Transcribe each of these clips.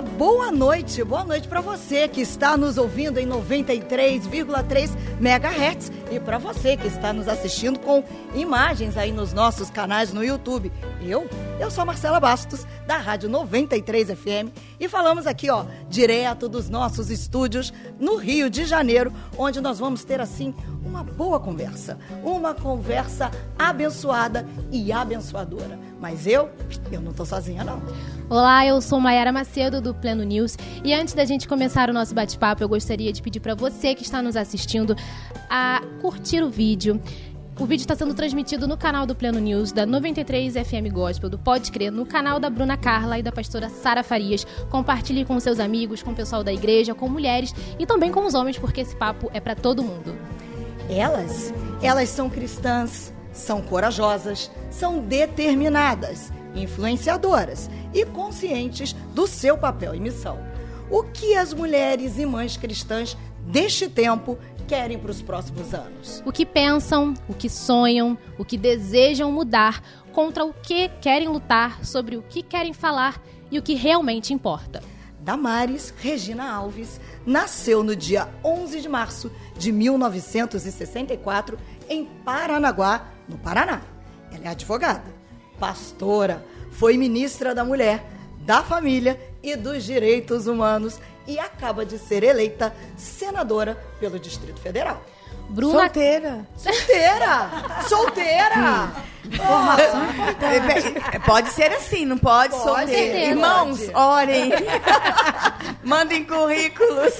Boa noite. Boa noite para você que está nos ouvindo em 93,3 MHz e para você que está nos assistindo com imagens aí nos nossos canais no YouTube. Eu, eu sou Marcela Bastos, da Rádio 93 FM, e falamos aqui, ó, direto dos nossos estúdios no Rio de Janeiro, onde nós vamos ter assim uma boa conversa, uma conversa abençoada e abençoadora. Mas eu, eu não tô sozinha não. Olá, eu sou Mayara Macedo do Pleno News e antes da gente começar o nosso bate-papo, eu gostaria de pedir para você que está nos assistindo a curtir o vídeo. O vídeo está sendo transmitido no canal do Pleno News, da 93 FM Gospel, do Pode Crer, no canal da Bruna Carla e da pastora Sara Farias. Compartilhe com seus amigos, com o pessoal da igreja, com mulheres e também com os homens, porque esse papo é para todo mundo. Elas, elas são cristãs, são corajosas, são determinadas, influenciadoras e conscientes do seu papel e missão. O que as mulheres e mães cristãs deste tempo querem para os próximos anos? O que pensam, o que sonham, o que desejam mudar, contra o que querem lutar, sobre o que querem falar e o que realmente importa. Damares Regina Alves nasceu no dia 11 de março de 1964 em Paranaguá, no Paraná. Ela é advogada, pastora, foi ministra da Mulher, da Família e dos Direitos Humanos e acaba de ser eleita senadora pelo Distrito Federal. Bruna Solteira. Solteira! Solteira! Informação importante. Pode ser assim, não pode? Pode, Solteira. certeza. Irmãos, Pode. orem. Mandem currículos.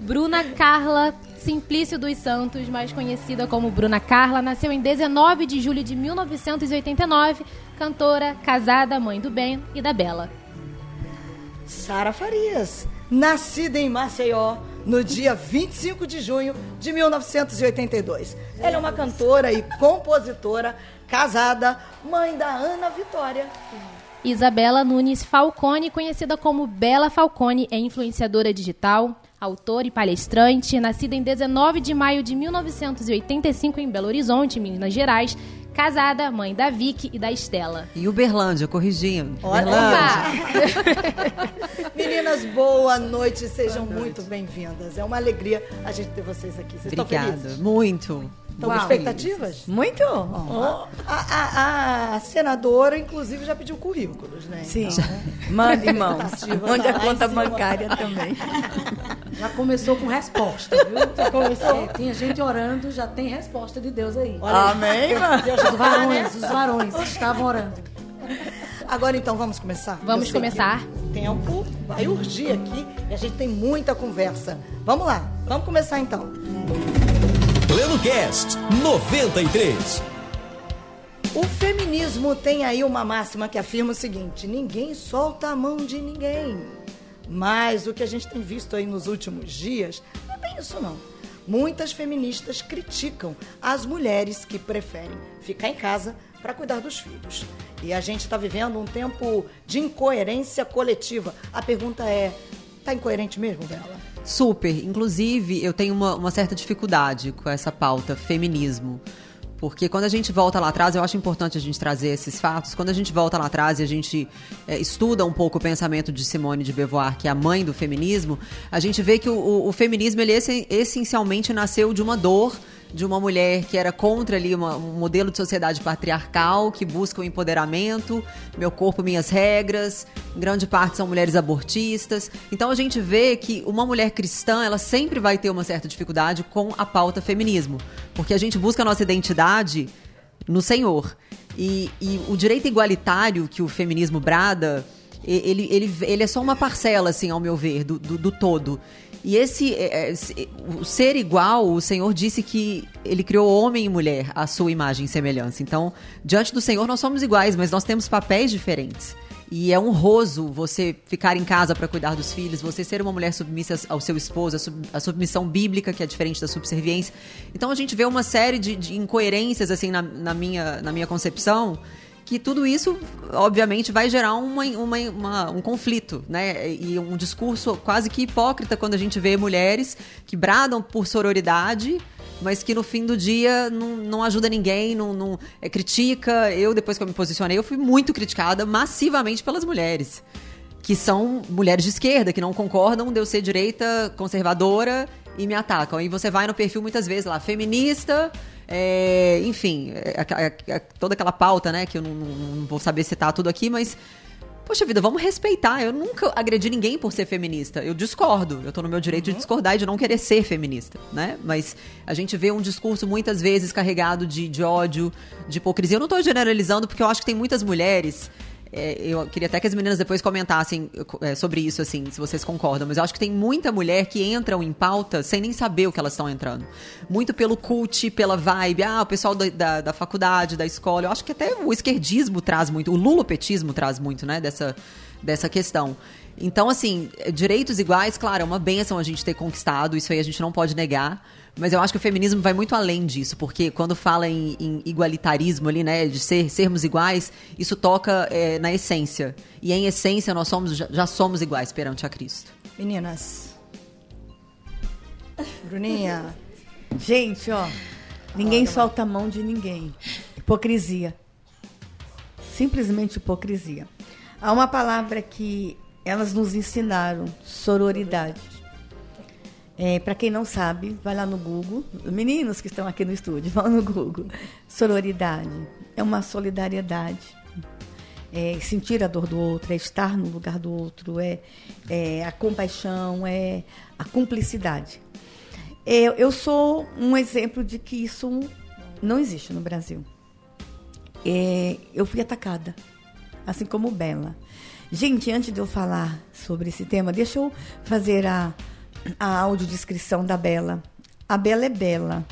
Bruna Carla Simplício dos Santos, mais conhecida como Bruna Carla, nasceu em 19 de julho de 1989, cantora, casada, mãe do bem e da Bela. Sara Farias, nascida em Maceió no dia 25 de junho de 1982. Ela é uma cantora e compositora, casada, mãe da Ana Vitória. Isabela Nunes Falcone, conhecida como Bela Falcone, é influenciadora digital, autora e palestrante, nascida em 19 de maio de 1985 em Belo Horizonte, Minas Gerais, casada, mãe da Vicky e da Estela. E Uberlândia, corrigindo. Uberlândia. Meninas, boa noite, sejam muito bem-vindas. É uma alegria a gente ter vocês aqui. Vocês estão Obrigada. felizes? Muito. Estão Uau. expectativas? Muito? Ó, a, a- a senadora, inclusive, já pediu currículos, né? Sim. Então, Manda, irmãos. Expectativa Mande tá a em conta cima. bancária também. Já começou com resposta, viu? Já começou. tinha gente orando, já tem resposta de Deus aí. Amém, irmã? Os varões, os varões estavam orando. Agora então vamos começar? Vamos começar. O tempo vai urgir aqui e a gente tem muita conversa. Vamos lá, vamos começar então. Pleno Cast 93. O feminismo tem aí uma máxima que afirma o seguinte: ninguém solta a mão de ninguém. Mas o que a gente tem visto aí nos últimos dias não é bem isso não. Muitas feministas criticam as mulheres que preferem ficar em casa para cuidar dos filhos. E a gente está vivendo um tempo de incoerência coletiva. A pergunta é: tá incoerente mesmo, Bela? Super. Inclusive, eu tenho uma, uma certa dificuldade com essa pauta feminismo. Porque quando a gente volta lá atrás, eu acho importante a gente trazer esses fatos. Quando a gente volta lá atrás e a gente é, estuda um pouco o pensamento de Simone de Beauvoir, que é a mãe do feminismo, a gente vê que o, o- o feminismo, ele essen- essencialmente nasceu de uma dor de uma mulher que era contra ali uma- um modelo de sociedade patriarcal, que busca o empoderamento, meu corpo, minhas regras, em grande parte são mulheres abortistas. Então a gente vê que uma mulher cristã, ela sempre vai ter uma certa dificuldade com a pauta feminismo, porque a gente busca a nossa identidade no Senhor. E, e o direito igualitário que o feminismo brada, ele, ele, ele é só uma parcela, assim, ao meu ver, do, do, do todo. E esse, é, é, o ser igual, o Senhor disse que ele criou homem e mulher à sua imagem e semelhança. Então, diante do Senhor, nós somos iguais, mas nós temos papéis diferentes. E é honroso você ficar em casa para cuidar dos filhos, você ser uma mulher submissa ao seu esposo, a, sub- a submissão bíblica, que é diferente da subserviência. Então a gente vê uma série de, de incoerências assim na, na minha, na minha concepção, que tudo isso, obviamente, vai gerar uma, uma- uma- um conflito, né? E um discurso quase que hipócrita quando a gente vê mulheres que bradam por sororidade, mas que no fim do dia não, não ajuda ninguém, não, não- é, critica. Eu, depois que eu me posicionei, eu fui muito criticada massivamente pelas mulheres. que são mulheres de esquerda, que não concordam de eu ser direita conservadora e me atacam. E você vai no perfil muitas vezes lá, feminista, é, enfim, é, é, é, toda aquela pauta, né, que eu não, não vou saber citar tudo aqui, mas Poxa vida, vamos respeitar. Eu nunca agredi ninguém por ser feminista. Eu discordo. Eu tô no meu direito uhum. de discordar e de não querer ser feminista, né? Mas a gente vê um discurso muitas vezes carregado de, de ódio, de hipocrisia. Eu não tô generalizando porque eu acho que tem muitas mulheres é, eu queria até que as meninas depois comentassem é, sobre isso, assim, se vocês concordam. Mas eu acho que tem muita mulher que entram em pauta sem nem saber o que elas estão entrando. Muito pelo cult, pela vibe. Ah, o pessoal da, da, da faculdade, da escola. Eu acho que até o esquerdismo traz muito, o lulopetismo traz muito, né, dessa, dessa questão. Então, assim, direitos iguais, claro, é uma benção a gente ter conquistado, isso aí a gente não pode negar. Mas eu acho que o feminismo vai muito além disso, porque quando fala em, em igualitarismo ali, né, de ser, sermos iguais, isso toca é, na essência. E em essência nós somos, já, já somos iguais perante a Cristo. Meninas. Bruninha. Gente, ó, ninguém solta a mão de ninguém. Hipocrisia. Simplesmente hipocrisia. Há uma palavra que elas nos ensinaram, sororidade. É, Para quem não sabe, vai lá no Google. Meninos que estão aqui no estúdio, vão no Google. Sororidade é uma solidariedade. É sentir a dor do outro, é estar no lugar do outro, é, é a compaixão, é a cumplicidade. É, eu sou um exemplo de que isso não existe no Brasil. É, eu fui atacada, assim como Bela. Gente, antes de eu falar sobre esse tema, deixa eu fazer a, a audiodescrição da Bela. A Bela é bela.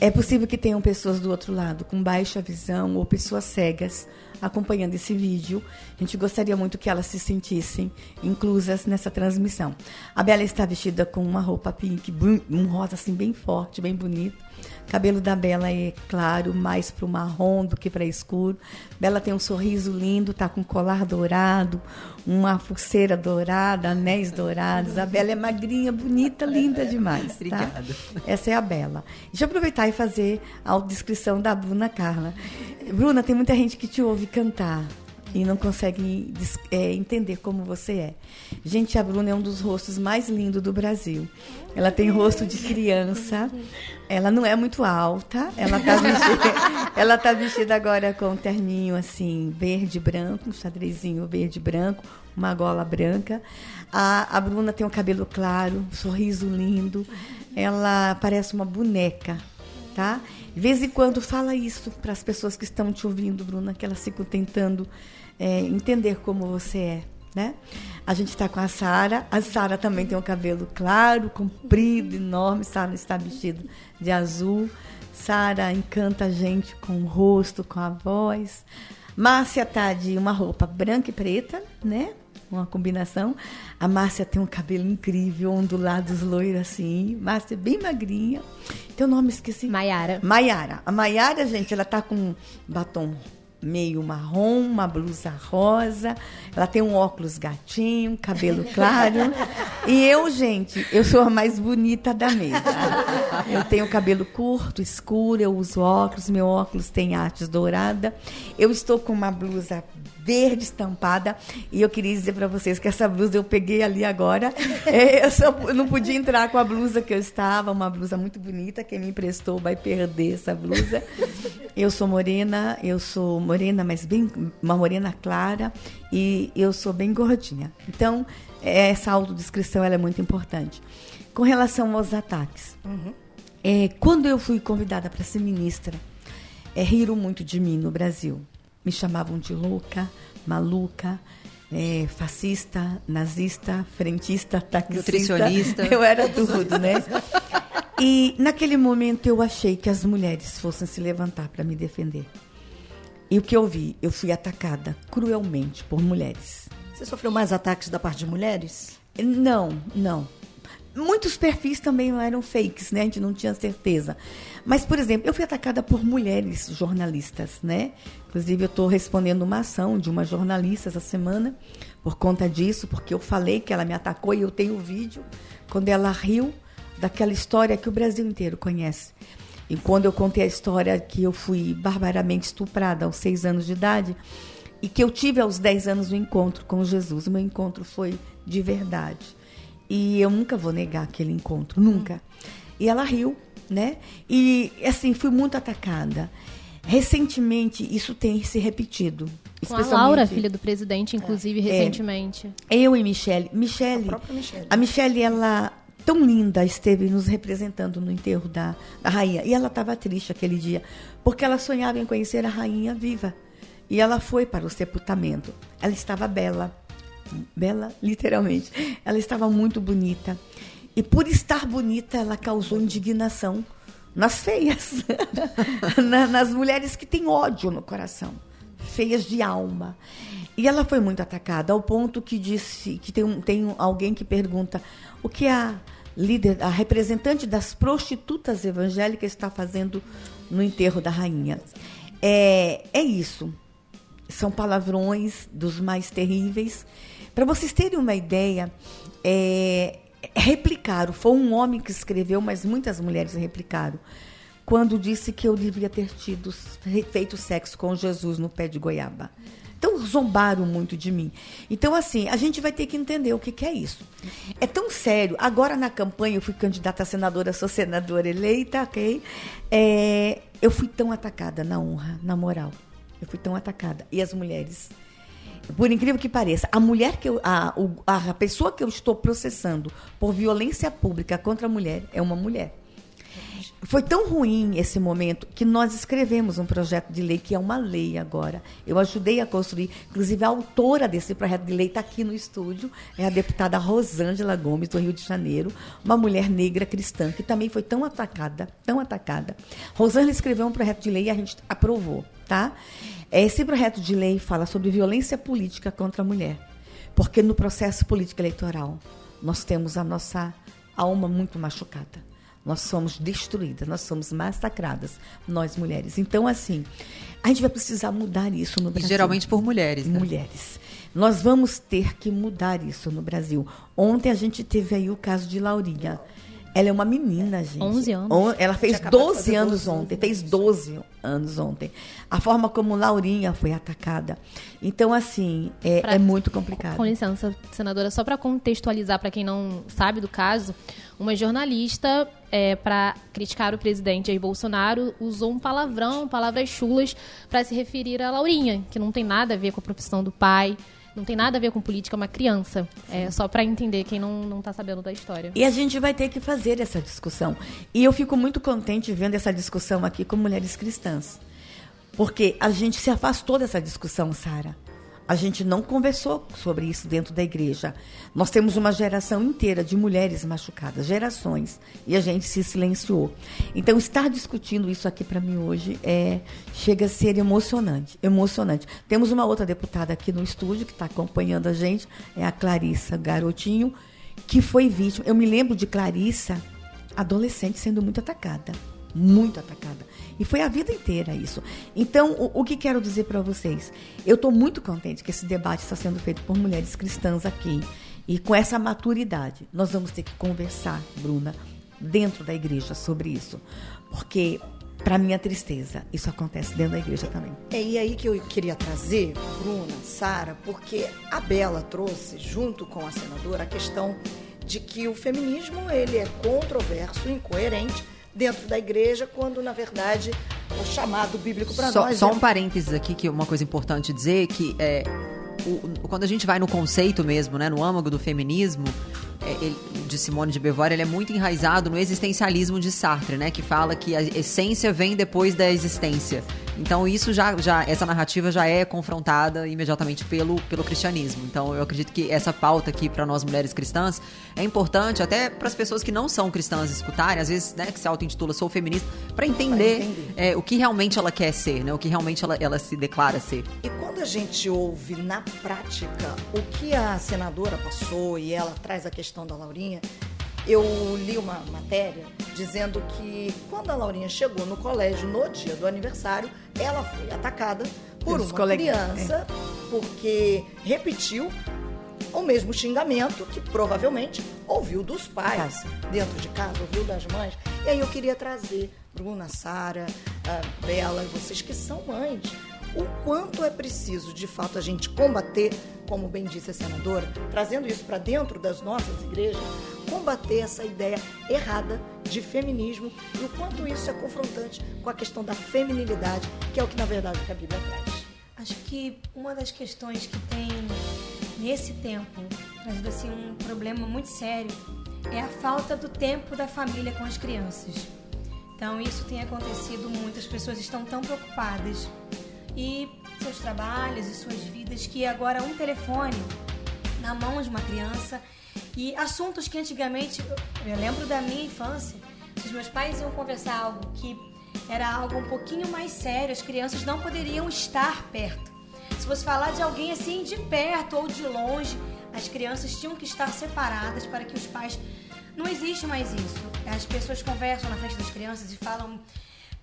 É possível que tenham pessoas do outro lado com baixa visão ou pessoas cegas acompanhando esse vídeo. A gente gostaria muito que elas se sentissem inclusas nessa transmissão. A Bela está vestida com uma roupa pink, um rosa assim bem forte, bem bonito. Cabelo da Bela é claro, mais para o marrom do que para escuro. Bela tem um sorriso lindo, tá com colar dourado, uma pulseira dourada, anéis dourados. A Bela é magrinha, bonita, linda demais. Tá? Obrigada. Essa é a Bela. Deixa eu aproveitar e fazer a audiodescrição da Bruna Carla. Bruna, tem muita gente que te ouve cantar e não consegue é, entender como você é. Gente, a Bruna é um dos rostos mais lindos do Brasil. Ela tem rosto de criança. Ela não é muito alta. Ela está vestida, ela tá vestida agora com um terninho assim, verde branco, um xadrezinho verde branco, uma gola branca. A, a Bruna tem um cabelo claro, um sorriso lindo. Ela parece uma boneca, tá? De vez em quando fala isso para as pessoas que estão te ouvindo, Bruna, que elas ficam tentando é, entender como você é. Né? A gente está com a Sara. A Sara também tem um cabelo claro, comprido, enorme. Sara está vestida de azul. Sara encanta a gente com o rosto, com a voz. Márcia está de uma roupa branca e preta, né? Uma combinação. A Márcia tem um cabelo incrível, ondulados loiros assim. Márcia é bem magrinha. Teu nome esqueci. Maiara. Maiara. A Maiara, gente, ela tá com batom meio marrom, uma blusa rosa. Ela tem um óculos gatinho, cabelo claro. e eu, gente, eu sou a mais bonita da mesa. Eu tenho cabelo curto, escuro, eu uso óculos, meu óculos tem artes dourada. Eu estou com uma blusa verde estampada. E eu queria dizer para vocês que essa blusa eu peguei ali agora. É, eu, só, eu não podia entrar com a blusa que eu estava, uma blusa muito bonita. Quem me emprestou vai perder essa blusa. Eu sou morena, eu sou morena, mas bem uma morena clara e eu sou bem gordinha. Então, essa autodescrição ela é muito importante. Com relação aos ataques, uhum. é, quando eu fui convidada para ser ministra, é, riram muito de mim no Brasil me chamavam de louca, maluca, é, fascista, nazista, frentista, taxista. Nutricionista. Eu era tudo, né? E naquele momento eu achei que as mulheres fossem se levantar para me defender. E o que eu vi? Eu fui atacada cruelmente por mulheres. Você sofreu mais ataques da parte de mulheres? Não, não. Muitos perfis também eram fakes, né? A gente não tinha certeza. Mas, por exemplo, eu fui atacada por mulheres jornalistas, né? Inclusive, eu estou respondendo uma ação de uma jornalista essa semana por conta disso, porque eu falei que ela me atacou e eu tenho o vídeo quando ela riu daquela história que o Brasil inteiro conhece. E quando eu contei a história que eu fui barbaramente estuprada aos seis anos de idade, e que eu tive aos 10 anos o um encontro com Jesus. O meu encontro foi de verdade. E eu nunca vou negar aquele encontro, nunca. E ela riu, né? E assim, fui muito atacada. Recentemente, isso tem se repetido. Com a Laura, filha do presidente, inclusive, é. recentemente. Eu e Michele. Michele, a, Michele. a Michele, ela tão linda esteve nos representando no enterro da, da rainha. E ela estava triste aquele dia, porque ela sonhava em conhecer a rainha viva. E ela foi para o sepultamento. Ela estava bela. Bela, literalmente. Ela estava muito bonita. E por estar bonita, ela causou indignação nas feias, nas mulheres que têm ódio no coração, feias de alma. E ela foi muito atacada, ao ponto que disse que tem, um, tem alguém que pergunta o que a líder, a representante das prostitutas evangélicas está fazendo no enterro da rainha. É, é isso. São palavrões dos mais terríveis. Para vocês terem uma ideia, é, replicaram. Foi um homem que escreveu, mas muitas mulheres replicaram. Quando disse que eu devia ter tido feito sexo com Jesus no pé de goiaba. Então, zombaram muito de mim. Então, assim, a gente vai ter que entender o que, que é isso. É tão sério. Agora, na campanha, eu fui candidata a senadora, sou senadora eleita, ok? É, eu fui tão atacada na honra, na moral. Eu fui tão atacada. E as mulheres por incrível que pareça, a mulher que eu, a, a pessoa que eu estou processando por violência pública contra a mulher é uma mulher. Foi tão ruim esse momento que nós escrevemos um projeto de lei, que é uma lei agora. Eu ajudei a construir, inclusive a autora desse projeto de lei está aqui no estúdio, é a deputada Rosângela Gomes, do Rio de Janeiro, uma mulher negra cristã, que também foi tão atacada, tão atacada. Rosângela escreveu um projeto de lei e a gente aprovou, tá? Esse projeto de lei fala sobre violência política contra a mulher, porque no processo político eleitoral nós temos a nossa alma muito machucada. Nós somos destruídas, nós somos massacradas, nós mulheres. Então, assim, a gente vai precisar mudar isso no Brasil. E geralmente por mulheres. Né? Mulheres. Nós vamos ter que mudar isso no Brasil. Ontem a gente teve aí o caso de Laurinha. Ela é uma menina, gente. 11 anos. Ela fez 12 anos ontem. Fez 12 anos ontem. A forma como Laurinha foi atacada. Então, assim, é, pra, é muito complicado. Com licença, senadora, só para contextualizar para quem não sabe do caso, uma jornalista, é, para criticar o presidente Jair Bolsonaro, usou um palavrão, palavras chulas, para se referir a Laurinha, que não tem nada a ver com a profissão do pai não tem nada a ver com política, é uma criança. É só para entender quem não, não tá sabendo da história. E a gente vai ter que fazer essa discussão. E eu fico muito contente vendo essa discussão aqui com mulheres cristãs. Porque a gente se afastou dessa discussão, Sara. A gente não conversou sobre isso dentro da igreja. Nós temos uma geração inteira de mulheres machucadas, gerações, e a gente se silenciou. Então, estar discutindo isso aqui para mim hoje é chega a ser emocionante, emocionante. Temos uma outra deputada aqui no estúdio que está acompanhando a gente, é a Clarissa Garotinho, que foi vítima. Eu me lembro de Clarissa, adolescente, sendo muito atacada muito atacada. E foi a vida inteira isso. Então, o, o que quero dizer para vocês? Eu estou muito contente que esse debate está sendo feito por mulheres cristãs aqui. E com essa maturidade, nós vamos ter que conversar, Bruna, dentro da igreja sobre isso. Porque, para minha tristeza, isso acontece dentro da igreja também. É e aí que eu queria trazer, Bruna, Sara, porque a Bela trouxe, junto com a senadora, a questão de que o feminismo ele é controverso, incoerente, dentro da igreja, quando na verdade o chamado bíblico para nós. Só é... um parênteses aqui, que uma coisa importante dizer, que é, o, quando a gente vai no conceito mesmo, né, no âmago do feminismo, é, ele, de Simone de Beauvoir, ele é muito enraizado no existencialismo de Sartre, né, que fala que a essência vem depois da existência. Então isso já, já essa narrativa já é confrontada imediatamente pelo, pelo cristianismo. Então eu acredito que essa pauta aqui para nós mulheres cristãs é importante até para as pessoas que não são cristãs escutarem, às vezes, né, que se auto-intitula sou feminista, para entender. É, o que realmente ela quer ser, né, o que realmente ela, ela se declara ser. E quando a gente ouve na prática o que a senadora passou e ela traz a questão da Laurinha, eu li uma matéria dizendo que quando a Laurinha chegou no colégio no dia do aniversário, ela foi atacada por Os uma colegas. criança é. porque repetiu o mesmo xingamento que provavelmente ouviu dos pais dentro de casa, ouviu das mães. E aí eu queria trazer Bruna, Sara, Bela e vocês que são mães o quanto é preciso, de fato, a gente combater, como bem disse a senadora, trazendo isso para dentro das nossas igrejas, combater essa ideia errada de feminismo e o quanto isso é confrontante com a questão da feminilidade, que é o que, na verdade, que a Bíblia traz. Acho que uma das questões que tem nesse tempo trazido assim um problema muito sério é a falta do tempo da família com as crianças. Então isso tem acontecido muito, as pessoas estão tão preocupadas e seus trabalhos e suas vidas que agora um telefone na mão de uma criança e assuntos que antigamente eu lembro da minha infância, se os meus pais iam conversar algo que era algo um pouquinho mais sério, as crianças não poderiam estar perto. Se fosse falar de alguém assim de perto ou de longe, as crianças tinham que estar separadas para que os pais. Não existe mais isso. As pessoas conversam na frente das crianças e falam.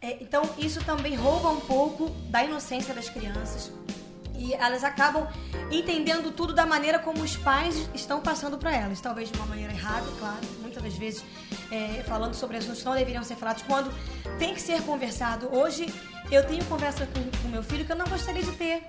É, então, isso também rouba um pouco da inocência das crianças. E elas acabam entendendo tudo da maneira como os pais estão passando para elas. Talvez de uma maneira errada, claro. Muitas das vezes é, falando sobre assuntos que não deveriam ser falados quando tem que ser conversado. Hoje eu tenho conversa com o meu filho que eu não gostaria de ter.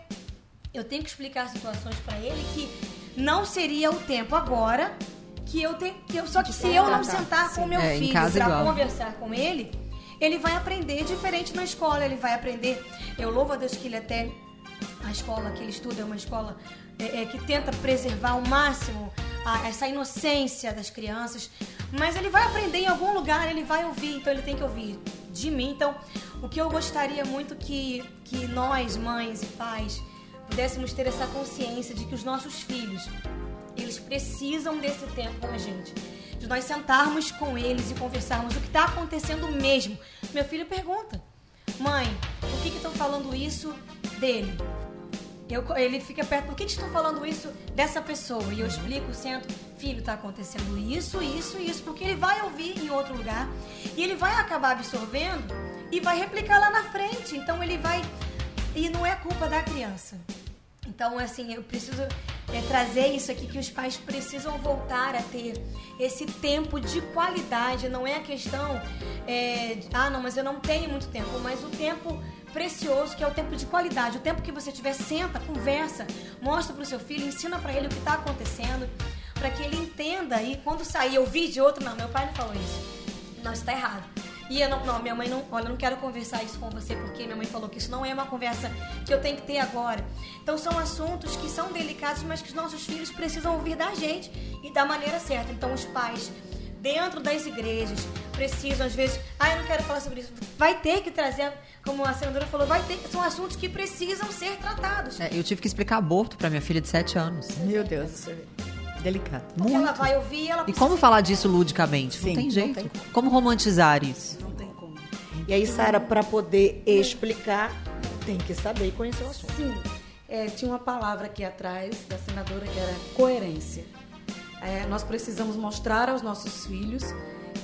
Eu tenho que explicar situações para ele que não seria o tempo agora que eu tenho que eu só que se eu não sentar com o meu É, filho para conversar com ele, ele vai aprender diferente na escola, ele vai aprender. Eu louvo a Deus que ele até a escola que ele estuda é uma escola é, é, que tenta preservar ao máximo a- essa inocência das crianças, mas ele vai aprender em algum lugar, ele vai ouvir, então ele tem que ouvir de mim. Então, o que eu gostaria muito que, que nós, mães e pais, pudéssemos ter essa consciência de que os nossos filhos, eles precisam desse tempo com a gente. De nós sentarmos com eles e conversarmos o que está acontecendo mesmo. Meu filho pergunta, mãe, por que estão falando isso dele? Eu, ele fica perto, por que, estão falando isso dessa pessoa? E eu explico, sento, filho, está acontecendo isso, isso isso, porque ele vai ouvir em outro lugar e ele vai acabar absorvendo e vai replicar lá na frente. Então ele vai. E não é culpa da criança. Então, assim, eu preciso é, trazer isso aqui, que os pais precisam voltar a ter esse tempo de qualidade. Não é a questão, é, ah, não, mas eu não tenho muito tempo, mas o tempo precioso, que é o tempo de qualidade. O tempo que você tiver, senta, conversa, mostra pro seu filho, ensina para ele o que está acontecendo, para que ele entenda e quando sair eu vi de outro, não, meu pai não falou isso. Não, isso tá errado. E eu não, não, minha mãe não, olha, eu não quero conversar isso com você porque minha mãe falou que isso não é uma conversa que eu tenho que ter agora. Então são assuntos que são delicados, mas que os nossos filhos precisam ouvir da gente e da maneira certa. Então os pais dentro das igrejas precisam às vezes, ah, eu não quero falar sobre isso. Vai ter que trazer, como a senadora falou, vai ter, são assuntos que precisam ser tratados. É, eu tive que explicar aborto pra minha filha de 7 anos. Meu Deus. Delicado. Porque ela vai ouvir, ela E como falar disso ludicamente? Sim, não tem não jeito. tem como romantizar isso? Não tem como. E aí, Sara, para poder explicar, tem que saber e conhecer o assunto. Sim, é, tinha uma palavra aqui atrás da senadora que era coerência. É, nós precisamos mostrar aos nossos filhos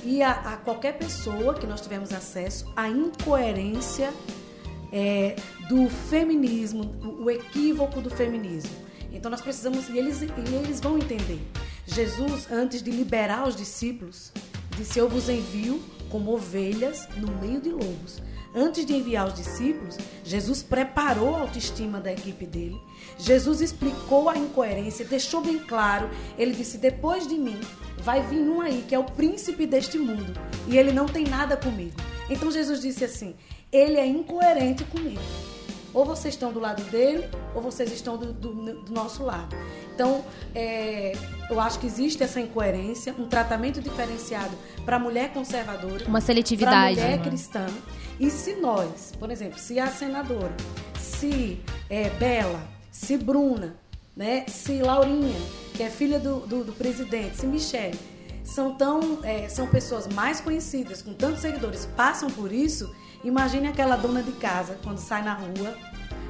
e a, a qualquer pessoa que nós tivermos acesso a incoerência é, do feminismo, o, o equívoco do feminismo. Então nós precisamos, e eles, e eles vão entender. Jesus, antes de liberar os discípulos, disse: Eu vos envio como ovelhas no meio de lobos. Antes de enviar os discípulos, Jesus preparou a autoestima da equipe dele. Jesus explicou a incoerência, deixou bem claro. Ele disse: Depois de mim vai vir um aí que é o príncipe deste mundo e ele não tem nada comigo. Então Jesus disse assim: Ele é incoerente comigo. Ou vocês estão do lado dele, ou vocês estão do, do- do nosso lado. Então, é, eu acho que existe essa incoerência, um tratamento diferenciado para a mulher conservadora, Uma para a seletividade. mulher né? cristã. E se nós, por exemplo, se a senadora, se é, Bela, se Bruna, né, se Laurinha, que é filha do, do, do presidente, se Michele, são tão é, são pessoas mais conhecidas, com tantos seguidores, passam por isso. Imagine aquela dona de casa quando sai na rua,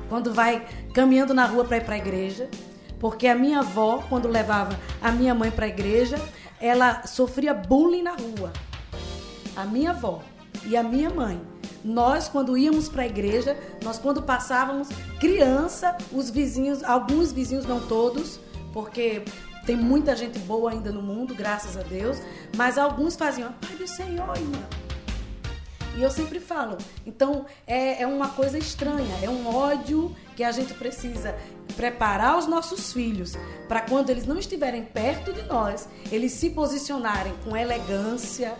quando vai caminhando na rua para ir para a igreja, porque a minha avó, quando levava a minha mãe para a igreja, ela sofria bullying na rua a minha avó e a minha mãe. Nós, quando íamos para a igreja, nós quando passávamos criança, os vizinhos, alguns vizinhos, não todos, porque tem muita gente boa ainda no mundo, graças a Deus, mas alguns faziam, Pai do Senhor, irmã. E eu sempre falo, então é, é uma coisa estranha, é um ódio que a gente precisa preparar os nossos filhos para quando eles não estiverem perto de nós, eles se posicionarem com elegância,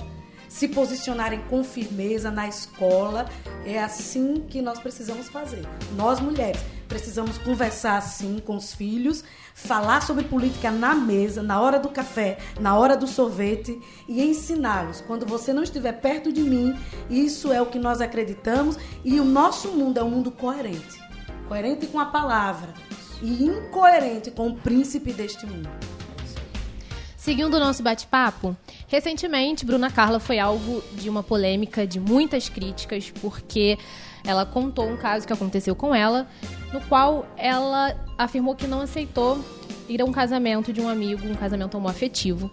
se posicionarem com firmeza na escola. É assim que nós precisamos fazer. Nós, mulheres, precisamos conversar assim com os filhos, falar sobre política na mesa, na hora do café, na hora do sorvete e ensiná-los. Quando você não estiver perto de mim, isso é o que nós acreditamos e o nosso mundo é um mundo coerente coerente com a palavra e incoerente com o príncipe deste mundo. Seguindo o nosso bate-papo, recentemente Bruna Carla foi alvo de uma polêmica, de muitas críticas, porque ela contou um caso que aconteceu com ela, no qual ela afirmou que não aceitou ir a um casamento de um amigo, um casamento homoafetivo.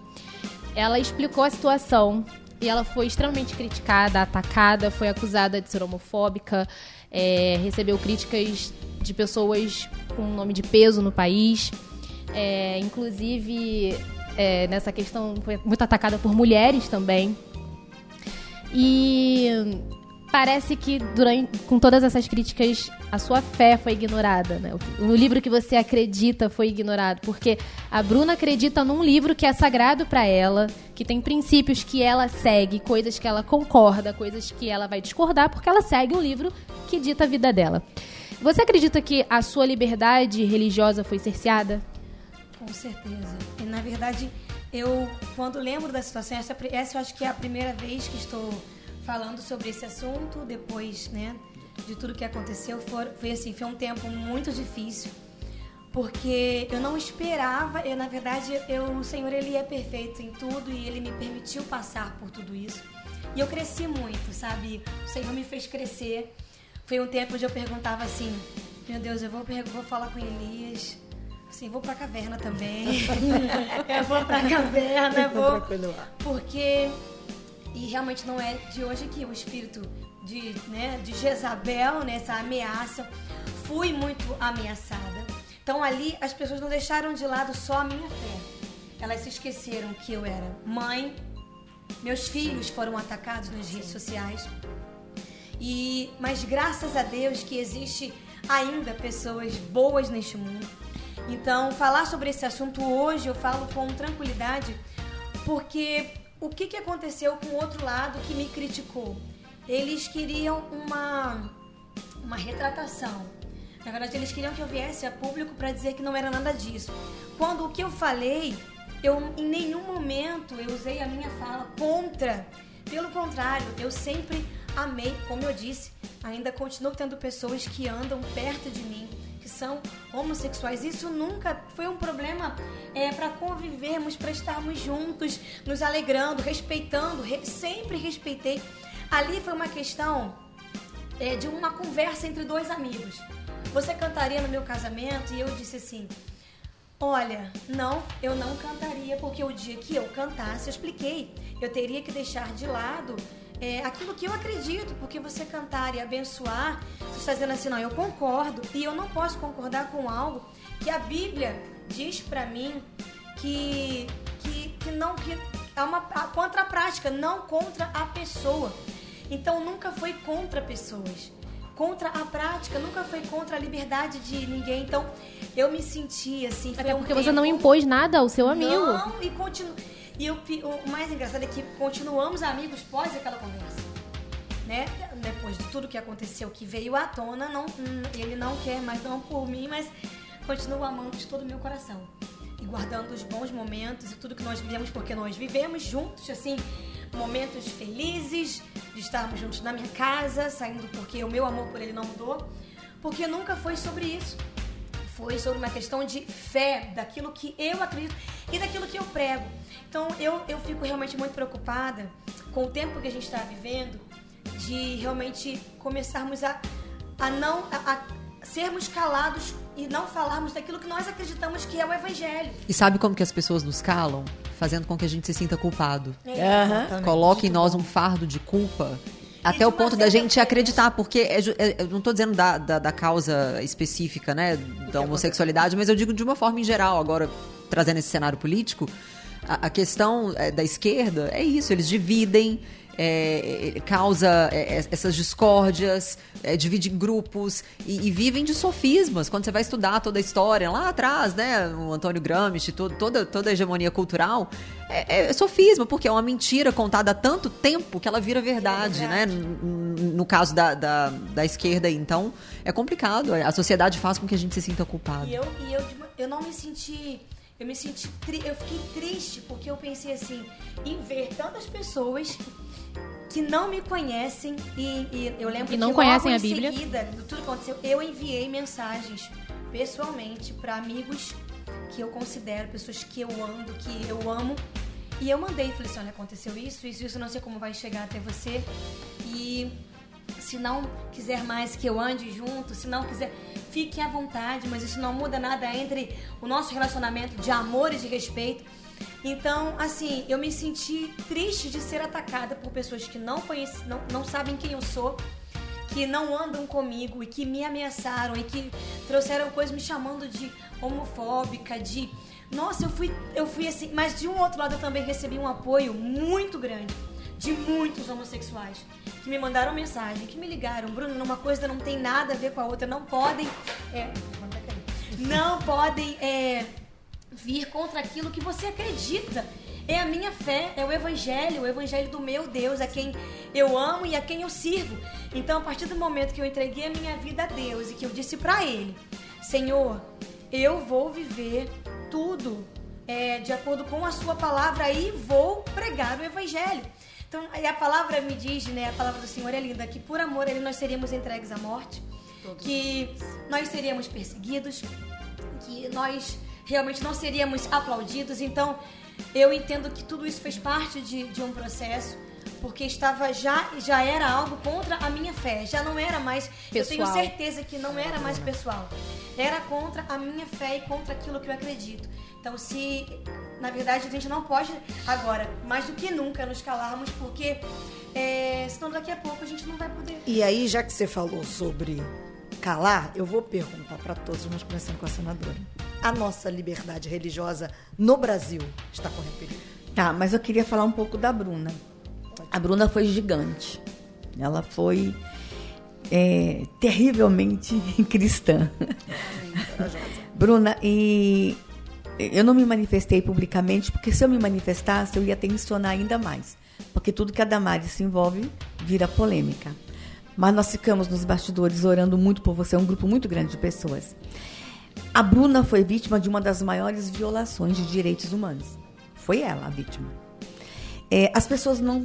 Ela explicou a situação e ela foi extremamente criticada, atacada, foi acusada de ser homofóbica, é, recebeu críticas de pessoas com nome de peso no país. É, inclusive, é, nessa questão, foi muito atacada por mulheres também. E parece que durante, com todas essas críticas a sua fé foi ignorada, né? O, livro que você acredita foi ignorado, porque a Bruna acredita num livro que é sagrado para ela, que tem princípios que ela segue, coisas que ela concorda, coisas que ela vai discordar, porque ela segue um livro que dita a vida dela. Você acredita que a sua liberdade religiosa foi cerceada? Com certeza. Na verdade, eu, quando lembro da situação, essa, essa eu acho que é a primeira vez que estou falando sobre esse assunto, depois, né, de tudo que aconteceu, foi, foi assim, foi um tempo muito difícil, porque eu não esperava, eu, na verdade, eu, o Senhor, Ele é perfeito em tudo e Ele me permitiu passar por tudo isso. E eu cresci muito, sabe? O Senhor me fez crescer foi um tempo onde eu perguntava assim: Meu Deus, eu vou, vou falar com Elias. Assim, vou pra caverna também. eu vou pra caverna, vou. Porque. E realmente não é de hoje que o espírito de, né, de Jezabel, né, ameaça, fui muito ameaçada. Então ali as pessoas não deixaram de lado só a minha fé. Elas se esqueceram que eu era mãe, meus filhos foram atacados nas redes sociais. E mas graças a Deus que existe ainda pessoas boas neste mundo. Então, falar sobre esse assunto hoje eu falo com tranquilidade, porque o que, que aconteceu com o outro lado que me criticou? Eles queriam uma, uma retratação. Na verdade, eles queriam que eu viesse a público para dizer que não era nada disso. Quando o que eu falei, eu em nenhum momento eu usei a minha fala contra. Pelo contrário, eu sempre amei, como eu disse, ainda continuo tendo pessoas que andam perto de mim, são homossexuais. Isso nunca foi um problema é, para convivermos, para estarmos juntos, nos alegrando, respeitando, re sempre respeitei. Ali foi uma questão é, de uma conversa entre dois amigos. Você cantaria no meu casamento? E eu disse assim: Olha, não, eu não cantaria, porque o dia que eu cantasse, eu expliquei, eu teria que deixar de lado é, aquilo que eu acredito, porque você cantar e abençoar, você está dizendo assim, não, eu concordo, e eu não posso concordar com algo que a Bíblia diz para mim que, que, que não, que é uma contra a prática, não contra a pessoa. Então nunca foi contra pessoas. Contra a prática, nunca foi contra a liberdade de ninguém. Então, eu me senti assim. Até porque um você não impôs nada ao seu amigo. Não, e continua. E o, o mais engraçado é que continuamos amigos pós aquela conversa. Né? Depois de tudo que aconteceu, que veio à tona, não, ele não quer mais não por mim, mas continuo amando de todo o meu coração. E guardando os bons momentos e tudo que nós vivemos, porque nós vivemos juntos, assim, momentos felizes, de estarmos juntos na minha casa, saindo porque o meu amor por ele não mudou, porque nunca foi sobre isso. Foi sobre uma questão de fé, daquilo que eu acredito e daquilo que eu prego. Então eu, eu fico realmente muito preocupada com o tempo que a gente está vivendo, de realmente começarmos a, a não a, a sermos calados e não falarmos daquilo que nós acreditamos que é o evangelho. E sabe como que as pessoas nos calam? Fazendo com que a gente se sinta culpado. É, uhum. Coloca em nós um fardo de culpa até o ponto da gente acreditar, porque é, é, eu não estou dizendo da, da, da, causa específica, né, da homossexualidade, mas eu digo de uma forma em geral, agora trazendo esse cenário político, a, a questão é, da esquerda é isso, eles dividem, é, é, causa é, é, essas discórdias, é, divide grupos e, e, vivem de sofismas. Quando você vai estudar toda a história lá atrás, né, o Antônio Gramsci, todo, toda, toda a hegemonia cultural, é, é, sofisma, porque é uma mentira contada há tanto tempo que ela vira verdade, verdade. né? No, no caso da, da, da, esquerda, então, é complicado. A sociedade faz com que a gente se sinta culpado. E eu, e eu, eu não me senti eu me senti eu fiquei triste porque eu pensei assim em ver tantas pessoas que não me conhecem e, e eu lembro e não que conhecem a Bíblia. Seguida, tudo aconteceu, eu enviei mensagens pessoalmente para amigos que eu considero pessoas que eu ando, que eu amo. E eu mandei, falei assim, olha, aconteceu isso, isso, isso, não sei como vai chegar até você. E se não quiser mais que eu ande junto, se não quiser, fique à vontade, mas isso não muda nada entre o nosso relacionamento de amor e de respeito. Então, assim, eu me senti triste de ser atacada por pessoas que não conhecem, não, não sabem quem eu sou, que não andam comigo e que me ameaçaram e que trouxeram coisas me chamando de homofóbica, de nossa, eu fui, eu fui assim, mas de um outro lado eu também recebi um apoio muito grande de muitos homossexuais que me mandaram mensagem, que me ligaram, Bruno, uma coisa não tem nada a ver com a outra, não podem, é, não podem é, vir contra aquilo que você acredita. É a minha fé, é o evangelho, o evangelho do meu Deus, a quem eu amo e a quem eu sirvo. Então, a partir do momento que eu entreguei a minha vida a Deus e que eu disse para Ele, Senhor, eu vou viver tudo é, de acordo com a Sua palavra e vou pregar o evangelho. Então, a palavra me diz, né, a palavra do Senhor é linda, que por amor ele nós seríamos entregues à morte, Todos que nós seríamos perseguidos, que nós realmente não seríamos aplaudidos. Então, eu entendo que tudo isso fez parte de, de um processo porque estava já já era algo contra a minha fé, já não era mais, pessoal. eu tenho certeza que não era mais pessoal. Era contra a minha fé e contra aquilo que eu acredito. Então, se na verdade a gente não pode agora, mais do que nunca, nos calarmos, porque é, senão daqui a pouco a gente não vai poder. E aí, já que você falou sobre calar, eu vou perguntar para todos, vamos começando com a senadora. A nossa liberdade religiosa no Brasil está correndo perigo? Tá, mas eu queria falar um pouco da Bruna. A Bruna foi gigante. Ela foi é, terrivelmente cristã. Bruna, e eu não me manifestei publicamente, porque se eu me manifestasse, eu ia tensionar ainda mais. Porque tudo que a Damares se envolve vira polêmica. Mas nós ficamos nos bastidores orando muito por você, um grupo muito grande de pessoas. A Bruna foi vítima de uma das maiores violações de direitos humanos. Foi ela a vítima. É, as pessoas não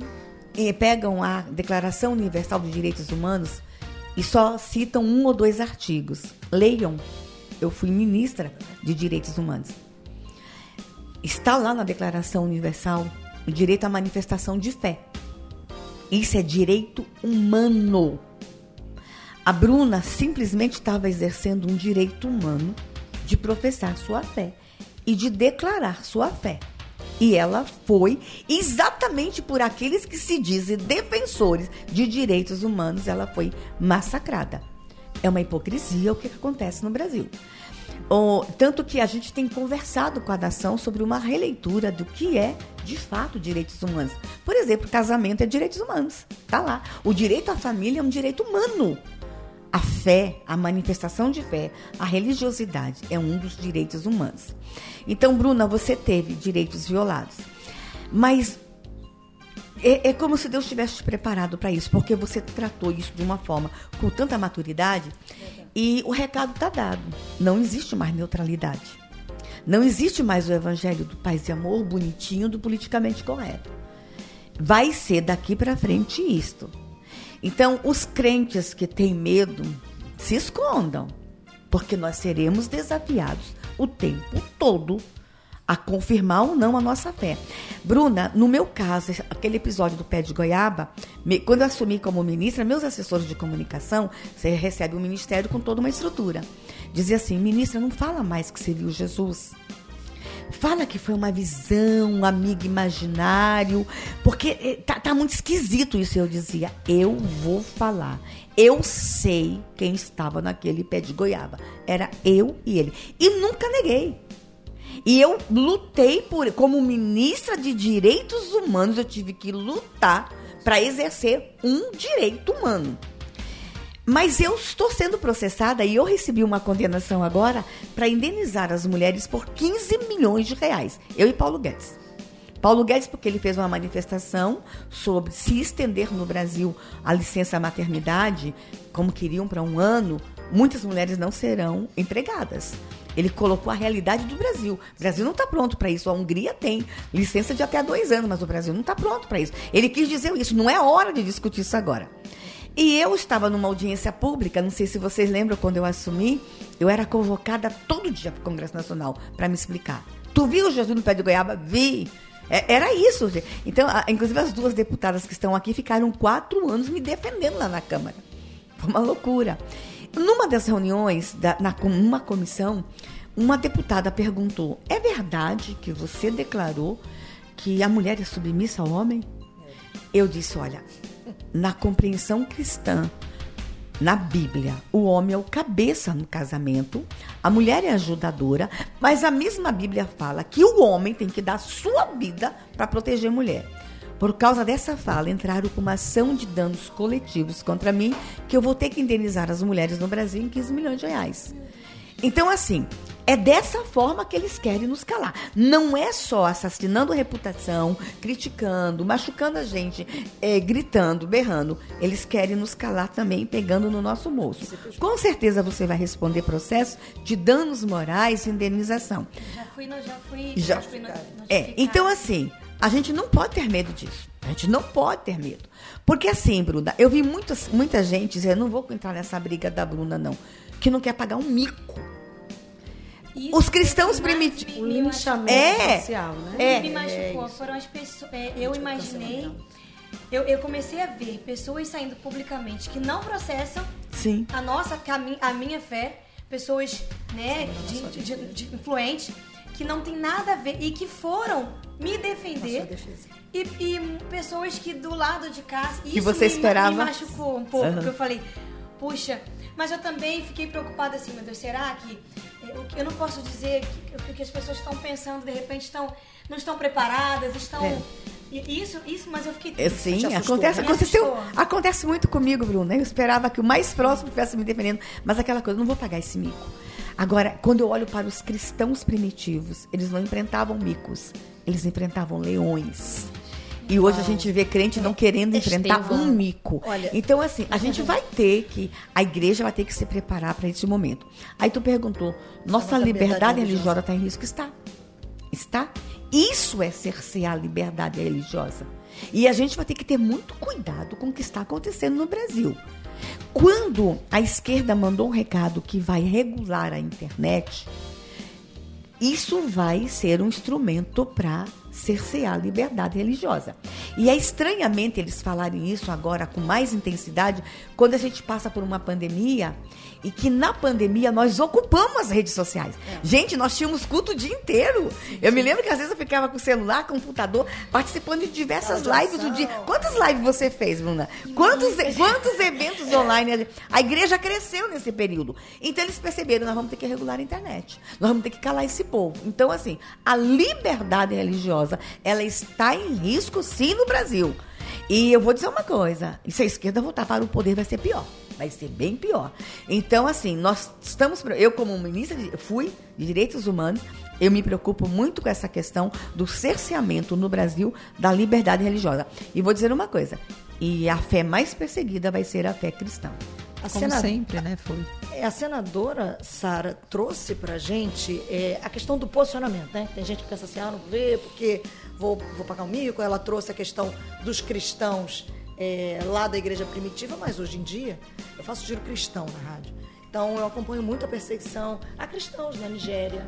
é, pegam a Declaração Universal de Direitos Humanos e só citam um ou dois artigos. Leiam. Eu fui ministra de Direitos Humanos. Está lá na Declaração Universal o direito à manifestação de fé. Isso é direito humano. A Bruna simplesmente estava exercendo um direito humano de professar sua fé e de declarar sua fé. E ela foi exatamente por aqueles que se dizem defensores de direitos humanos, ela foi massacrada. É uma hipocrisia o que acontece no Brasil. Oh, tanto que a gente tem conversado com a nação sobre uma releitura do que é, de fato, direitos humanos. Por exemplo, casamento é direitos humanos. Tá lá. O direito à família é um direito humano. A fé, a manifestação de fé, a religiosidade é um dos direitos humanos. Então, Bruna, você teve direitos violados. Mas é, é como se Deus tivesse te preparado para isso, porque você tratou isso de uma forma com tanta maturidade e o recado está dado. Não existe mais neutralidade. Não existe mais o evangelho do paz e amor bonitinho do politicamente correto. Vai ser daqui para frente isto. Então, os crentes que têm medo, se escondam, porque nós seremos desafiados o tempo todo a confirmar ou não a nossa fé. Bruna, no meu caso, aquele episódio do pé de goiaba, me, quando eu assumi como ministra, meus assessores de comunicação, você recebe o um ministério com toda uma estrutura. Dizia assim, ministra, não fala mais que você viu Jesus. Fala que foi uma visão, um amigo imaginário, porque eh, tá, tá muito esquisito isso. Eu dizia, eu vou falar. Eu sei quem estava naquele pé de goiaba. Era eu e ele. E nunca neguei. E eu lutei por, como ministra de direitos humanos, eu tive que lutar para exercer um direito humano. Mas eu estou sendo processada e eu recebi uma condenação agora para indenizar as mulheres por 15 milhões de reais. Eu e Paulo Guedes. Paulo Guedes, porque ele fez uma manifestação sobre se estender no Brasil a licença maternidade, como queriam para um ano, muitas mulheres não serão empregadas. Ele colocou a realidade do Brasil. O Brasil não está pronto para isso. A Hungria tem licença de até dois anos, mas o Brasil não está pronto para isso. Ele quis dizer isso. Não é hora de discutir isso agora. E eu estava numa audiência pública, não sei se vocês lembram quando eu assumi, eu era convocada todo dia para o Congresso Nacional para me explicar. Tu viu Jesus no pé de goiaba? Vi. É, era isso. Gente. Então, a, inclusive as duas deputadas que estão aqui ficaram quatro anos me defendendo lá na Câmara. Foi uma loucura. Numa das reuniões, da, na, numa comissão, uma deputada perguntou: é verdade que você declarou que a mulher é submissa ao homem? Eu disse: olha, na compreensão cristã, na Bíblia, o homem é o cabeça no casamento, a mulher é ajudadora, mas a mesma Bíblia fala que o homem tem que dar sua vida para proteger a mulher. Por causa dessa fala, entraram com uma ação de danos coletivos contra mim, que eu vou ter que indenizar as mulheres no Brasil em 15 milhões de reais. Então, assim, é dessa forma que eles querem nos calar. Não é só assassinando a reputação, criticando, machucando a gente, é, gritando, berrando. Eles querem nos calar também, pegando no nosso bolso. Com certeza você vai responder processo de danos morais e indenização. Já fui, já fui, já, já fui no, É, então assim, a gente não pode ter medo disso. A gente não pode ter medo. Porque assim, Bruna, eu vi muitas, muita gente dizer, não vou entrar nessa briga da Bruna, não, que não quer pagar um mico isso Os cristãos primitivos. O linchamento é, social, né? É, me machucou. É Foram as pessoas. É, eu imaginei. Eu, eu, comecei a ver pessoas saindo publicamente que não processam Sim. a nossa, a minha fé, pessoas né, de, de, de, de influentes que não tem nada a ver e que foram me defender. E, e, pessoas que do lado de cá. Isso que você me, esperava. me machucou um pouco, uhum. porque eu falei, puxa, mas eu também fiquei preocupada assim, meu Deus, será que eu não posso dizer que, que as pessoas estão pensando, de repente estão não estão preparadas, estão é. Isso, isso, mas eu fiquei. É, sim, acontece, aconteceu, acontece muito comigo, Bruno. Eu esperava que o mais próximo estivesse me defendendo, mas aquela coisa, não vou pagar esse mico. Agora, quando eu olho para os cristãos primitivos, eles não enfrentavam micos, eles enfrentavam leões. E hoje a gente vê crente não querendo enfrentar um mico. Olha, então, assim, a gente vai ter que. A igreja vai ter que se preparar para esse momento. Aí tu perguntou: nossa liberdade religiosa está em risco? Está. Está. Isso é cercear a liberdade religiosa. E a gente vai ter que ter muito cuidado com o que está acontecendo no Brasil. Quando a esquerda mandou um recado que vai regular a internet, isso vai ser um instrumento para cercear a liberdade religiosa. E é estranhamente eles falarem isso agora com mais intensidade quando a gente passa por uma pandemia e que na pandemia nós ocupamos as redes sociais. É. Gente, nós tínhamos culto o dia inteiro. Sim, eu me lembro que às vezes eu ficava com o celular, computador, participando de diversas lives do dia. Quantas lives você fez, Bruna? Quantos, quantos eventos online? A igreja cresceu nesse período. Então eles perceberam, nós vamos ter que regular a internet. Nós vamos ter que calar esse povo. Então, assim, a liberdade religiosa, ela está em risco sim no Brasil. E eu vou dizer uma coisa: se a esquerda voltar para o poder, vai ser pior vai ser bem pior. Então, assim, nós estamos. Eu, como ministra, fui de direitos humanos, eu me preocupo muito com essa questão do cerceamento no Brasil da liberdade religiosa. E vou dizer uma coisa: e a fé mais perseguida vai ser a fé cristã. A Como senadora, sempre, né? Foi. É, a senadora Sara trouxe pra gente é, a questão do posicionamento, né? Tem gente que pensa assim, ah, não vê porque vou, vou pagar um mico. Ela trouxe a questão dos cristãos é, lá da igreja primitiva, mas hoje em dia eu faço giro cristão na rádio. Então eu acompanho muito a perseguição a cristãos na Nigéria,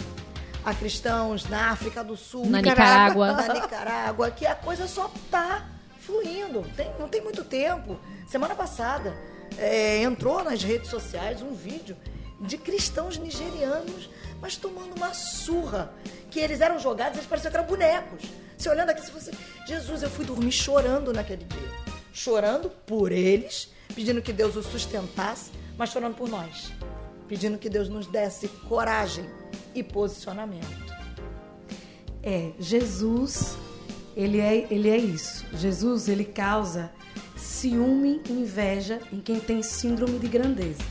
a cristãos na África do Sul, na Nicarágua, na Nicarágua, que a coisa só tá fluindo. Tem, não tem muito tempo. Semana passada é, entrou nas redes sociais um vídeo de cristãos nigerianos, mas tomando uma surra. Que eles eram jogados, eles pareciam que eram bonecos. Se olhando aqui, se você. Jesus, eu fui dormir chorando naquele dia chorando por eles, pedindo que Deus os sustentasse, mas chorando por nós, pedindo que Deus nos desse coragem e posicionamento. É, Jesus ele é, ele é isso. Jesus, ele causa ciúme e inveja em quem tem síndrome de grandeza.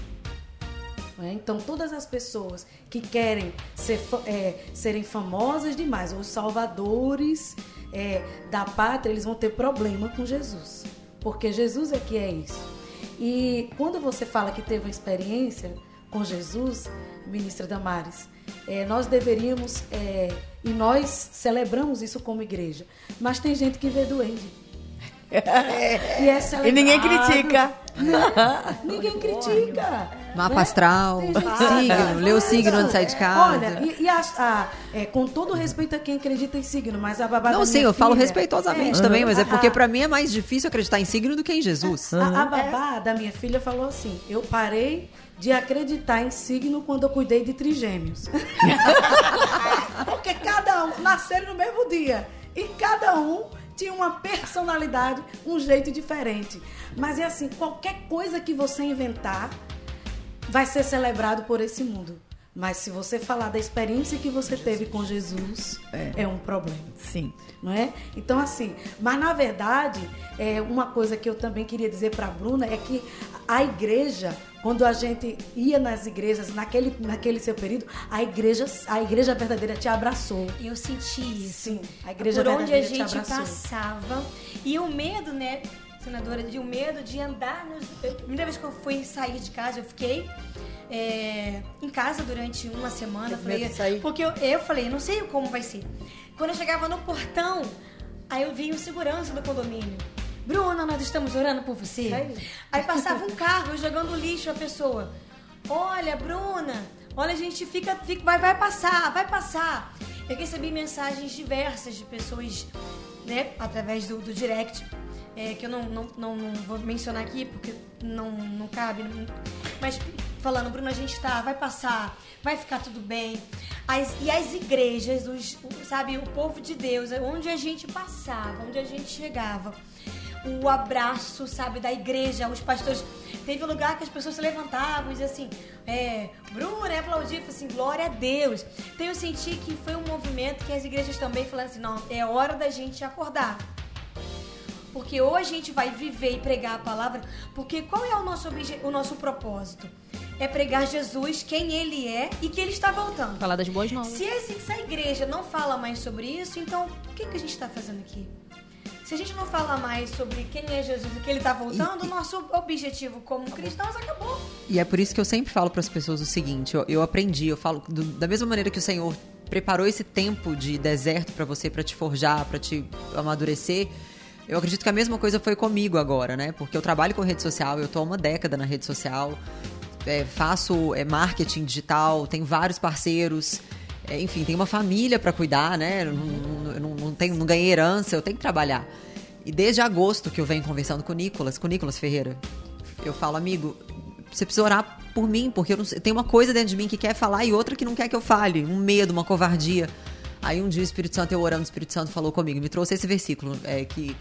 Não é? Então, todas as pessoas que querem ser, é, serem famosas demais, os salvadores é, da pátria, eles vão ter problema com Jesus. Porque Jesus é que é isso. E quando você fala que teve uma experiência com Jesus, ministra Damares, é, nós deveríamos, é, e nós celebramos isso como igreja, mas tem gente que vê duende. E, é E ninguém critica. Ninguém critica. Mapa né? astral, signo, lê o signo antes de sair de casa. Olha, e, e a- a- é, com todo respeito a quem acredita em signo, mas a babá Não, da sim, minha eu falo filha- respeitosamente É, também, mas é porque a- pra mim é mais difícil acreditar em signo do que em Jesus. A, a babá da minha filha falou assim: eu parei de acreditar em signo quando eu cuidei de trigêmeos. Porque cada um nasceram no mesmo dia. E cada um tinha uma personalidade, um jeito diferente. Mas é assim, qualquer coisa que você inventar vai ser celebrado por esse mundo. Mas se você falar da experiência que você teve com Jesus, é, um problema Sim. não é? Então assim, mas na verdade, é uma coisa que eu também queria dizer para a Bruna é que a igreja, quando a gente ia nas igrejas naquele naquele seu período, a igreja a igreja verdadeira te abraçou. Eu senti isso. Sim, a igreja Por onde a verdadeira te gente abraçou. passava. E o medo, né, senadora, de o medo de andar nos. A primeira vez que eu fui sair de casa, eu fiquei é, em casa durante uma semana. Falei? Porque eu, eu falei, não sei como vai ser. Quando eu chegava no portão, aí eu vi o segurança do condomínio. Bruna, nós estamos orando por você. Aí passava um carro jogando lixo a pessoa. Olha, Bruna, olha, a gente fica, fica vai, vai passar, vai passar. Eu recebi mensagens diversas de pessoas, né, através do, do direct, é, que eu não, não, não, não vou mencionar aqui porque não, não cabe, não- mas falando, Bruna, a gente tá, vai passar, vai ficar tudo bem. As- e as igrejas, os, sabe, o povo de Deus, onde a gente passava, onde a gente chegava, o abraço, sabe, da igreja, os pastores. Teve um lugar que as pessoas se levantavam e diziam assim, é, Bruna, é aplaudir, assim, glória a Deus. Então eu senti que foi um movimento que as igrejas também falaram assim, não, é hora da gente acordar. Porque ou a gente vai viver e pregar a palavra, porque qual é o nosso, o nosso propósito? É pregar Jesus, quem ele é e que ele está voltando. Falar das boas novas. Se, se a igreja não fala mais sobre isso, então o que, que a gente está fazendo aqui? Se a gente não fala mais sobre quem é Jesus e que ele está voltando, o nosso objetivo como cristãos acabou. E é por isso que eu sempre falo para as pessoas o seguinte: eu, eu aprendi, eu falo do- da mesma maneira que o Senhor preparou esse tempo de deserto para você, para te forjar, para te amadurecer. Eu acredito que a mesma coisa foi comigo agora, né? Porque eu trabalho com rede social, eu tô há uma década na rede social, é, faço é, marketing digital, tenho vários parceiros, é, enfim, tenho uma família para cuidar, né? Eu não, não- não, tenho, não ganhei herança, eu tenho que trabalhar. E desde agosto que eu venho conversando com o Nicolas, com o Nicolas Ferreira, eu falo, amigo, você precisa orar por mim, porque eu tem uma coisa dentro de mim que quer falar e outra que não quer que eu fale. Um medo, uma covardia. Aí um dia o Espírito Santo, eu orando, o Espírito Santo falou comigo, me trouxe esse versículo, é, que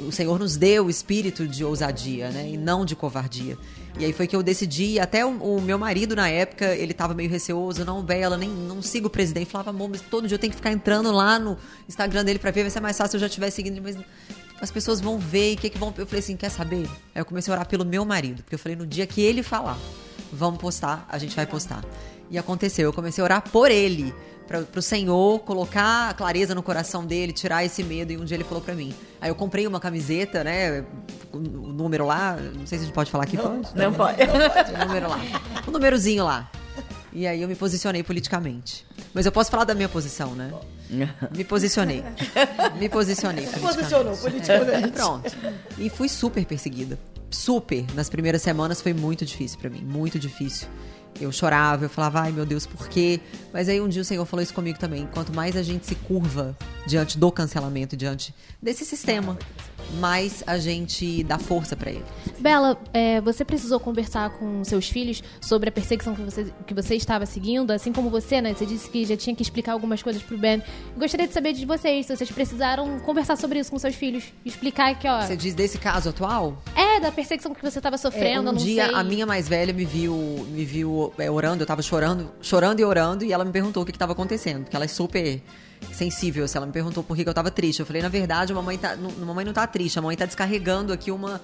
o Senhor nos deu o espírito de ousadia, né? E não de covardia. E aí foi que eu decidi, até o, o meu marido na época, ele tava meio receoso, não, Bela, nem não sigo o presidente. Falava, amor, mas todo dia eu tenho que ficar entrando lá no Instagram dele pra ver, vai ser mais fácil se eu já estiver seguindo mas as pessoas vão ver, e o que que vão. Eu falei assim, quer saber? Aí eu comecei a orar pelo meu marido, porque eu falei, no dia que ele falar, vamos postar, a gente vai postar. E aconteceu, eu comecei a orar por ele, para o Senhor colocar clareza no coração dele, tirar esse medo. E um dia ele falou pra mim. Aí eu comprei uma camiseta, né? O número lá, não sei se a gente pode falar aqui, pode? Não pode. O número lá. O númerozinho lá. E aí eu me posicionei politicamente. Mas eu posso falar da minha posição, né? Me posicionei. Me posicionei. Posicionou politicamente. É, pronto. E fui super perseguida. Super. Nas primeiras semanas foi muito difícil pra mim. Muito difícil. Eu chorava, eu falava, ai meu Deus, por quê? Mas aí um dia o Senhor falou isso comigo também. Quanto mais a gente se curva diante do cancelamento, diante desse sistema, mais a gente dá força pra ele. Bela, é, você precisou conversar com seus filhos sobre a perseguição que você, que você estava seguindo, assim como você, né? Você disse que já tinha que explicar algumas coisas pro Ben. Gostaria de saber de vocês, se vocês precisaram conversar sobre isso com seus filhos. Explicar que, ó. Você diz desse caso atual? É, da perseguição que você estava É, sofrendo, eu um não dia sei. a minha mais velha me viu, me viu é, orando, eu tava chorando, chorando e orando, e ela me perguntou o que estava acontecendo, porque ela é super sensível. Se ela me perguntou por que eu tava triste, eu falei, na verdade, a mamãe, tá, não, a mamãe não tá triste, a mamãe tá descarregando aqui uma,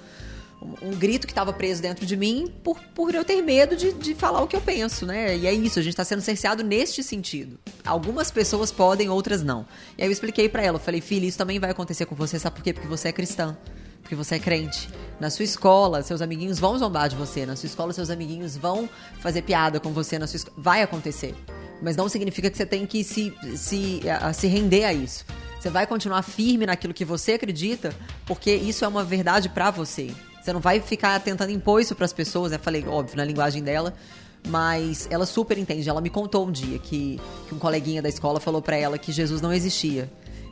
um, grito que estava preso dentro de mim por, por eu ter medo de, de falar o que eu penso, né? E é isso, a gente tá sendo cerceado neste sentido. Algumas pessoas podem, outras não. E aí eu expliquei pra ela, eu falei, filha, isso também vai acontecer com você, sabe por quê? Porque você é cristã. Porque você é crente. Na sua escola, seus amiguinhos vão zombar de você. Na sua escola, seus amiguinhos vão fazer piada com você. Na sua Vai acontecer. Mas não significa que você tem que se, se, a- se render a isso. Você vai continuar firme naquilo que você acredita, porque isso é uma verdade pra você. Você não vai ficar tentando impor isso pras pessoas, né? Falei, óbvio, na linguagem dela. Mas ela super entende. Ela me contou um dia que, que um coleguinha da escola falou pra ela que Jesus não existia.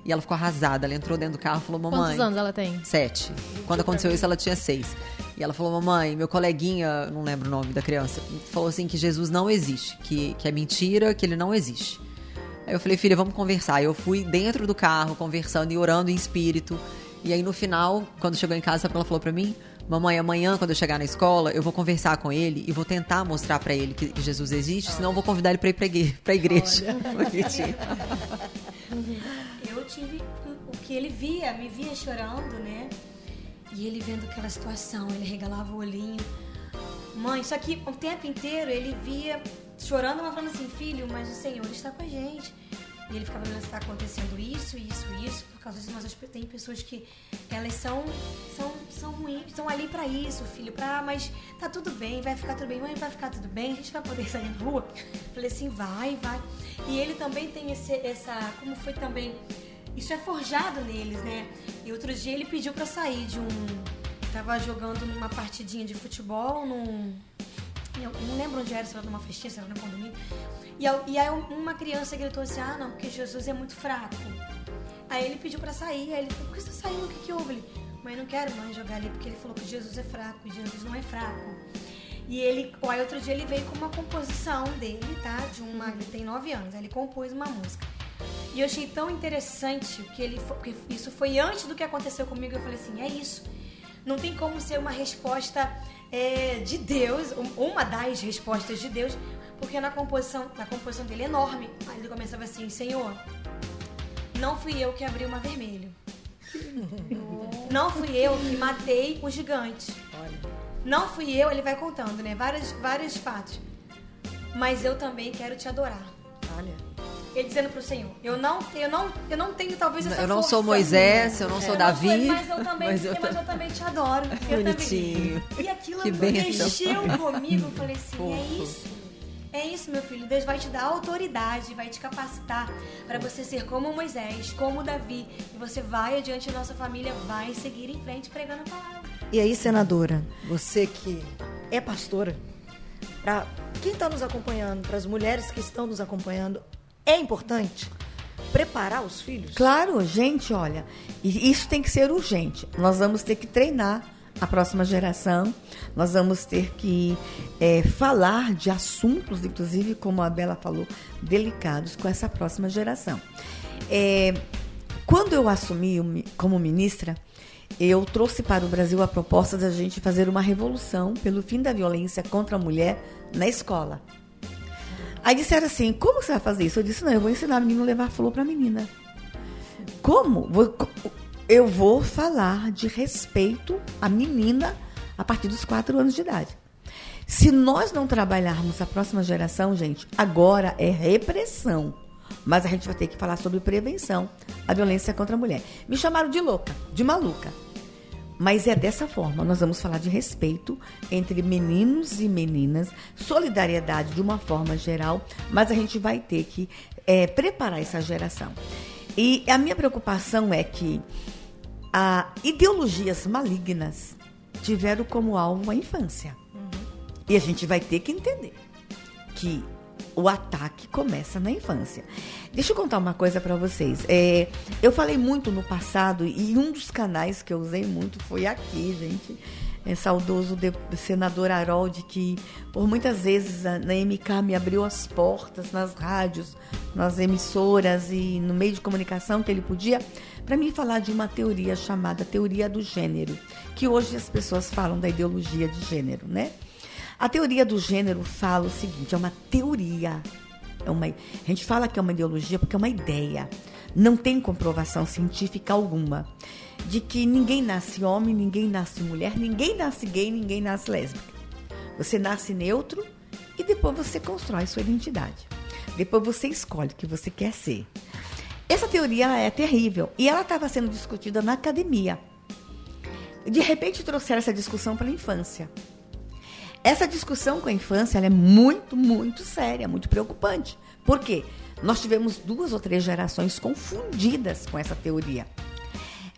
E ela ficou arrasada. Ela entrou dentro do carro e falou: Mamãe. Quantos anos ela tem? Sete. Quando aconteceu isso, ela tinha seis. E ela falou: Mamãe, meu coleguinha, não lembro o nome da criança, falou assim que Jesus não existe, que, que é mentira, que ele não existe. Aí eu falei: Filha, vamos conversar. Eu fui dentro do carro, conversando e orando em espírito. E aí no final, quando chegou em casa, ela falou pra mim? Mamãe, amanhã, quando eu chegar na escola, eu vou conversar com ele e vou tentar mostrar pra ele que, que Jesus existe, senão eu vou convidar ele pra ir pra igre- pra igreja. Eu tive o que ele via, me via chorando, né? E ele vendo aquela situação, ele regalava o olhinho. Mãe, só que o tempo inteiro ele via chorando, mas falando assim, filho, mas o Senhor está com a gente. E ele ficava vendo se está acontecendo isso, isso, isso, por causa disso, mas tem pessoas que elas são, são, são ruins, estão ali para isso, filho, pra, mas tá tudo bem, vai ficar tudo bem, mãe, vai ficar tudo bem, a gente vai poder sair na rua. Falei assim, vai, vai. E ele também tem esse, essa, como foi também, isso é forjado neles, né? E outro dia ele pediu para sair de um, tava jogando numa partidinha de futebol, num eu não lembro onde era, se era numa festinha, se era no condomínio. E, e aí uma criança gritou assim: Ah, não, porque Jesus é muito fraco. Aí ele pediu pra sair. Aí ele falou: Por que você tá saindo? O que, que houve? Ele, Mãe, não quero mais jogar ali, porque ele falou que Jesus é fraco e Jesus não é fraco. E ele, aí outro dia ele veio com uma composição dele, tá? De uma, ele tem nove anos, aí ele compôs uma música. E eu achei tão interessante que ele, porque isso foi antes do que aconteceu comigo. Eu falei assim, é isso. Não tem como ser uma resposta é, de Deus, um- uma das respostas de Deus, porque na composição, na composição dele é enorme. Aí ele começava assim, Senhor, não fui eu que abri o mar vermelho. Não fui eu que matei o gigante. Não fui eu, ele vai contando, né? Vários, vários fatos. Mas eu também quero te adorar. Olha. Ele dizendo pro Senhor, eu não, eu não, eu não tenho talvez essa Eu não força. sou Moisés, eu não sou Eu Davi. sou, mas eu também, mas eu mas eu também te adoro. Eu Bonitinho. Também. E aquilo Que mexeu comigo. Eu falei assim, é isso. É isso, meu filho. Deus vai te dar autoridade, vai te capacitar para você ser como Moisés, como Davi. E você vai adiante da nossa família, vai seguir em frente pregando a palavra. E aí, senadora, você que é pastora, para quem está nos acompanhando, para as mulheres que estão nos acompanhando, é importante preparar os filhos? Claro, gente, olha, isso tem que ser urgente. Nós vamos ter que treinar a próxima geração, nós vamos ter que é, falar de assuntos, inclusive, como a Bela falou, delicados com essa próxima geração. É, quando eu assumi como ministra, eu trouxe para o Brasil a proposta da gente fazer uma revolução pelo fim da violência contra a mulher na escola. Aí disseram assim: como você vai fazer isso? Eu disse: não, eu vou ensinar o menino a levar flor para a menina. Como? Eu vou falar de respeito à menina a partir dos quatro anos de idade. Se nós não trabalharmos a próxima geração, gente, agora é repressão. Mas a gente vai ter que falar sobre prevenção à violência contra a mulher. Me chamaram de louca, de maluca. Mas é dessa forma, nós vamos falar de respeito entre meninos e meninas, solidariedade de uma forma geral, mas a gente vai ter que eh, preparar essa geração. E a minha preocupação é que a ideologias malignas tiveram como alvo a infância. E a gente vai ter que entender que o ataque começa na infância. Deixa eu contar uma coisa para vocês. É, eu falei muito no passado e um dos canais que eu usei muito foi aqui, gente. É saudoso de, senador Harold, que por muitas vezes a- na MK me abriu as portas nas rádios, nas emissoras e no meio de comunicação que ele podia, para mim falar de uma teoria chamada teoria do gênero, que hoje as pessoas falam da ideologia de gênero, né? A teoria do gênero fala o seguinte: é uma teoria É uma, a gente fala que é uma ideologia porque é uma ideia. Não tem comprovação científica alguma de que ninguém nasce homem, ninguém nasce mulher, ninguém nasce gay, ninguém nasce lésbica. Você nasce neutro e depois você constrói sua identidade. Depois você escolhe o que você quer ser. Essa teoria é terrível e ela estava sendo discutida na academia. De repente trouxeram essa discussão para a infância. Essa discussão com a infância é muito, muito séria, muito preocupante. Por quê? Nós tivemos duas ou três gerações confundidas com essa teoria.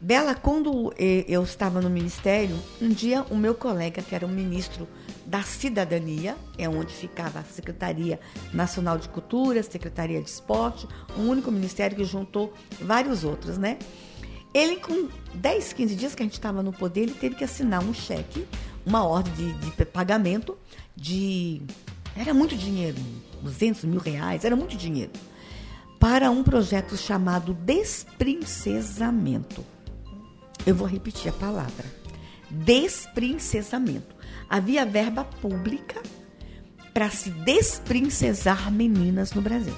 Bela, quando eh, eu estava no ministério, um dia o meu colega, que era um ministro da Cidadania, é onde ficava a Secretaria Nacional de Cultura, Secretaria de Esporte, um único ministério que juntou vários outros, né? Ele, com 10, 15 dias que a gente estava no poder, ele teve que assinar um cheque, uma ordem de, de pagamento de. Era muito dinheiro, 200 mil reais, era muito dinheiro, para um projeto chamado Desprincesamento. Eu vou repetir a palavra: desprincesamento. Havia verba pública para se desprincesar meninas no Brasil.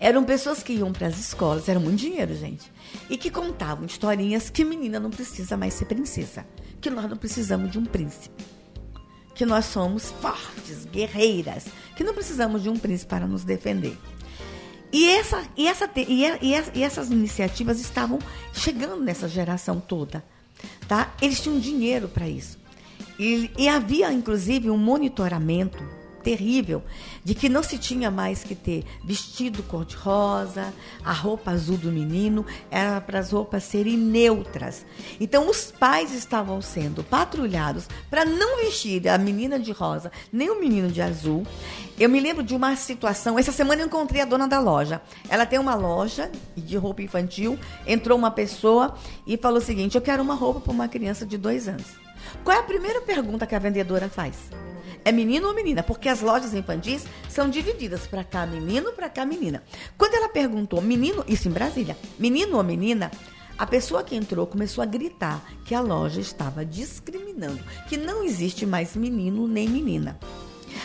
Eram pessoas que iam para as escolas, era muito dinheiro, gente, e que contavam historinhas que menina não precisa mais ser princesa, que nós não precisamos de um príncipe, que nós somos fortes, guerreiras, que não precisamos de um príncipe para nos defender. E, essa, e, essa, e, e, essas iniciativas estavam chegando nessa geração toda. Tá? Eles tinham dinheiro para isso. E, e havia, inclusive, um monitoramento terrível de que não se tinha mais que ter vestido cor-de-rosa, a roupa azul do menino, era para as roupas serem neutras. Então os pais estavam sendo patrulhados para não vestir a menina de rosa nem o menino de azul. Eu me lembro de uma situação, essa semana eu encontrei a dona da loja. Ela tem uma loja de roupa infantil, entrou uma pessoa e falou o seguinte: "Eu quero uma roupa para uma criança de dois anos". Qual é a primeira pergunta que a vendedora faz? É menino ou menina? Porque as lojas infantis são divididas para cá menino, para cá menina. Quando ela perguntou menino, isso em Brasília, menino ou menina, a pessoa que entrou começou a gritar que a loja estava discriminando, que não existe mais menino nem menina.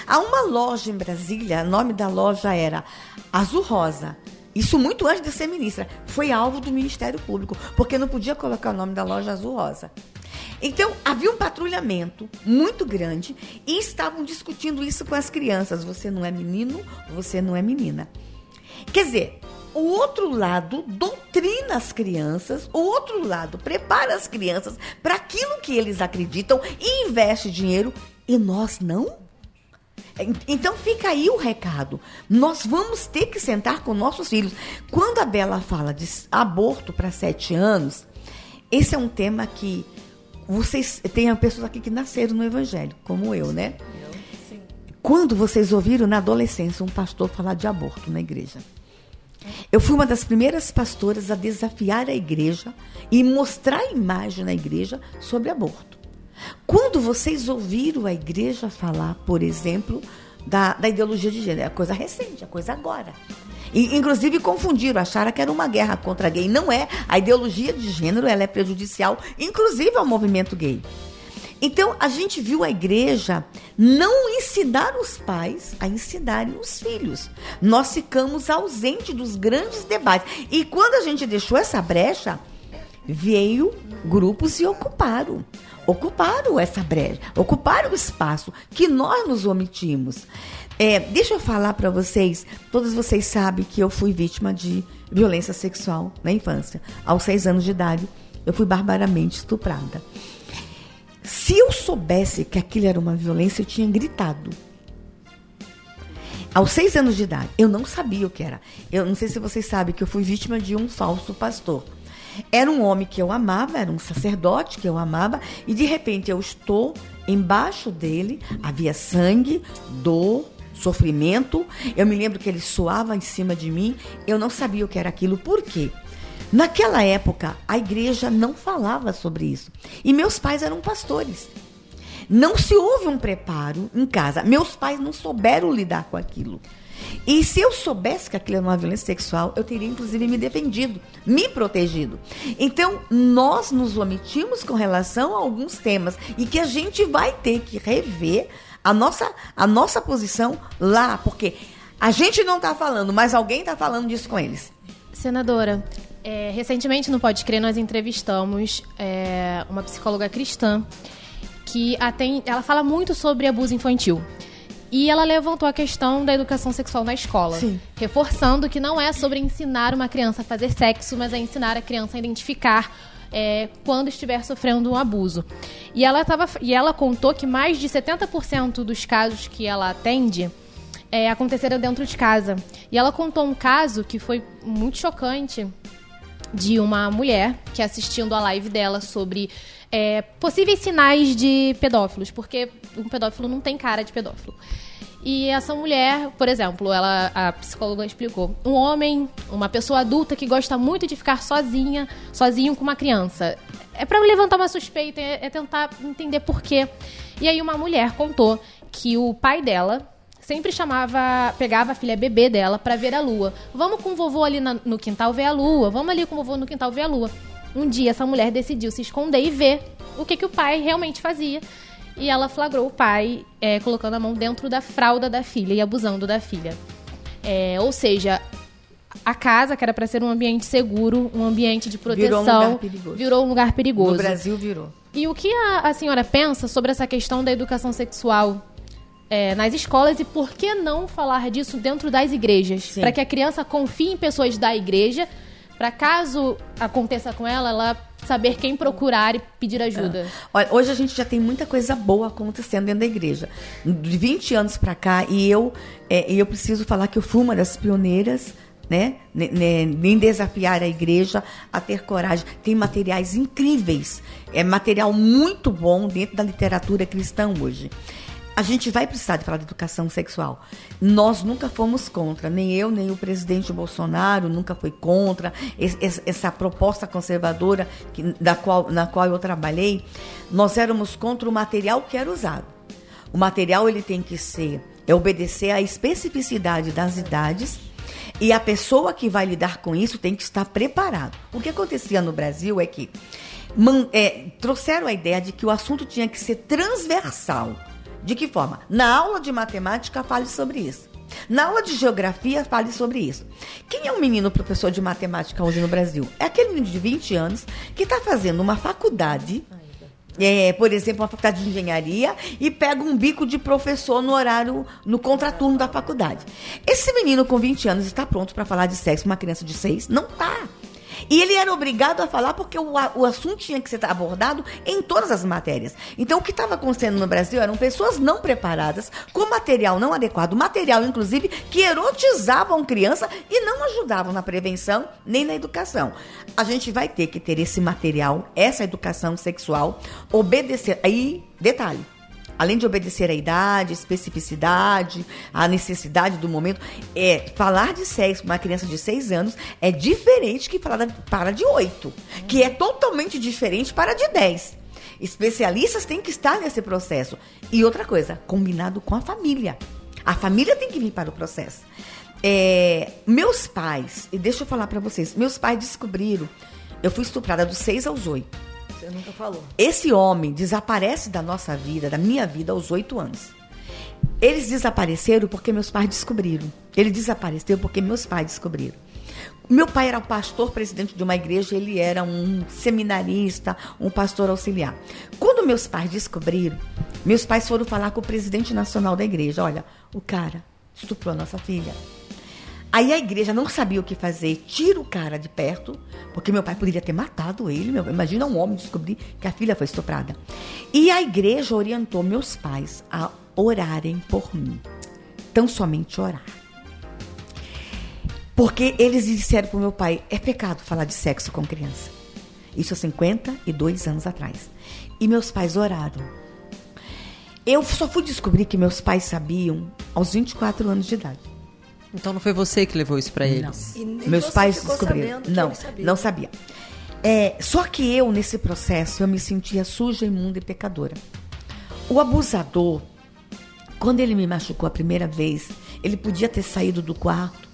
Há uma loja em Brasília, o nome da loja era Azul Rosa. Isso muito antes de ser ministra. Foi alvo do Ministério Público, porque não podia colocar o nome da loja Azul Rosa. Então, havia um patrulhamento muito grande e estavam discutindo isso com as crianças. Você não é menino, você não é menina. Quer dizer, o outro lado doutrina as crianças, o outro lado prepara as crianças para aquilo que eles acreditam e investe dinheiro e nós não? Então fica aí o recado. Nós vamos ter que sentar com nossos filhos. Quando a Bela fala de aborto para sete anos, esse é um tema que vocês tem pessoas aqui que nasceram no Evangelho, como eu, né? Eu, sim. Quando vocês ouviram na adolescência um pastor falar de aborto na igreja? Eu fui uma das primeiras pastoras a desafiar a igreja e mostrar a imagem na igreja sobre aborto. Quando vocês ouviram a igreja falar, por exemplo, da, da ideologia de gênero, é coisa recente, é coisa agora. E, inclusive confundiram, acharam que era uma guerra contra gay. Não é. A ideologia de gênero ela é prejudicial, inclusive ao movimento gay. Então, a gente viu a igreja não ensinar os pais a ensinarem os filhos. Nós ficamos ausentes dos grandes debates. E quando a gente deixou essa brecha, veio grupos e ocuparam. Ocuparam essa brecha, ocuparam o espaço que nós nos omitimos. É, deixa eu falar para vocês, todos vocês sabem que eu fui vítima de violência sexual na infância. Aos seis anos de idade, eu fui barbaramente estuprada. Se eu soubesse que aquilo era uma violência, eu tinha gritado. Aos seis anos de idade, eu não sabia o que era. Eu não sei se vocês sabem que eu fui vítima de um falso pastor. Era um homem que eu amava, era um sacerdote que eu amava, e de repente eu estou embaixo dele, havia sangue, dor, sofrimento. Eu me lembro que ele soava em cima de mim. Eu não sabia o que era aquilo. Por quê? Naquela época, a igreja não falava sobre isso. E meus pais eram pastores. Não se houve um preparo em casa. Meus pais não souberam lidar com aquilo. E se eu soubesse que aquilo era uma violência sexual, eu teria inclusive me defendido, me protegido. Então, nós nos omitimos com relação a alguns temas e que a gente vai ter que rever a nossa, a nossa posição lá, porque A gente não está falando, mas alguém está falando disso com eles. Senadora, é, recentemente no Pode Crer nós entrevistamos é, uma psicóloga cristã que atende, ela fala muito sobre abuso infantil. E ela levantou a questão da educação sexual na escola, Sim. reforçando que não é sobre ensinar uma criança a fazer sexo, mas é ensinar a criança a identificar é, quando estiver sofrendo um abuso. E ela, tava, e ela contou que mais de 70% dos casos que ela atende é, aconteceram dentro de casa. E ela contou um caso que foi muito chocante de uma mulher que assistindo a live dela sobre é, possíveis sinais de pedófilos, porque um pedófilo não tem cara de pedófilo. E essa mulher, por exemplo, ela, a psicóloga explicou, um homem, uma pessoa adulta que gosta muito de ficar sozinha, sozinho com uma criança. É para levantar uma suspeita, é, é tentar entender por quê. E aí uma mulher contou que o pai dela sempre chamava, pegava a filha bebê dela para ver a lua. Vamos com o vovô ali na- no quintal ver a lua. Vamos ali com o vovô no quintal ver a lua. Um dia essa mulher decidiu se esconder e ver o que, que o pai realmente fazia. E ela flagrou o pai é, colocando a mão dentro da fralda da filha e abusando da filha. É, ou seja, a casa, que era para ser um ambiente seguro, um ambiente de Virou um proteção, lugar perigoso. virou um lugar perigoso. No Brasil virou. E o que a, a senhora pensa sobre essa questão da educação sexual é, nas escolas e por que não falar disso dentro das igrejas? Para que a criança confie em pessoas da igreja, para caso aconteça com ela, ela saber quem procurar e pedir ajuda. Olha, hoje a gente já tem muita coisa boa acontecendo dentro da igreja. De 20 anos para cá, e eu, é, eu preciso falar que eu fui uma das pioneiras, né, ne- ne- em desafiar a igreja a ter coragem. Tem materiais incríveis, é material muito bom dentro da literatura cristã hoje. A gente vai precisar de falar de educação sexual. Nós nunca fomos contra, nem eu, nem o presidente Bolsonaro nunca foi contra es- es- essa proposta conservadora que- da qual, na qual eu trabalhei. Nós éramos contra o material que era usado. O material ele tem que ser, é obedecer à especificidade das idades e a pessoa que vai lidar com isso tem que estar preparado. O que acontecia no Brasil é que man- é, trouxeram a ideia de que o assunto tinha que ser transversal. De que forma? Na aula de matemática, fale sobre isso. Na aula de geografia, fale sobre isso. Quem é um menino professor de matemática hoje no Brasil? É aquele menino de 20 anos que está fazendo uma faculdade é, por exemplo, uma faculdade de engenharia e pega um bico de professor no horário, no contraturno da faculdade. Esse menino com 20 anos está pronto para falar de sexo com uma criança de 6? Não tá. E ele era obrigado a falar porque o, o assunto tinha que ser abordado em todas as matérias. Então, o que estava acontecendo no Brasil eram pessoas não preparadas, com material não adequado, material, inclusive, que erotizavam criança e não ajudavam na prevenção nem na educação. A gente vai ter que ter esse material, essa educação sexual, obedecer. Aí, detalhe. Além de obedecer à idade, especificidade, à necessidade do momento, é falar de sexo com uma criança de 6 anos é diferente que falar para de 8, que é totalmente diferente para de 10. Especialistas têm que estar nesse processo. E outra coisa, combinado com a família. A família tem que vir para o processo. É, meus pais, e deixa eu falar para vocês, meus pais descobriram, eu fui estuprada dos 6 aos 8. Você nunca falou. Esse homem desaparece da nossa vida, da minha vida, aos oito anos. Eles desapareceram porque meus pais descobriram. Ele desapareceu porque meus pais descobriram. Meu pai era o pastor presidente de uma igreja, ele era um seminarista, um pastor auxiliar. Quando meus pais descobriram, meus pais foram falar com o presidente nacional da igreja: olha, o cara estuprou a nossa filha. Aí a igreja não sabia o que fazer, tira o cara de perto, porque meu pai poderia ter matado ele. Meu, imagina um homem descobrir que a filha foi estuprada. E a igreja orientou meus pais a orarem por mim. Tão somente orar. Porque eles disseram pro meu pai: é pecado falar de sexo com criança. Isso há 52 anos atrás. E meus pais oraram. Eu só fui descobrir que meus pais sabiam aos 24 anos de idade. Então não foi você que levou isso pra eles? Meus pais descobriram. Não, sabia. não sabia. É, só que eu, nesse processo, eu me sentia suja, imunda e pecadora. O abusador, quando ele me machucou a primeira vez, ele podia ter saído do quarto,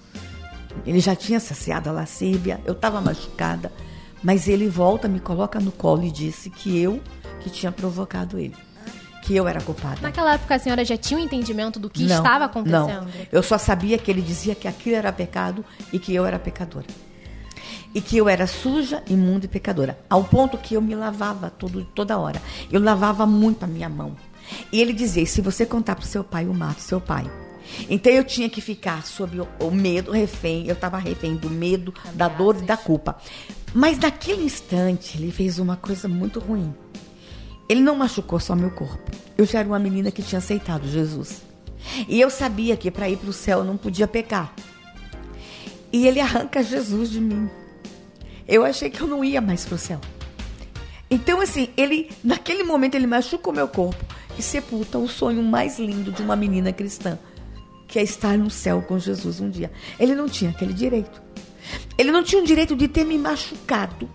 ele já tinha saciado a lascívia, eu estava machucada, mas ele volta, me coloca no colo e disse que eu que tinha provocado ele. Que eu era culpada. Naquela época a senhora já tinha um entendimento do que Não, estava acontecendo? Não. Eu só sabia que ele dizia que aquilo era pecado e que eu era pecadora. E que eu era suja, imunda e pecadora. Ao ponto que eu me lavava todo, toda hora. Eu lavava muito a minha mão. E ele dizia: se você contar para o seu pai, eu mato seu pai. Então eu tinha que ficar sob o, o medo, refém. Eu estava refém do medo, da dor e da culpa. Mas naquele instante, ele fez uma coisa muito ruim. Ele não machucou só meu corpo. Eu já era uma menina que tinha aceitado Jesus. E eu sabia que para ir para o céu eu não podia pecar. E ele arranca Jesus de mim. Eu achei que eu não ia mais para o céu. Então, assim, ele, naquele momento, ele machuca o meu corpo e sepulta o sonho mais lindo de uma menina cristã, que é estar no céu com Jesus um dia. Ele não tinha aquele direito. Ele não tinha o direito de ter me machucado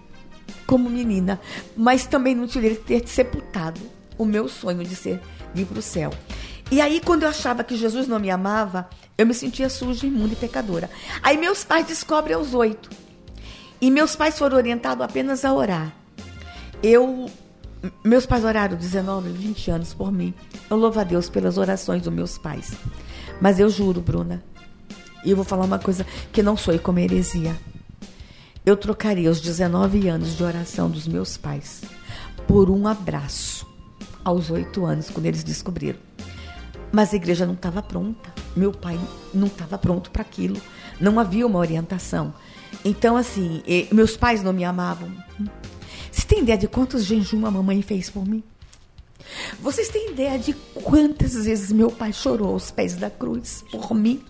como menina, mas também não de ter sepultado o meu sonho de ser de ir para o céu. E aí, quando eu achava que Jesus não me amava, eu me sentia suja, imunda e pecadora. Aí meus pais descobrem aos oito. E meus pais foram orientados apenas a orar. Eu, meus pais oraram 19, 20 anos por mim. Eu louvo a Deus pelas orações dos meus pais. Mas eu juro, Bruna, e eu vou falar uma coisa que não sou como heresia. Eu trocaria os 19 anos de oração dos meus pais por um abraço aos oito anos, quando eles descobriram. Mas a igreja não estava pronta. Meu pai não estava pronto para aquilo. Não havia uma orientação. Então, assim, meus pais não me amavam. Você tem ideia de quantos jejum a mamãe fez por mim? Vocês têm ideia de quantas vezes meu pai chorou aos pés da cruz por mim?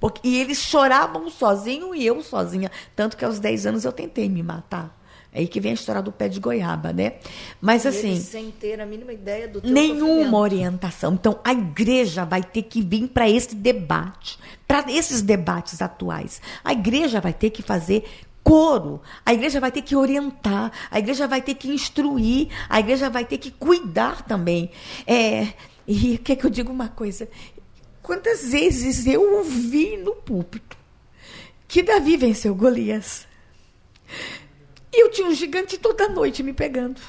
Porque, e eles choravam sozinho e eu sozinha. Tanto que aos 10 anos eu tentei me matar. É aí que vem a história do pé de goiaba, né? Mas assim. Ele sem ter a mínima ideia do teu Nenhuma sofrimento. orientação. Então, a igreja vai ter que vir para esse debate, para esses debates atuais. A igreja vai ter que fazer coro, a igreja vai ter que orientar, a igreja vai ter que instruir, a igreja vai ter que cuidar também. É, e quer que eu diga uma coisa? Quantas vezes eu ouvi no púlpito que Davi venceu Golias? E eu tinha um gigante toda noite me pegando.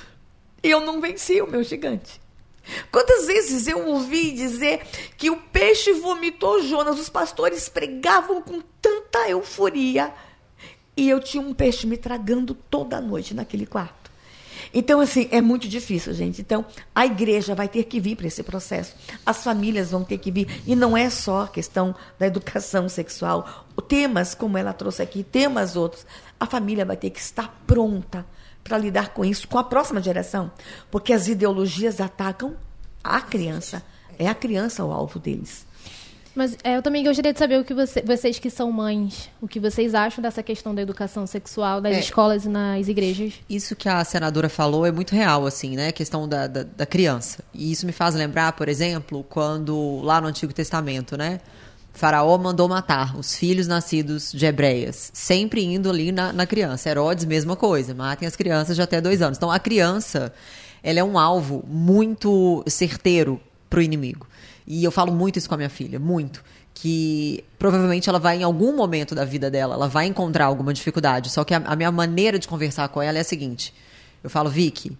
E eu não venci o meu gigante. Quantas vezes eu ouvi dizer que o peixe vomitou Jonas, os pastores pregavam com tanta euforia e eu tinha um peixe me tragando toda noite naquele quarto. Então, assim, é muito difícil, gente. Então, a igreja vai ter que vir para esse processo. As famílias vão ter que vir. E não é só a questão da educação sexual. Temas, como ela trouxe aqui, temas outros. A família vai ter que estar pronta para lidar com isso com a próxima geração. Porque as ideologias atacam a criança. É a criança o alvo deles. Mas é, eu também gostaria de saber o que você- vocês que são mães, o que vocês acham dessa questão da educação sexual nas É. escolas e nas igrejas. Isso que a senadora falou é muito real, assim, né? A questão da, da, da criança. E isso me faz lembrar, por exemplo, quando lá no Antigo Testamento, né? Faraó mandou matar os filhos nascidos de hebreias, sempre indo ali na, na criança. Herodes, mesma coisa, matem as crianças de até dois anos. Então, a criança, ela é um alvo muito certeiro para o inimigo. E eu falo muito isso com a minha filha, muito. Que provavelmente ela vai, em algum momento da vida dela, ela vai encontrar alguma dificuldade. Só que a, a minha maneira de conversar com ela é a seguinte: eu falo, Vicky,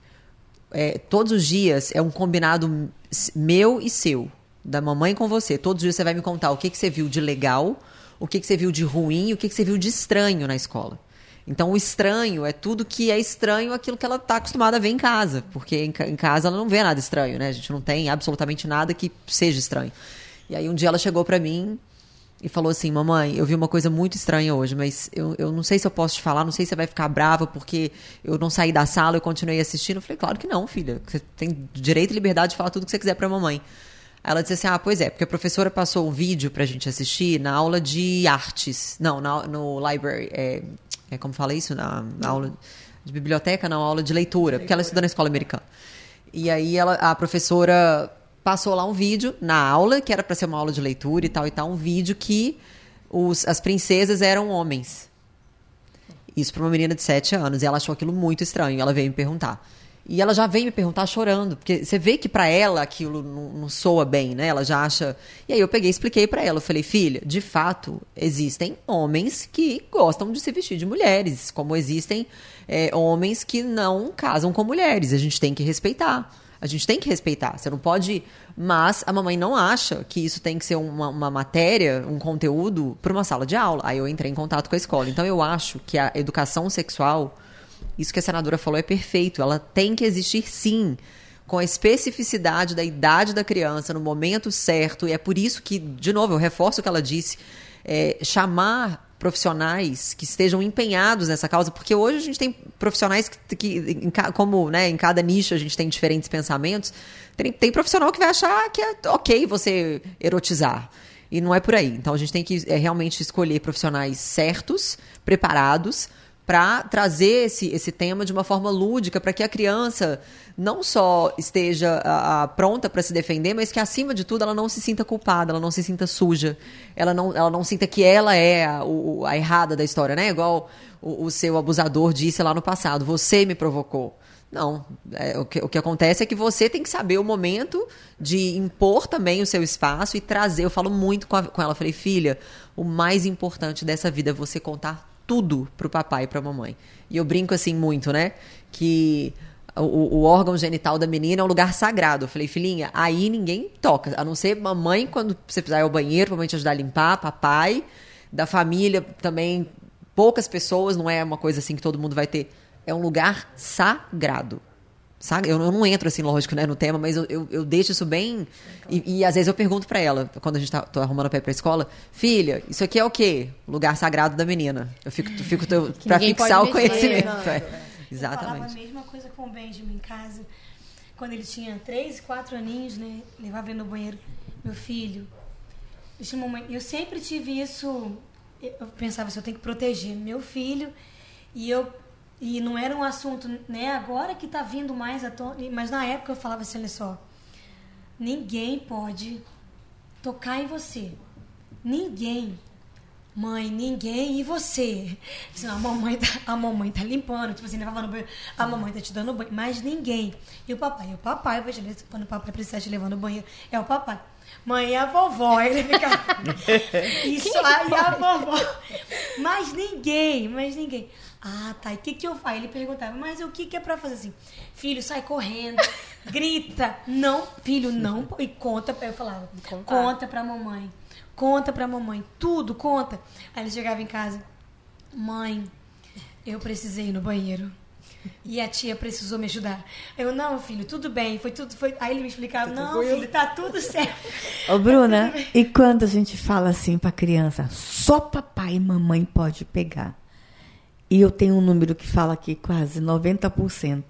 é, todos os dias é um combinado meu e seu, da mamãe com você. Todos os dias você vai me contar o que, que você viu de legal, o que, que você viu de ruim o que, que você viu de estranho na escola. Então, o estranho é tudo que é estranho aquilo que ela está acostumada a ver em casa. Porque em, em casa ela não vê nada estranho, né? A gente não tem absolutamente nada que seja estranho. E aí, um dia ela chegou para mim e falou assim: Mamãe, eu vi uma coisa muito estranha hoje, mas eu, eu não sei se eu posso te falar, não sei se você vai ficar brava porque eu não saí da sala, eu continuei assistindo. Eu falei: Claro que não, filha. Você tem direito e liberdade de falar tudo que você quiser pra mamãe. Ela disse assim: Ah, pois é, porque a professora passou um vídeo pra gente assistir na aula de artes. Não, na, no library. É, é como fala isso? Na, na aula de biblioteca, não, aula de leitura, porque ela estuda na escola americana. E aí ela, a professora passou lá um vídeo na aula, que era para ser uma aula de leitura e tal e tal, um vídeo que os, as princesas eram homens. Isso para uma menina de 7 anos. E ela achou aquilo muito estranho. Ela veio me perguntar. E ela já veio me perguntar chorando, porque você vê que para ela aquilo não, não soa bem, né? Ela já acha. E aí eu peguei e expliquei para ela. Eu falei, filha, de fato, existem homens que gostam de se vestir de mulheres, como existem é, homens que não casam com mulheres. A gente tem que respeitar. A gente tem que respeitar. Você não pode. Mas a mamãe não acha que isso tem que ser uma, uma matéria, um conteúdo para uma sala de aula. Aí eu entrei em contato com a escola. Então eu acho que a educação sexual, isso que a senadora falou é perfeito. Ela tem que existir sim com a especificidade da idade da criança, no momento certo. E é por isso que, de novo, eu reforço o que ela disse: é, chamar profissionais que estejam empenhados nessa causa, porque hoje a gente tem profissionais que, que em, como né, em cada nicho a gente tem diferentes pensamentos, tem, tem profissional que vai achar que é ok você erotizar. E não é por aí. Então a gente tem que é, realmente escolher profissionais certos, preparados, para trazer esse, esse tema de uma forma lúdica, para que a criança não só esteja a, a, pronta para se defender, mas que, acima de tudo, ela não se sinta culpada, ela não se sinta suja, ela não, ela não sinta que ela é a, a errada da história, né? Igual o, o, seu abusador disse lá no passado: você me provocou. Não, é, o, que, o que acontece é que você tem que saber o momento de impor também o seu espaço e trazer. Eu falo muito com, a, com ela, falei, filha, o mais importante dessa vida é você contar tudo pro papai e pra mamãe. E eu brinco assim muito, né? Que o, o, órgão genital da menina é um lugar sagrado. Eu falei, filhinha, aí ninguém toca, a não ser mamãe quando você precisar ir ao banheiro, mamãe te ajudar a limpar, papai, da família também, poucas pessoas, não é uma coisa assim que todo mundo vai ter. É um lugar sagrado. Eu, eu não entro assim, lógico, né, no tema, mas eu, eu, eu deixo isso bem. E, e, às vezes eu pergunto para ela, quando a gente tá arrumando o pé pra escola, filha, isso aqui é o quê? Lugar sagrado da menina. Eu fico, fico para fixar o conhecimento. Não, é. Exatamente. Eu falava a mesma coisa com o Benjamin em casa. Quando ele tinha três, quatro aninhos, né? Levava ele no banheiro. Meu filho, mamãe. Eu sempre tive isso. Eu pensava assim, eu tenho que proteger meu filho. E eu e não era um assunto, né? Agora que está vindo mais à tona. Mas na época eu falava assim, olha só. Ninguém pode tocar em você. Ninguém. Mãe, ninguém e você. Assim, a, mamãe tá, a mamãe tá limpando, tipo assim, levava no banho, a mamãe tá te dando banho, mas ninguém. E o papai, o papai, quando o papai precisa te levar no banheiro, é o papai. Mãe, é a vovó, ele fica. Isso aí, a vovó. Mas ninguém, mas ninguém. Ah, tá. E o que, que eu faço? Ele perguntava, mas o que, que é pra fazer assim? Filho, sai correndo, grita. Não, filho, não. E conta. Eu falava, conta pra mamãe. Conta pra mamãe. Tudo, conta. Aí ele chegava em casa, mãe, eu precisei ir no banheiro. E a tia precisou me ajudar. Eu, não, filho, tudo bem, foi tudo. Foi... Aí ele me explicava, tá não, filho, tá tudo certo. Ô, Bruna, tá e quando a gente fala assim pra criança, só papai e mamãe pode pegar? E eu tenho um número que fala que quase 90%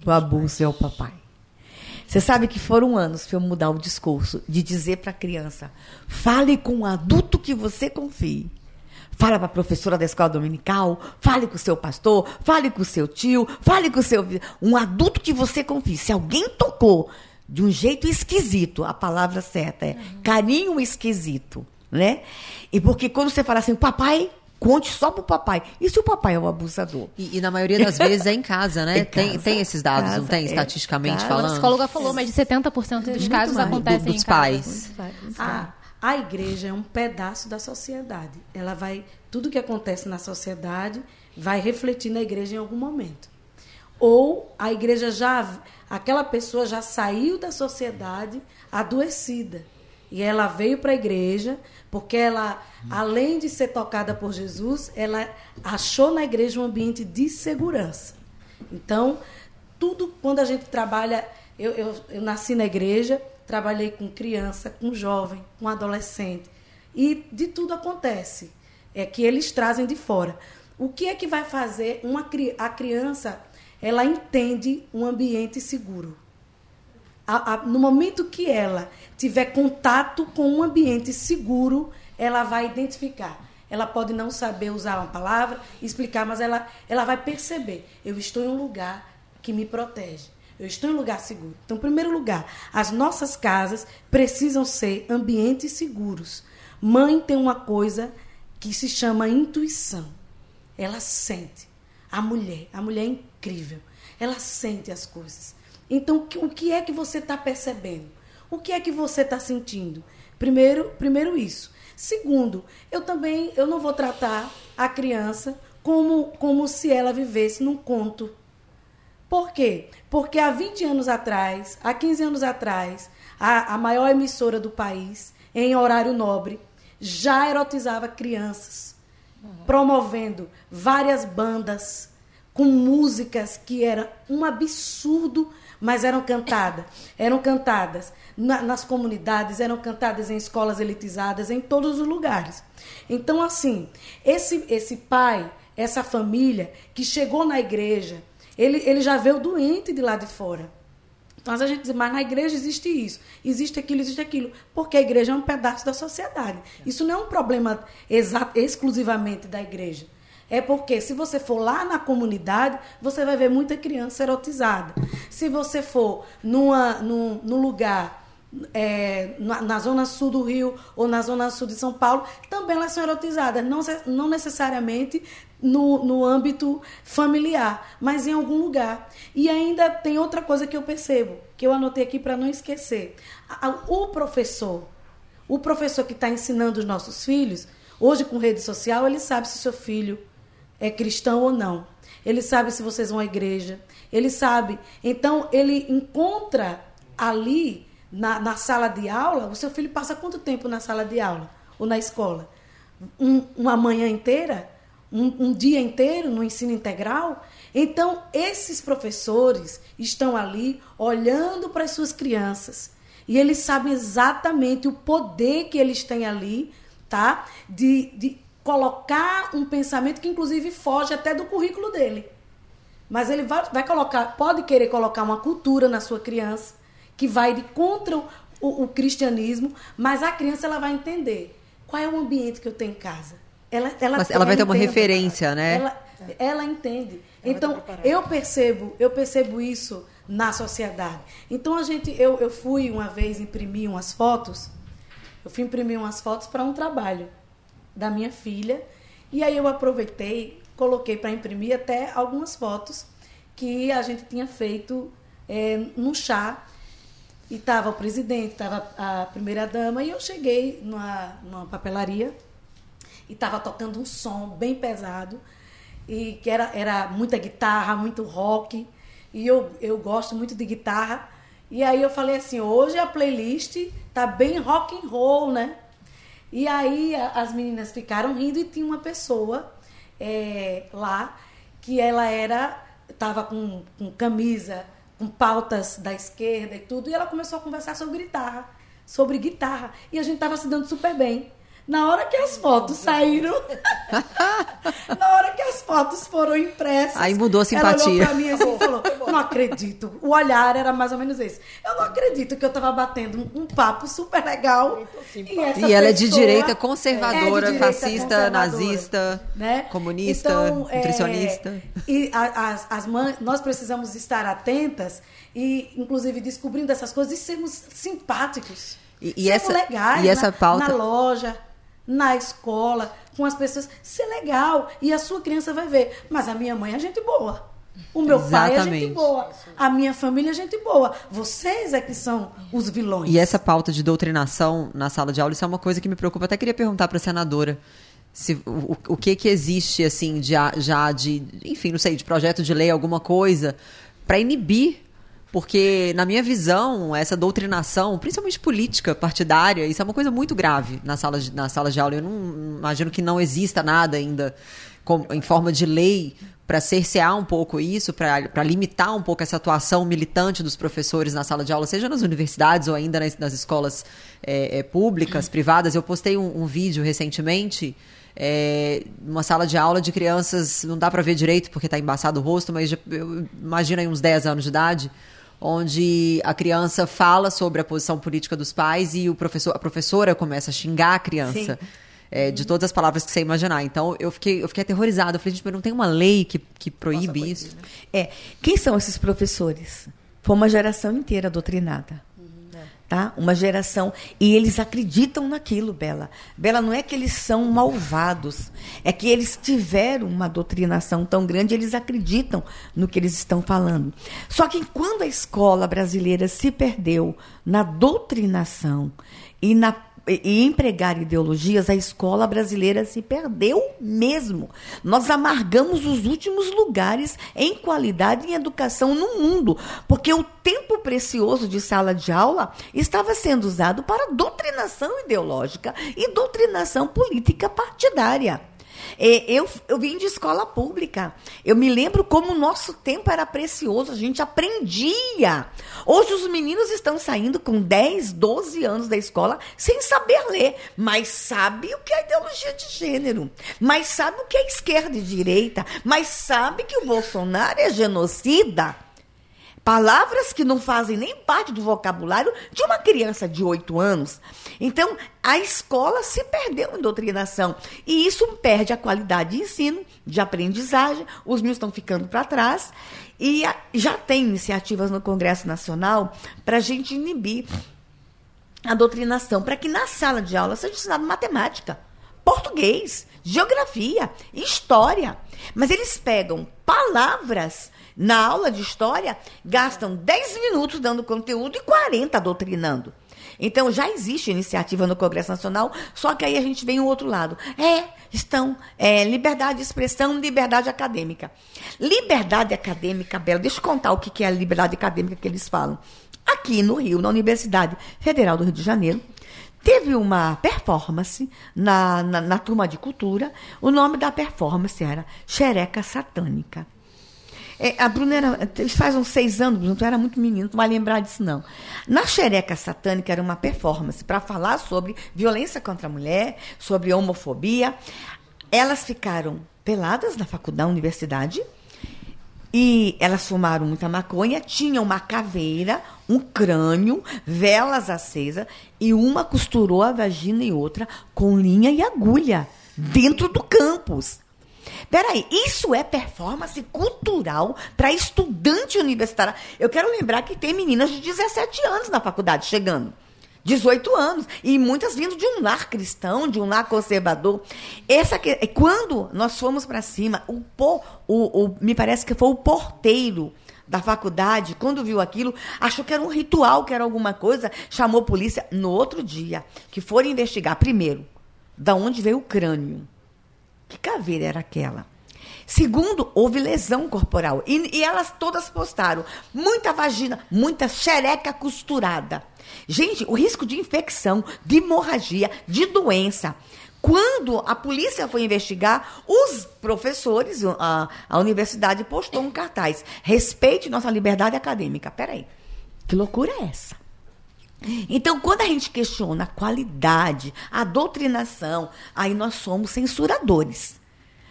do abuso é o papai. Você sabe que foram anos para eu mudar o discurso de dizer para a criança: fale com um adulto que você confie. Fale para a professora da escola dominical, fale com o seu pastor, fale com o seu tio, fale com o seu. Um adulto que você confie. Se alguém tocou de um jeito esquisito, a palavra certa é carinho esquisito, né? E porque quando você fala assim, papai conte só pro papai. E se o papai é o abusador? E, e na maioria das vezes é em casa, né? Tem, casa, tem esses dados, casa, não tem, é estatisticamente falando? A psicóloga falou, mas de 70% dos casos mais. acontecem Do, dos em pais. Ah, a igreja é um pedaço da sociedade. Ela vai, tudo que acontece na sociedade vai refletir na igreja em algum momento. Ou a igreja já, aquela pessoa já saiu da sociedade adoecida. E ela veio para a igreja porque ela, além de ser tocada por Jesus, ela achou na igreja um ambiente de segurança. Então, tudo quando a gente trabalha, eu, eu, eu nasci na igreja, trabalhei com criança, com jovem, com adolescente, e de tudo acontece. É que eles trazem de fora. O que é que vai fazer uma a criança? Ela entende um ambiente seguro a, a, no momento que ela tiver contato com um ambiente seguro, ela vai identificar. Ela pode não saber usar uma palavra, explicar, mas ela, ela vai perceber. Eu estou em um lugar que me protege. Eu estou em um lugar seguro. Então, em primeiro lugar, as nossas casas precisam ser ambientes seguros. Mãe tem uma coisa que se chama intuição. Ela sente. A mulher, a mulher é incrível. Ela sente as coisas. Então, o que é que você está percebendo? O que é que você está sentindo? Primeiro, primeiro isso. Segundo, eu também eu não vou tratar a criança como, como se ela vivesse num conto. Por quê? Porque há 20 anos atrás, há 15 anos atrás, a, a maior emissora do país, em horário nobre, já erotizava crianças, promovendo várias bandas com músicas que eram um absurdo, mas eram cantadas. Eram cantadas na, nas comunidades, eram cantadas em escolas elitizadas, em todos os lugares. Então, assim, esse, esse pai, essa família que chegou na igreja, ele, ele já veio doente de lá de fora. Então, a gente diz, mas na igreja existe isso, existe aquilo, existe aquilo. Porque a igreja é um pedaço da sociedade. Isso não é um problema exclusivamente da igreja. É porque se você for lá na comunidade, você vai ver muita criança erotizada. Se você for numa, num, num lugar é, na, na, zona sul do Rio ou na zona sul de São Paulo, também elas são erotizadas, não, não necessariamente no, no âmbito familiar, mas em algum lugar. E ainda tem outra coisa que eu percebo, que eu anotei aqui para não esquecer. O professor, o professor que está ensinando os nossos filhos, hoje com rede social, ele sabe se seu filho é cristão ou não. Ele sabe se vocês vão à igreja. Ele sabe. Então, ele encontra ali, na, na sala de aula, o seu filho passa quanto tempo na sala de aula ou na escola? Um, uma manhã inteira? Um, um dia inteiro no ensino integral? Então, esses professores estão ali olhando para as suas crianças. E eles sabem exatamente o poder que eles têm ali, tá? De, de colocar um pensamento que inclusive foge até do currículo dele. Mas ele vai, vai colocar, pode querer colocar uma cultura na sua criança que vai de contra o, o, o cristianismo, mas a criança ela vai entender qual é o ambiente que eu tenho em casa. Ela, ela, mas ela vai ter uma referência, né? Ela, ela entende. Ela então, eu percebo, eu percebo isso na sociedade. Então a gente, eu, eu fui uma vez imprimir umas fotos, eu fui imprimir umas fotos para um trabalho da minha filha. E aí eu aproveitei, coloquei para imprimir até algumas fotos que a gente tinha feito é, no chá. E estava o presidente, estava a primeira dama, e eu cheguei numa, numa papelaria e estava tocando um som bem pesado, e que era, era muita guitarra, muito rock. E eu, eu gosto muito de guitarra. E aí eu falei assim, hoje a playlist tá bem rock and roll, né? E aí as meninas ficaram rindo e tinha uma pessoa é, lá que ela era estava com, com camisa, com pautas da esquerda e tudo, e ela começou a conversar sobre guitarra, sobre guitarra, e a gente estava se dando super bem. Na hora que as fotos saíram, na hora que as fotos foram impressas, aí mudou a simpatia. Ela olhou pra mim assim e falou: Não acredito. O olhar era mais ou menos esse. Eu não acredito que eu tava batendo um, um papo super legal. E, e ela é de direita conservadora, é de direita fascista, conservadora, nazista, né? comunista, então, é, nutricionista. É, e as, as mães, nós precisamos estar atentas e, inclusive, descobrindo essas coisas e sermos simpáticos. E, e essa, legais e essa na, pauta... na loja na escola, com as pessoas. Isso é legal. E a sua criança vai ver. Mas a minha mãe é gente boa. O meu Exatamente. pai é gente boa. A minha família é gente boa. Vocês é que são os vilões. E essa pauta de doutrinação na sala de aula, isso é uma coisa que me preocupa. Até queria perguntar para a senadora se, o, o que que existe, assim, de, já de, enfim, não sei, de projeto de lei, alguma coisa, para inibir porque, na minha visão, essa doutrinação, principalmente política, partidária, isso é uma coisa muito grave na sala de, na sala de aula. Eu não imagino que não exista nada ainda com, em forma de lei para cercear um pouco isso, para limitar um pouco essa atuação militante dos professores na sala de aula, seja nas universidades ou ainda nas, nas escolas é, é, públicas, privadas. Eu postei um, um vídeo recentemente. É, uma sala de aula de crianças, não dá para ver direito porque está embaçado o rosto, mas já, eu imagino aí uns 10 anos de idade, onde a criança fala sobre a posição política dos pais e o professor, a professora começa a xingar a criança. É, de todas as palavras que você imaginar. Então, eu fiquei, eu fiquei aterrorizada. Eu falei, gente, mas não tem uma lei que, que proíbe isso? Né? É. Quem são esses professores? Foi uma geração inteira doutrinada tá? Uma geração e eles acreditam naquilo, Bela. Bela não é que eles são malvados, é que eles tiveram uma doutrinação tão grande, eles acreditam no que eles estão falando. Só que quando a escola brasileira se perdeu na doutrinação e na e, empregar ideologias, a escola brasileira se perdeu mesmo. Nós amargamos os últimos lugares em qualidade em educação no mundo, porque o tempo precioso de sala de aula estava sendo usado para doutrinação ideológica e doutrinação política partidária. É, eu, eu vim de escola pública. Eu me lembro como o nosso tempo era precioso, a gente aprendia. Hoje os meninos estão saindo com 10, 12 anos da escola sem saber ler, mas sabe o que é ideologia de gênero, mas sabe o que é esquerda e direita, mas sabe que o Bolsonaro é genocida. Palavras que não fazem nem parte do vocabulário de uma criança de 8 anos. Então, a escola se perdeu em doutrinação. E isso perde a qualidade de ensino, de aprendizagem. Os meninos estão ficando para trás. E já tem iniciativas no Congresso Nacional para a gente inibir a doutrinação, para que na sala de aula seja ensinado matemática, português, geografia, história. Mas eles pegam palavras na aula de história, gastam 10 minutos dando conteúdo e 40 doutrinando. Então, já existe iniciativa no Congresso Nacional, só que aí a gente vem o outro lado. É, estão é, liberdade de expressão, liberdade acadêmica. Liberdade acadêmica, Bela, deixa eu contar o que é a liberdade acadêmica que eles falam. Aqui no Rio, na Universidade Federal do Rio de Janeiro, teve uma performance na, na, na turma de cultura. O nome da performance era Xereca Satânica. É, a Bruna era, faz uns seis anos, Bruno, tu era muito menino, tu vai lembrar disso não. Na Xereca Satânica era uma performance para falar sobre violência contra a mulher, sobre homofobia. Elas ficaram peladas na faculdade, na universidade, e elas fumaram muita maconha, tinham uma caveira, um crânio, velas acesas, e uma costurou a vagina e outra com linha e agulha dentro do campus. Peraí, isso é performance cultural para estudante universitária. Eu quero lembrar que tem meninas de 17 anos na faculdade chegando. 18 anos. E muitas vindo de um lar cristão, de um lar conservador. Essa que, quando nós fomos para cima, o, o, o, me parece que foi o porteiro da faculdade, quando viu aquilo, achou que era um ritual, que era alguma coisa, chamou a polícia. No outro dia, que foram investigar, primeiro, da onde veio o crânio. Que caveira era aquela? Segundo, houve lesão corporal. E, e, elas todas postaram muita vagina, muita xereca costurada. Gente, o risco de infecção, de hemorragia, de doença. Quando a polícia foi investigar, os professores, a, a universidade postou um cartaz: respeite nossa liberdade acadêmica. Peraí, que loucura é essa? Então, quando a gente questiona a qualidade, a doutrinação, aí nós somos censuradores.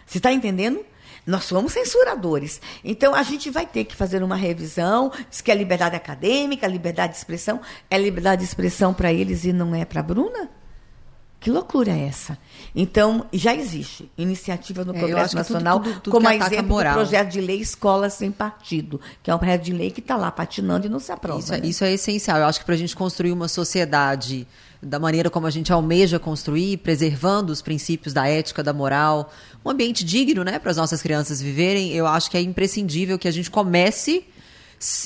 Você está entendendo? Nós somos censuradores. Então, a gente vai ter que fazer uma revisão. Diz que é liberdade acadêmica, liberdade de expressão. É liberdade de expressão para eles e não é para a Bruna? Que loucura é essa? Então, já existe iniciativa no é, Congresso Nacional, tudo, tudo, tudo como exemplo do projeto de lei Escola Sem Partido, que é um projeto de lei que está lá patinando e não se aprova. Isso, é, né? isso é essencial. Eu acho que para a gente construir uma sociedade da maneira como a gente almeja construir, preservando os princípios da ética, da moral, um ambiente digno né, para as nossas crianças viverem, eu acho que é imprescindível que a gente comece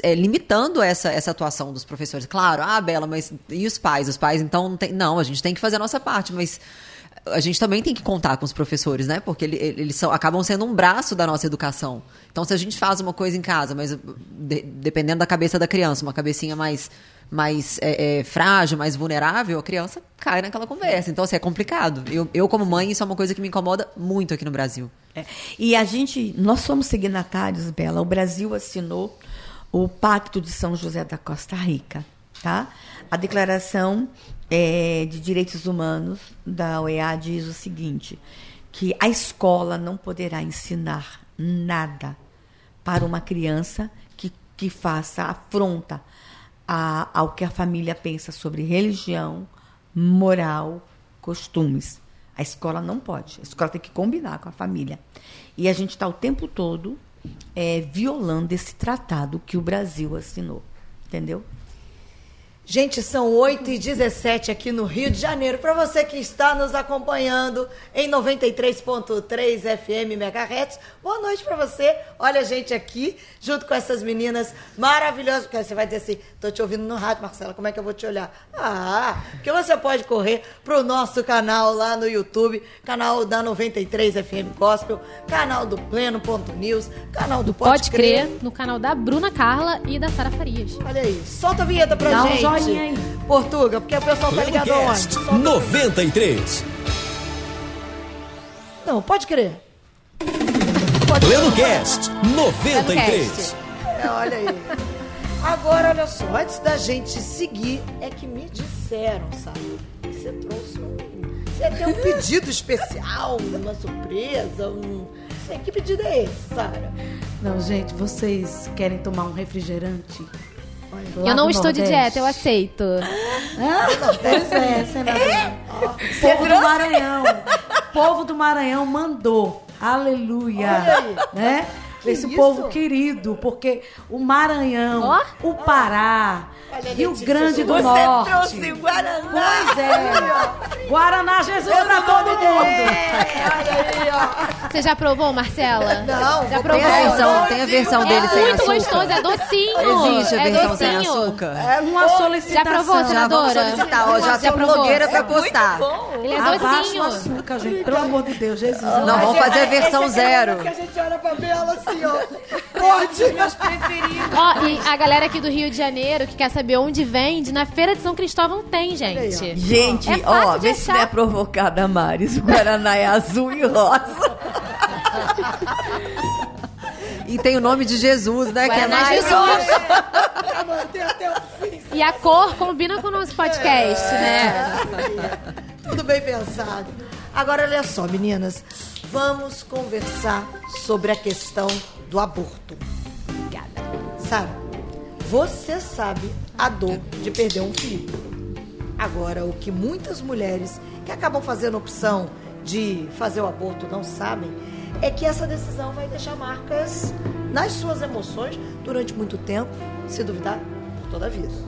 é, limitando essa, essa atuação dos professores. Claro, ah, Bela, mas e os pais? Os pais, então, não tem. Não, a gente tem que fazer a nossa parte, mas a gente também tem que contar com os professores, né? Porque ele, eles são, acabam sendo um braço da nossa educação. Então, se a gente faz uma coisa em casa, mas de, dependendo da cabeça da criança, uma cabecinha mais, mais é, é, frágil, mais vulnerável, a criança cai naquela conversa. Então, assim, é complicado. Eu, eu, como mãe, isso é uma coisa que me incomoda muito aqui no Brasil. É. E a gente, nós somos signatários, Bela. O Brasil assinou o Pacto de São José da Costa Rica, tá? A Declaração é, de Direitos Humanos da OEA diz o seguinte, que a escola não poderá ensinar nada para uma criança que, que faça afronta a, ao que a família pensa sobre religião, moral, costumes. A escola não pode. A escola tem que combinar com a família. E a gente está o tempo todo é, violando esse tratado que o Brasil assinou. Entendeu? Gente, são 8 e 17 aqui no Rio de Janeiro. Para você que está nos acompanhando em 93.3 FM MHz, boa noite para você. Olha a gente aqui, junto com essas meninas maravilhosas. Porque você vai dizer assim: tô te ouvindo no rádio, Marcela, como é que eu vou te olhar? Ah, porque você pode correr pro nosso canal lá no YouTube, canal da 93 FM Gospel, canal do Pleno.news, canal do Pode, Pode crer, no canal da Bruna Carla e da Sara Farias. Olha aí, solta a vinheta pra Dá um aí. Portuga, porque o pessoal tá ligado aonde? Cast a 93. Não, pode crer. Pleno Cast 93. É, olha aí. Agora, olha só, antes da gente seguir, é que me disseram, sabe? Que você trouxe um. Você tem um pedido especial, uma surpresa, um. Sei, que pedido é esse, Sara? Não, gente, vocês querem tomar um refrigerante? Eu não estou de Nordeste? dieta, eu aceito. Pois é. Povo do Maranhão. Povo do Maranhão mandou. Aleluia. Né? Esse isso? povo querido, porque o Maranhão, Ó. o Pará, Olha, Rio Grande do você Norte. trouxe Guaraná. Pois é. Guaraná Jesus pra todo mundo. É, olha aí, ó. Você já provou, Marcela? Não, já vou provou? Tem a versão, tem a versão não, dele É sem muito açúcar. gostoso, é docinho. Existe a é versão sem docinho. açúcar. É uma solicitação. Já provou, Já vamos senadora? solicitar, ó, já Já tem provou? blogueira pra postar. Ele é Abaixa o docinho. açúcar, gente. Pelo amor de Deus, Jesus. Não, vamos fazer a versão Esse é zero. que a gente olha pra ver ela assim. Pode. Meus preferidos. Ó, e a galera aqui do Rio de Janeiro que quer saber onde vende, na Feira de São Cristóvão tem, gente. Gente, É ó, vê se achar. não é provocada, Maris. O Guaraná é azul e rosa. E tem o nome de Jesus, né? Que é Guaraná mais. Jesus. Pra manter até o fim. E a cor combina com o nosso podcast, né? Tudo bem pensado. Agora, olha só, meninas. Vamos conversar sobre a questão do aborto. Sabe? Você sabe a dor de perder um filho. Agora, o que muitas mulheres que acabam fazendo opção de fazer o aborto não sabem é que essa decisão vai deixar marcas nas suas emoções durante muito tempo, se duvidar, por toda a vida.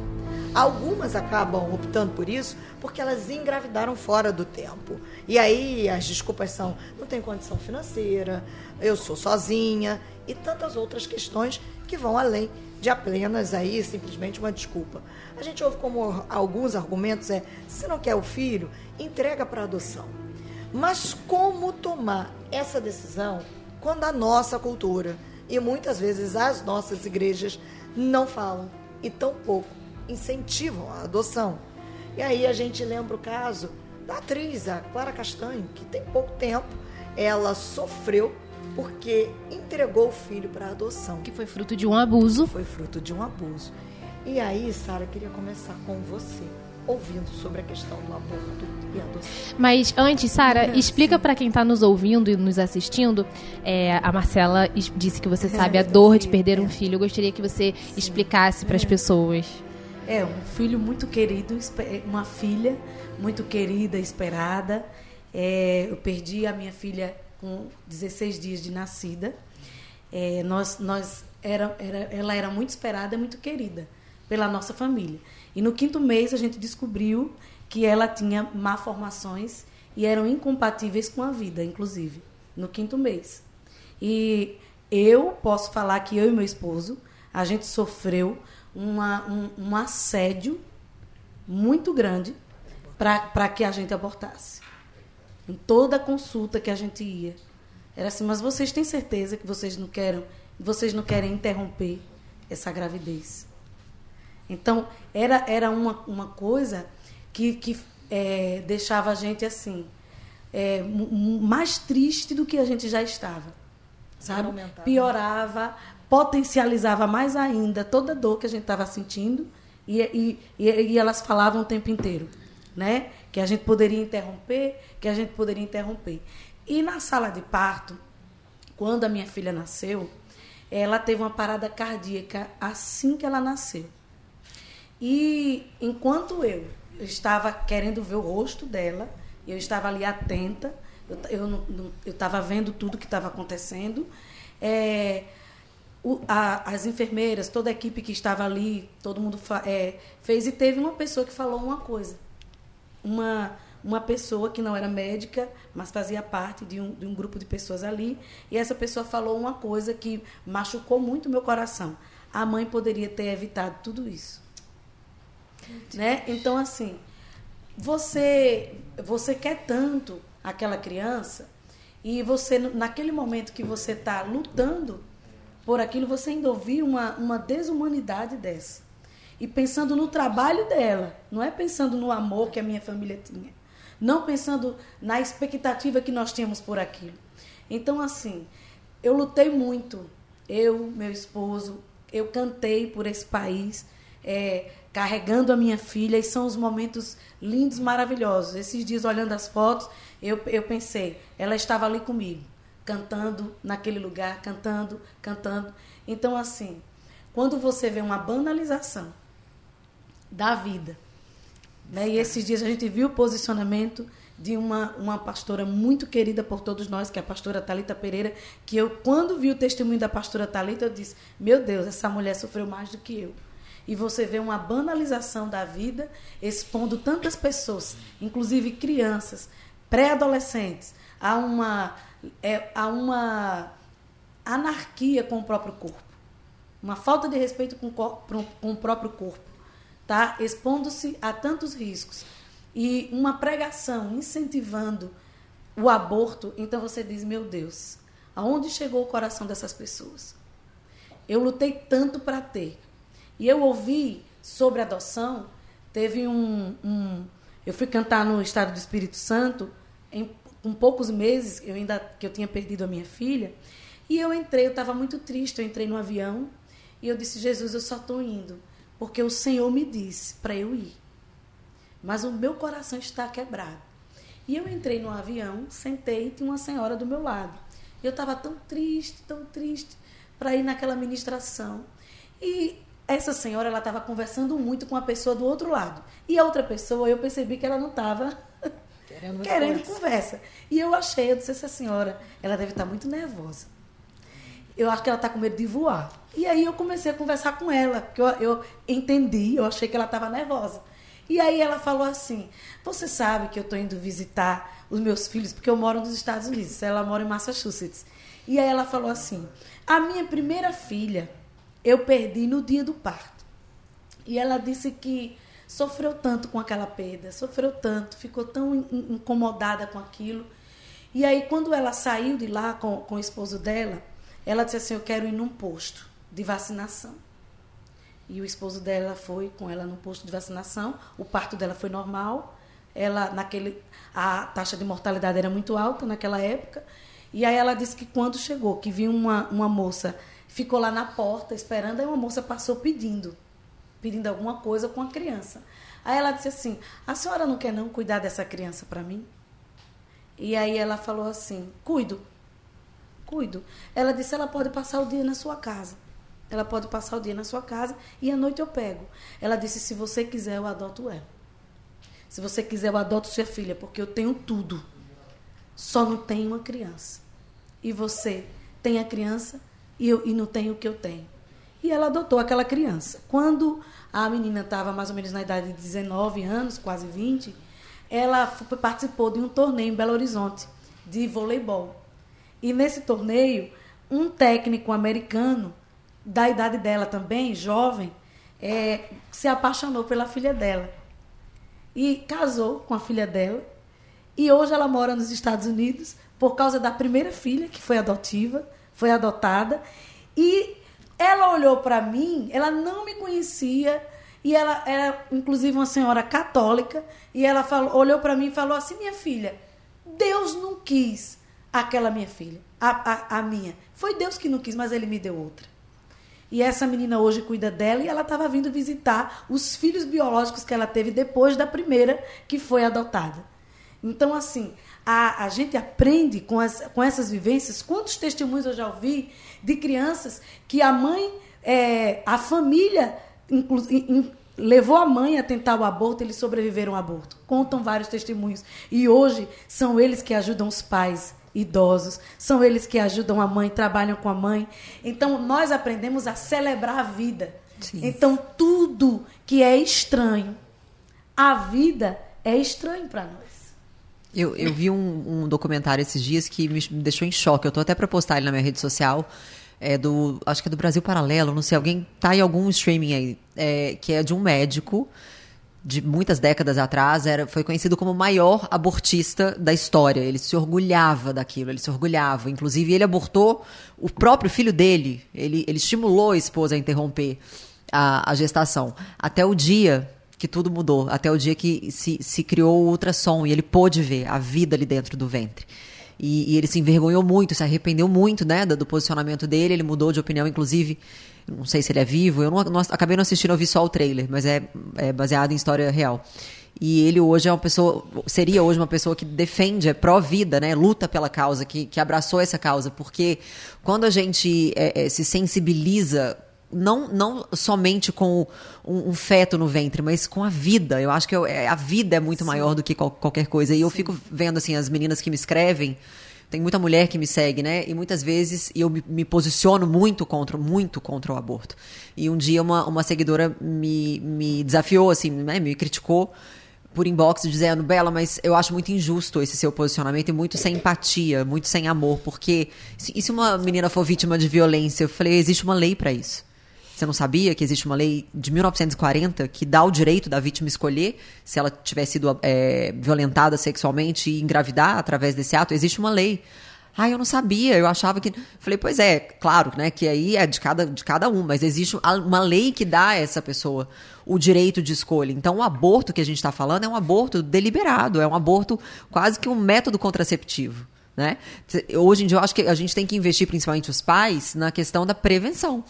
Algumas acabam optando por isso porque elas engravidaram fora do tempo. E aí as desculpas são: não tem condição financeira, eu sou sozinha e tantas outras questões que vão além de apenas aí simplesmente uma desculpa. A gente ouve como alguns argumentos é: se não quer o filho, entrega para adoção. Mas como tomar essa decisão quando a nossa cultura e muitas vezes as nossas igrejas não falam e tampouco incentivam a adoção? E aí a gente lembra o caso da atriz, a Clara Castanho, que tem pouco tempo ela sofreu porque entregou o filho para adoção, Que foi fruto de um abuso. foi fruto de um abuso. E aí, Sara, queria começar com você, ouvindo sobre a questão do aborto e adoção. Mas antes, Sara, explica pra quem tá nos ouvindo e nos assistindo. é, a Marcela disse que você sabe a dor de perder um filho. Eu gostaria que você explicasse pras pessoas. É, um filho muito querido, espe- uma filha muito querida, esperada. É, eu perdi a minha filha com 16 dias de nascida. É, nós, nós era, era, ela era muito esperada muito querida pela nossa família. E no quinto mês a gente descobriu que ela tinha malformações e eram incompatíveis com a vida, inclusive, no quinto mês. E eu posso falar que eu e meu esposo, a gente sofreu uma, um, um assédio muito grande para que a gente abortasse. Em toda consulta que a gente ia. Era assim, mas vocês têm certeza que vocês não querem, vocês não querem interromper essa gravidez? Então, era, era uma, uma coisa que, que é, deixava a gente assim, é, mais triste do que a gente já estava. Sabe? Piorava, potencializava mais ainda toda a dor que a gente estava sentindo e, e, e, e elas falavam o tempo inteiro, né? Que a gente poderia interromper, que a gente poderia interromper. E na sala de parto, quando a minha filha nasceu, ela teve uma parada cardíaca assim que ela nasceu. E enquanto eu estava querendo ver o rosto dela, eu estava ali atenta, eu, estava vendo tudo que estava acontecendo, é, o- a- as enfermeiras, toda a equipe que estava ali, todo mundo é, fez e teve uma pessoa que falou uma coisa. Uma, uma pessoa que não era médica, mas fazia parte de um, de um grupo de pessoas ali. E essa pessoa falou uma coisa que machucou muito meu coração. A mãe poderia ter evitado tudo isso. Né? Então, assim, você, você quer tanto aquela criança e você, naquele momento que você está lutando por aquilo, você ainda ouvir uma, uma desumanidade dessa. E pensando no trabalho dela, não é pensando no amor que a minha família tinha. Não pensando na expectativa que nós tínhamos por aquilo. Então, assim, eu lutei muito. Eu, meu esposo, eu cantei por esse país, é, carregando a minha filha, e são os momentos lindos, maravilhosos. Esses dias, olhando as fotos, eu, eu pensei, ela estava ali comigo, cantando naquele lugar, cantando, cantando. Então, assim, quando você vê uma banalização da vida, né? E esses dias a gente viu o posicionamento de uma, uma pastora muito querida por todos nós, que é a pastora Talita Pereira, que eu, quando vi o testemunho da pastora Talita, eu disse: Meu Deus, essa mulher sofreu mais do que eu. E você vê uma banalização da vida, expondo tantas pessoas, inclusive crianças, pré-adolescentes, a uma, é, a uma anarquia com o próprio corpo. Uma falta de respeito com com o próprio corpo tá? expondo-se a tantos riscos e uma pregação incentivando o aborto, então você diz, meu Deus, aonde chegou o coração dessas pessoas? Eu lutei tanto para ter. E eu ouvi sobre adoção, teve um, um- eu fui cantar no estado do Espírito Santo em com poucos meses, eu ainda que eu tinha perdido a minha filha, e eu entrei, eu estava muito triste, eu entrei no avião e eu disse, Jesus, eu só estou indo porque o Senhor me disse para eu ir. Mas o meu coração está quebrado. E eu entrei no avião, sentei e tinha uma senhora do meu lado. Eu estava tão triste, tão triste, para ir naquela ministração. E essa senhora, ela estava conversando muito com a pessoa do outro lado. E a outra pessoa, eu percebi que ela não estava Querendo, querendo conversa. E eu achei, eu disse, essa senhora, ela deve estar muito nervosa. Eu acho que ela está com medo de voar. E aí eu comecei a conversar com ela, porque eu, eu entendi, eu achei que ela estava nervosa. E aí ela falou assim: Você sabe que eu estou indo visitar os meus filhos, porque eu moro nos Estados Unidos, ela mora em Massachusetts. E aí ela falou assim: A minha primeira filha eu perdi no dia do parto. E ela disse que sofreu tanto com aquela perda, sofreu tanto, ficou tão in- in- incomodada com aquilo. E aí, quando ela saiu de lá com, com o esposo dela, ela disse assim: Eu quero ir num posto de vacinação. E o esposo dela foi com ela no posto de vacinação. O parto dela foi normal. Ela naquele a taxa de mortalidade era muito alta naquela época. E aí ela disse que quando chegou, que viu uma, uma moça, ficou lá na porta esperando, aí uma moça passou pedindo, pedindo alguma coisa com a criança. Aí ela disse assim: "A senhora não quer não cuidar dessa criança para mim?" E aí ela falou assim: "Cuido. Cuido." Ela disse: "Ela pode passar o dia na sua casa." Ela pode passar o dia na sua casa e à noite eu pego. Ela disse: se você quiser, eu adoto ela. Se você quiser, eu adoto sua filha, porque eu tenho tudo. Só não tenho uma criança. E você tem a criança e, eu, e não tem o que eu tenho. E ela adotou aquela criança. Quando a menina estava mais ou menos na idade de 19 anos, quase 20, ela participou de um torneio em Belo Horizonte de voleibol. E nesse torneio, um técnico americano da idade dela também, jovem, é, se apaixonou pela filha dela. E casou com a filha dela. E hoje ela mora nos Estados Unidos por causa da primeira filha, que foi adotiva, foi adotada. E ela olhou para mim, ela não me conhecia, e ela era, inclusive, uma senhora católica, e ela falou, olhou para mim e falou assim: Minha filha, Deus não quis aquela minha filha, a, a, a minha. Foi Deus que não quis, mas ele me deu outra. E essa menina hoje cuida dela e ela estava vindo visitar os filhos biológicos que ela teve depois da primeira que foi adotada. Então, assim, a, a gente aprende com, as, com essas vivências. Quantos testemunhos eu já ouvi de crianças que a mãe, é, a família, inclu, in, levou a mãe a tentar o aborto, eles sobreviveram ao aborto. Contam vários testemunhos. E hoje são eles que ajudam os pais idosos, são eles que ajudam a mãe, trabalham com a mãe. Então nós aprendemos a celebrar a vida. Sim. Então tudo que é estranho, a vida é estranho para nós. Eu, eu vi um, um documentário esses dias que me, deixou em choque. Eu tô até para postar ele na minha rede social. É do, acho que é do Brasil Paralelo, não sei, alguém tá em algum streaming aí, é, que é de um médico de muitas décadas atrás, era, foi conhecido como o maior abortista da história. Ele se orgulhava daquilo, ele se orgulhava. Inclusive, ele abortou o próprio filho dele. Ele, ele estimulou a esposa a interromper a, a gestação. Até o dia que tudo mudou, até o dia que se, se criou o ultrassom e ele pôde ver a vida ali dentro do ventre. E, e ele se envergonhou muito, se arrependeu muito né, do, do posicionamento dele, ele mudou de opinião, inclusive não sei se ele é vivo, eu não, não, acabei não assistindo, eu vi só o trailer, mas é, é baseado em história real. E ele hoje é uma pessoa, seria hoje uma pessoa que defende, é pró-vida, né? Luta pela causa, que, que abraçou essa causa. Porque quando a gente é, é, se sensibiliza, não, não somente com um, um, feto no ventre, mas com a vida. Eu acho que eu, é, a vida é muito Sim. maior do que qual, qualquer coisa. E eu fico vendo, assim, as meninas que me escrevem, tem muita mulher que me segue, né? E muitas vezes eu me, me, posiciono muito contra, muito contra o aborto. E um dia uma, uma seguidora me, me desafiou, assim, né? Me criticou por inbox dizendo, Bela, mas eu acho muito injusto esse seu posicionamento e muito sem empatia, muito sem amor, porque e se uma menina for vítima de violência? Eu falei, existe uma lei para isso. Você não sabia que existe uma lei de 1940 que dá o direito da vítima escolher se ela tiver sido é, violentada sexualmente e engravidar através desse ato? Existe uma lei. Ah, eu não sabia, eu achava que. Falei, pois é, claro, né? Que aí é de cada, de cada um, mas existe uma lei que dá a essa pessoa o direito de escolha. Então, o aborto que a gente está falando é um aborto deliberado, é um aborto quase que um método contraceptivo. Né? Hoje em dia, eu acho que a gente tem que investir, principalmente os pais, na questão da prevenção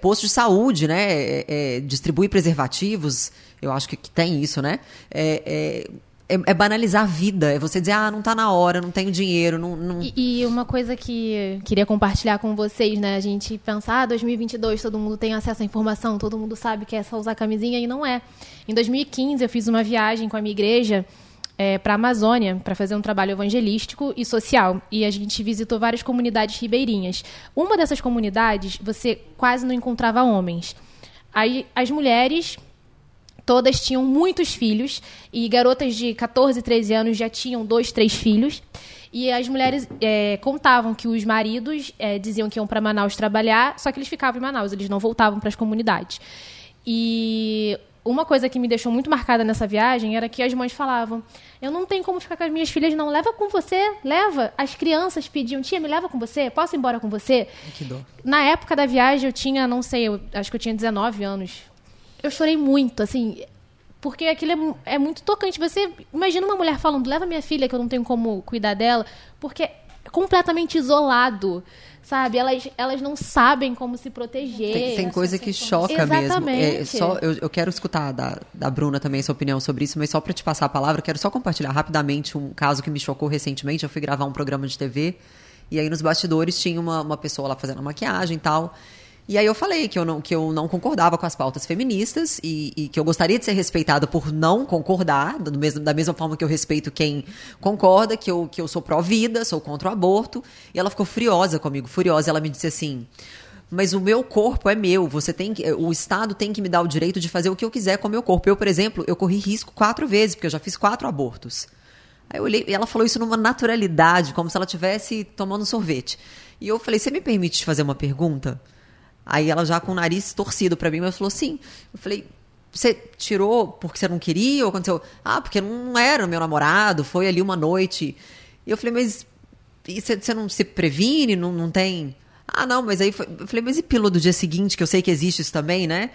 posto de saúde, né? É, é, preservativos, eu acho que, que tem isso, né? É, é, é, é, banalizar a vida, é você dizer, ah, não está na hora, não tenho dinheiro, não... não... E, e, uma coisa que queria compartilhar com vocês, né? A gente pensar, ah, 2022, todo mundo tem acesso à informação, todo mundo sabe que é só usar camisinha, e não é. Em 2015, eu fiz uma viagem com a minha igreja é, para a Amazônia para fazer um trabalho evangelístico e social. E a gente visitou várias comunidades ribeirinhas. Uma dessas comunidades, você quase não encontrava homens. Aí, as mulheres todas tinham muitos filhos e garotas de 14, 13 anos já tinham dois, três filhos. E as mulheres é, contavam que os maridos é, diziam que iam para Manaus trabalhar, só que eles ficavam em Manaus, eles não voltavam para as comunidades. E uma coisa que me deixou muito marcada nessa viagem era que as mães falavam: Eu não tenho como ficar com as minhas filhas, não. Leva com você, leva. As crianças pediam: Tia, me leva com você? Posso ir embora com você? Que dor. Na época da viagem, eu tinha, não sei, eu, acho que eu tinha 19 anos. Eu chorei muito, assim, porque aquilo é, é muito tocante. Você imagina uma mulher falando: Leva minha filha, que eu não tenho como cuidar dela, porque é completamente isolado sabe? Elas, elas não sabem como se proteger. Tem, tem coisa que choca Exatamente. mesmo. É, só, eu, eu quero escutar da, da Bruna também sua opinião sobre isso, mas só para te passar a palavra, quero só compartilhar rapidamente um caso que me chocou recentemente. Eu fui gravar um programa de TV e aí nos bastidores tinha uma, uma pessoa lá fazendo maquiagem e tal. E aí eu falei que eu não, que eu não concordava com as pautas feministas e, e que eu gostaria de ser respeitada por não concordar, do mesmo, da mesma forma que eu respeito quem concorda, que eu, que eu sou pró-vida, sou contra o aborto. E ela ficou furiosa comigo, furiosa. Ela me disse assim: mas o meu corpo é meu. Você tem que, o Estado tem que me dar o direito de fazer o que eu quiser com o meu corpo. Eu, por exemplo, eu corri risco quatro vezes porque eu já fiz quatro abortos. Aí eu olhei, e ela falou isso numa naturalidade, como se ela estivesse tomando sorvete. E eu falei: você me permite te fazer uma pergunta? Aí ela já com o nariz torcido para mim, mas falou sim. Eu falei, você tirou porque você não queria ou aconteceu? Ah, porque não era meu namorado, foi ali uma noite. E eu falei, mas você não se previne? Não, não tem. Ah, não, mas aí foi... eu falei, mas e pílula do dia seguinte, que eu sei que existe isso também, né?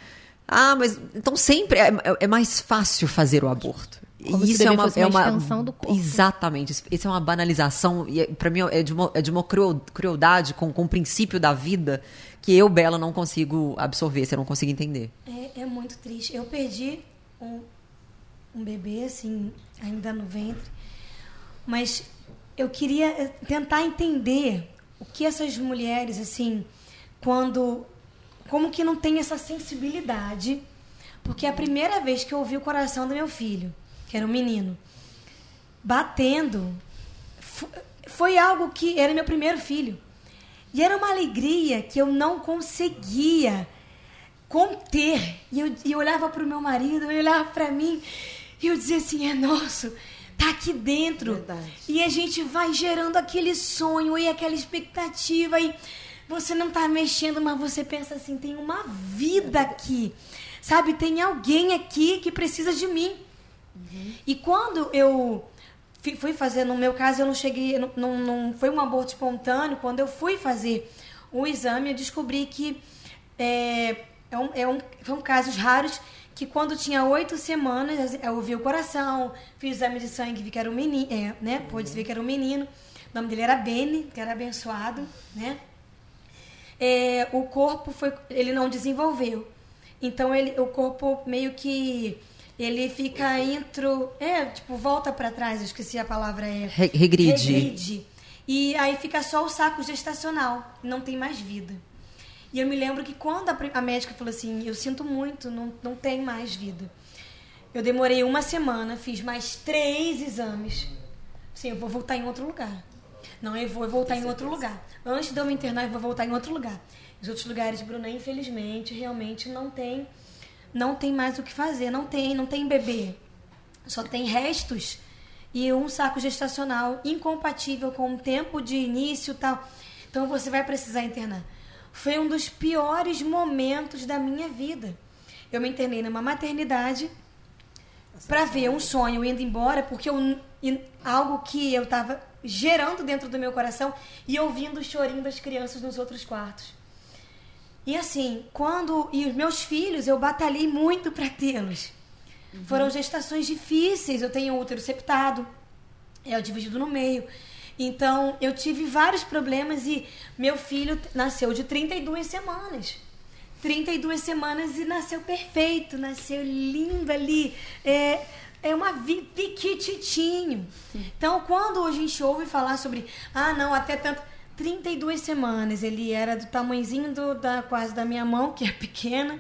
Ah, mas então sempre é, é mais fácil fazer o aborto. Como isso é uma, é uma extensão do corpo. Exatamente. Isso é uma banalização e é, para mim é de uma, é de uma crueldade com, com o princípio da vida que eu, Bela, não consigo absorver, você não consigo entender. É, é muito triste. Eu perdi um, um bebê, assim, ainda no ventre, mas eu queria eh, tentar entender o que essas mulheres, assim, quando. Como que não tem essa sensibilidade. Porque é a primeira vez que eu ouvi o coração do meu filho, que era um menino, batendo foi algo que era meu primeiro filho. E era uma alegria que eu não conseguia conter. E eu, e eu olhava para o meu marido, ele olhava para mim e eu dizia assim: é nosso, tá aqui dentro. Verdade. E a gente vai gerando aquele sonho e aquela expectativa. E você não tá mexendo, mas você pensa assim: tem uma vida aqui. Sabe, tem alguém aqui que precisa de mim. E quando eu fui fazer, no meu caso, eu não cheguei, não, não, não foi um aborto espontâneo. Quando eu fui fazer o exame, eu descobri que é, é um, é um, são casos raros que quando tinha oito semanas, eu ouvi o coração, fiz exame de sangue, vi que era um menino, é, né? Pôde ver que era um menino. O nome dele era Beni, que era abençoado, né? é, o corpo foi ele não desenvolveu então ele o corpo meio que ele fica intro é tipo volta para trás eu esqueci a palavra é Re- regride. regride e aí fica só o saco gestacional não tem mais vida e eu me lembro que quando a, a médica falou assim eu sinto muito não, não tem mais vida eu demorei uma semana fiz mais três exames sim eu vou voltar em outro lugar não, eu vou voltar em outro lugar. Antes de eu me internar, eu vou voltar em outro lugar. Os outros lugares, Bruna, infelizmente, realmente não tem, não tem mais o que fazer. Não tem, não tem bebê. Só tem restos e um saco gestacional incompatível com o tempo de início tal. Então você vai precisar internar. Foi um dos piores momentos da minha vida. Eu me internei numa maternidade para ver um sonho indo embora, porque eu, algo que eu estava gerando dentro do meu coração e ouvindo o chorinho das crianças nos outros quartos. E assim, quando e os meus filhos, eu batalhei muito para tê-los. Foram gestações difíceis. Eu tenho útero septado, é o dividido no meio. Então, eu tive vários problemas e meu filho nasceu de 32 semanas. 32 semanas e nasceu perfeito, nasceu lindo ali. É, é uma piquititinho. Então, quando a gente ouve falar sobre, ah, não, até tanto. 32 semanas, ele era do tamanhozinho do, da, quase da minha mão, que é pequena.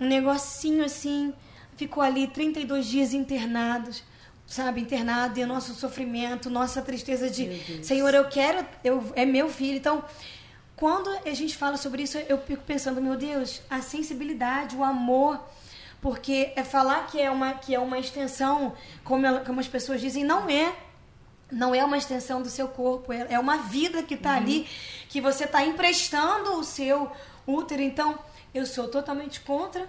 Um negocinho assim, ficou ali 32 dias internados, sabe, internado, e o nosso sofrimento, nossa tristeza de, Senhor, eu quero, eu, é meu filho. Então, quando a gente fala sobre isso, eu fico pensando, meu Deus, a sensibilidade, o amor, porque é falar que é uma que é uma extensão, como, ela- como as pessoas dizem, não é. Não é uma extensão do seu corpo, é é uma vida que está ali, que você está emprestando o seu útero. Então, eu sou totalmente contra.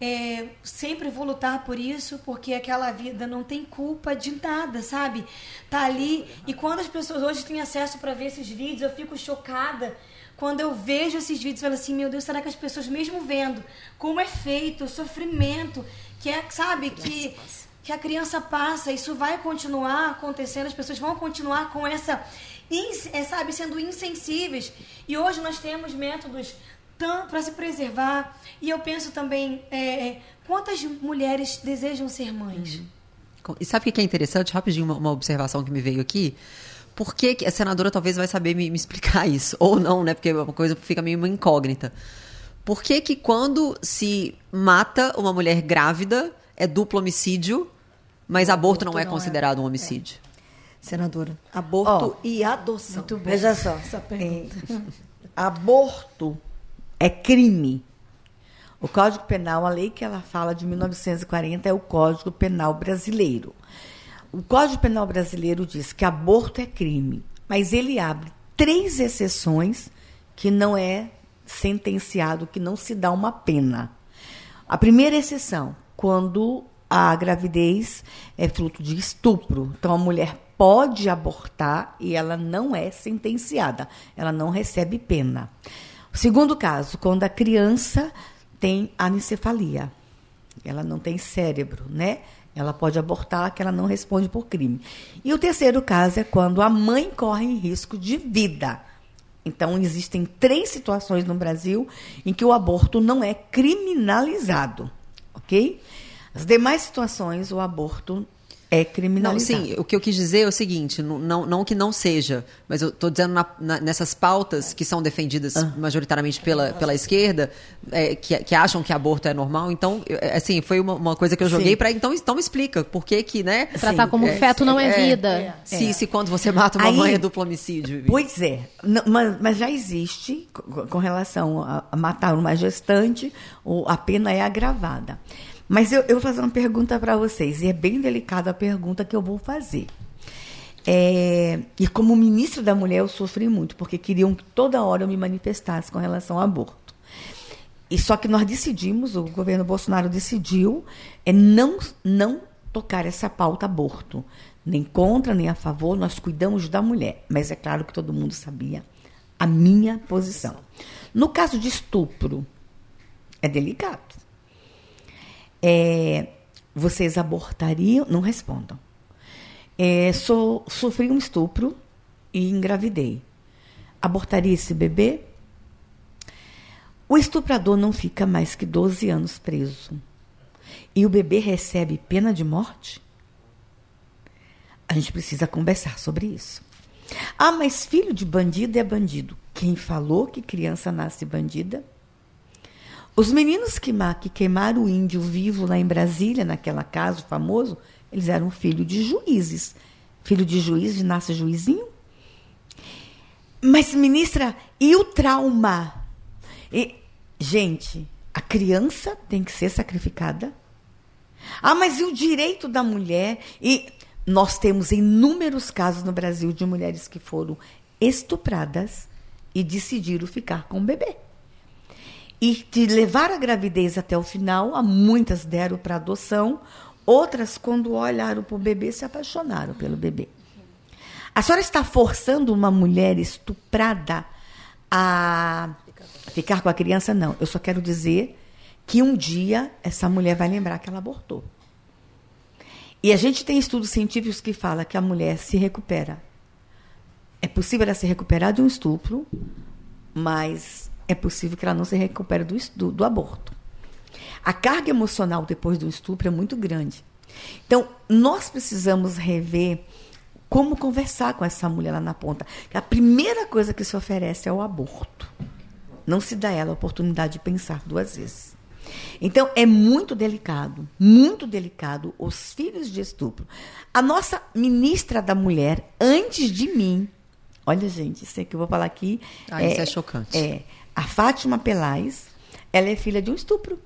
É, sempre vou lutar por isso, porque aquela vida não tem culpa de nada, sabe? Tá ali. E quando as pessoas hoje têm acesso para ver esses vídeos, eu fico chocada. Quando eu vejo esses vídeos, eu falo assim: meu Deus, será que as pessoas, mesmo vendo como é feito, o sofrimento, que é, sabe, que, que a criança passa, isso vai continuar acontecendo, as pessoas vão continuar com essa, é, sabe, sendo insensíveis. E hoje nós temos métodos para se preservar. E eu penso também, é, é, quantas mulheres desejam ser mães? E sabe o que é interessante? Rapidinho, uma, uma observação que me veio aqui. Por que, que a senadora talvez vai saber me, me explicar isso? Ou não, né? Porque é uma coisa que fica meio uma incógnita. Por que, que quando se mata uma mulher grávida é duplo homicídio, mas aborto não é não é. considerado um homicídio? Senadora, aborto Ó, e adoção. Veja só. Essa pergunta. é, aborto é crime. O Código Penal, a lei que ela fala de 1940 é o Código Penal brasileiro. O Código Penal brasileiro diz que aborto é crime, mas ele abre três exceções que não é sentenciado, que não se dá uma pena. A primeira exceção, quando a gravidez é fruto de estupro. Então a mulher pode abortar e ela não é sentenciada, ela não recebe pena. O segundo caso, quando a criança tem anencefalia, ela não tem cérebro, né? Ela pode abortar, que ela não responde por crime. E o terceiro caso é quando a mãe corre em risco de vida. Então, existem três situações no Brasil em que o aborto não é criminalizado, ok? As demais situações, o aborto é Não, criminalizado. sim, o que eu quis dizer é o seguinte, não, não, não que não seja, mas eu estou dizendo na- na- nessas pautas que são defendidas Ah. majoritariamente pela, pela esquerda, é, que, que acham que aborto é normal, então, é, assim, foi uma, uma coisa que eu joguei para então, então me explica, por que que, né? Tratar Sim, como é, feto não é, vida. Se, se quando você mata uma Aí- mãe é duplo homicídio. Pois é, Não, mas, mas já existe, co- com relação a, matar uma gestante, a pena é agravada. Mas eu, eu vou fazer uma pergunta para vocês, e é bem delicada a pergunta que eu vou fazer. É, e como ministra da mulher, eu sofri muito, porque queriam que toda hora eu me manifestasse com relação ao aborto. E só que nós decidimos, o governo Bolsonaro decidiu, é não, não tocar essa pauta aborto. Nem contra, nem a favor, nós cuidamos da mulher. Mas é claro que todo mundo sabia a minha posição. No caso de estupro, é delicado. É, vocês abortariam? Não respondam. É, sofri um estupro e engravidei. Abortaria esse bebê? O estuprador não fica mais que 12 anos preso. E o bebê recebe pena de morte? A gente precisa conversar sobre isso. Ah, mas filho de bandido é bandido. Quem falou que criança nasce bandida? Os meninos que, que queimaram o índio vivo lá em Brasília, naquela casa famoso, eles eram filho de juízes. Filho de juiz nasce juizinho? Mas, ministra, e o trauma? E, gente, a criança tem que ser sacrificada? Ah, mas e o direito da mulher? E nós temos inúmeros casos no Brasil de mulheres que foram estupradas e decidiram ficar com o bebê. E de levar a gravidez até o final, a muitas deram para adoção, outras, quando olharam para o bebê, se apaixonaram pelo bebê. A senhora está forçando uma mulher estuprada a ficar com a criança? Não. Eu só quero dizer que um dia essa mulher vai lembrar que ela abortou. E a gente tem estudos científicos que falam que a mulher se recupera. É possível ela se recuperar de um estupro, mas é possível que ela não se recupere do, do, do aborto. A carga emocional depois do estupro é muito grande. Então, nós precisamos rever como conversar com essa mulher lá na ponta. A primeira coisa que se oferece é o aborto. Não se dá a ela a oportunidade de pensar duas vezes. Então, é muito delicado, muito delicado os filhos de estupro. A nossa ministra da Mulher, antes de mim, olha, gente, isso é que eu vou falar aqui. Ah, isso é chocante. É, a Fátima Pelais, ela é filha de um estupro.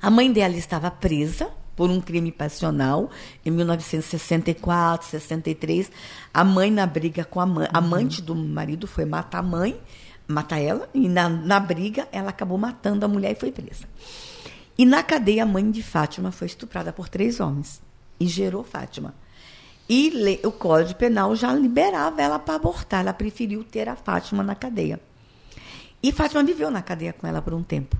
A mãe dela estava presa por um crime passional em 1964, 63. A mãe na briga com a mãe, a amante do marido foi matar a mãe, matar ela, e na, na briga ela acabou matando a mulher e foi presa. E na cadeia a mãe de Fátima foi estuprada por três homens e gerou Fátima. E o Código Penal já liberava ela para abortar, ela preferiu ter a Fátima na cadeia. E Fátima viveu na cadeia com ela por um tempo.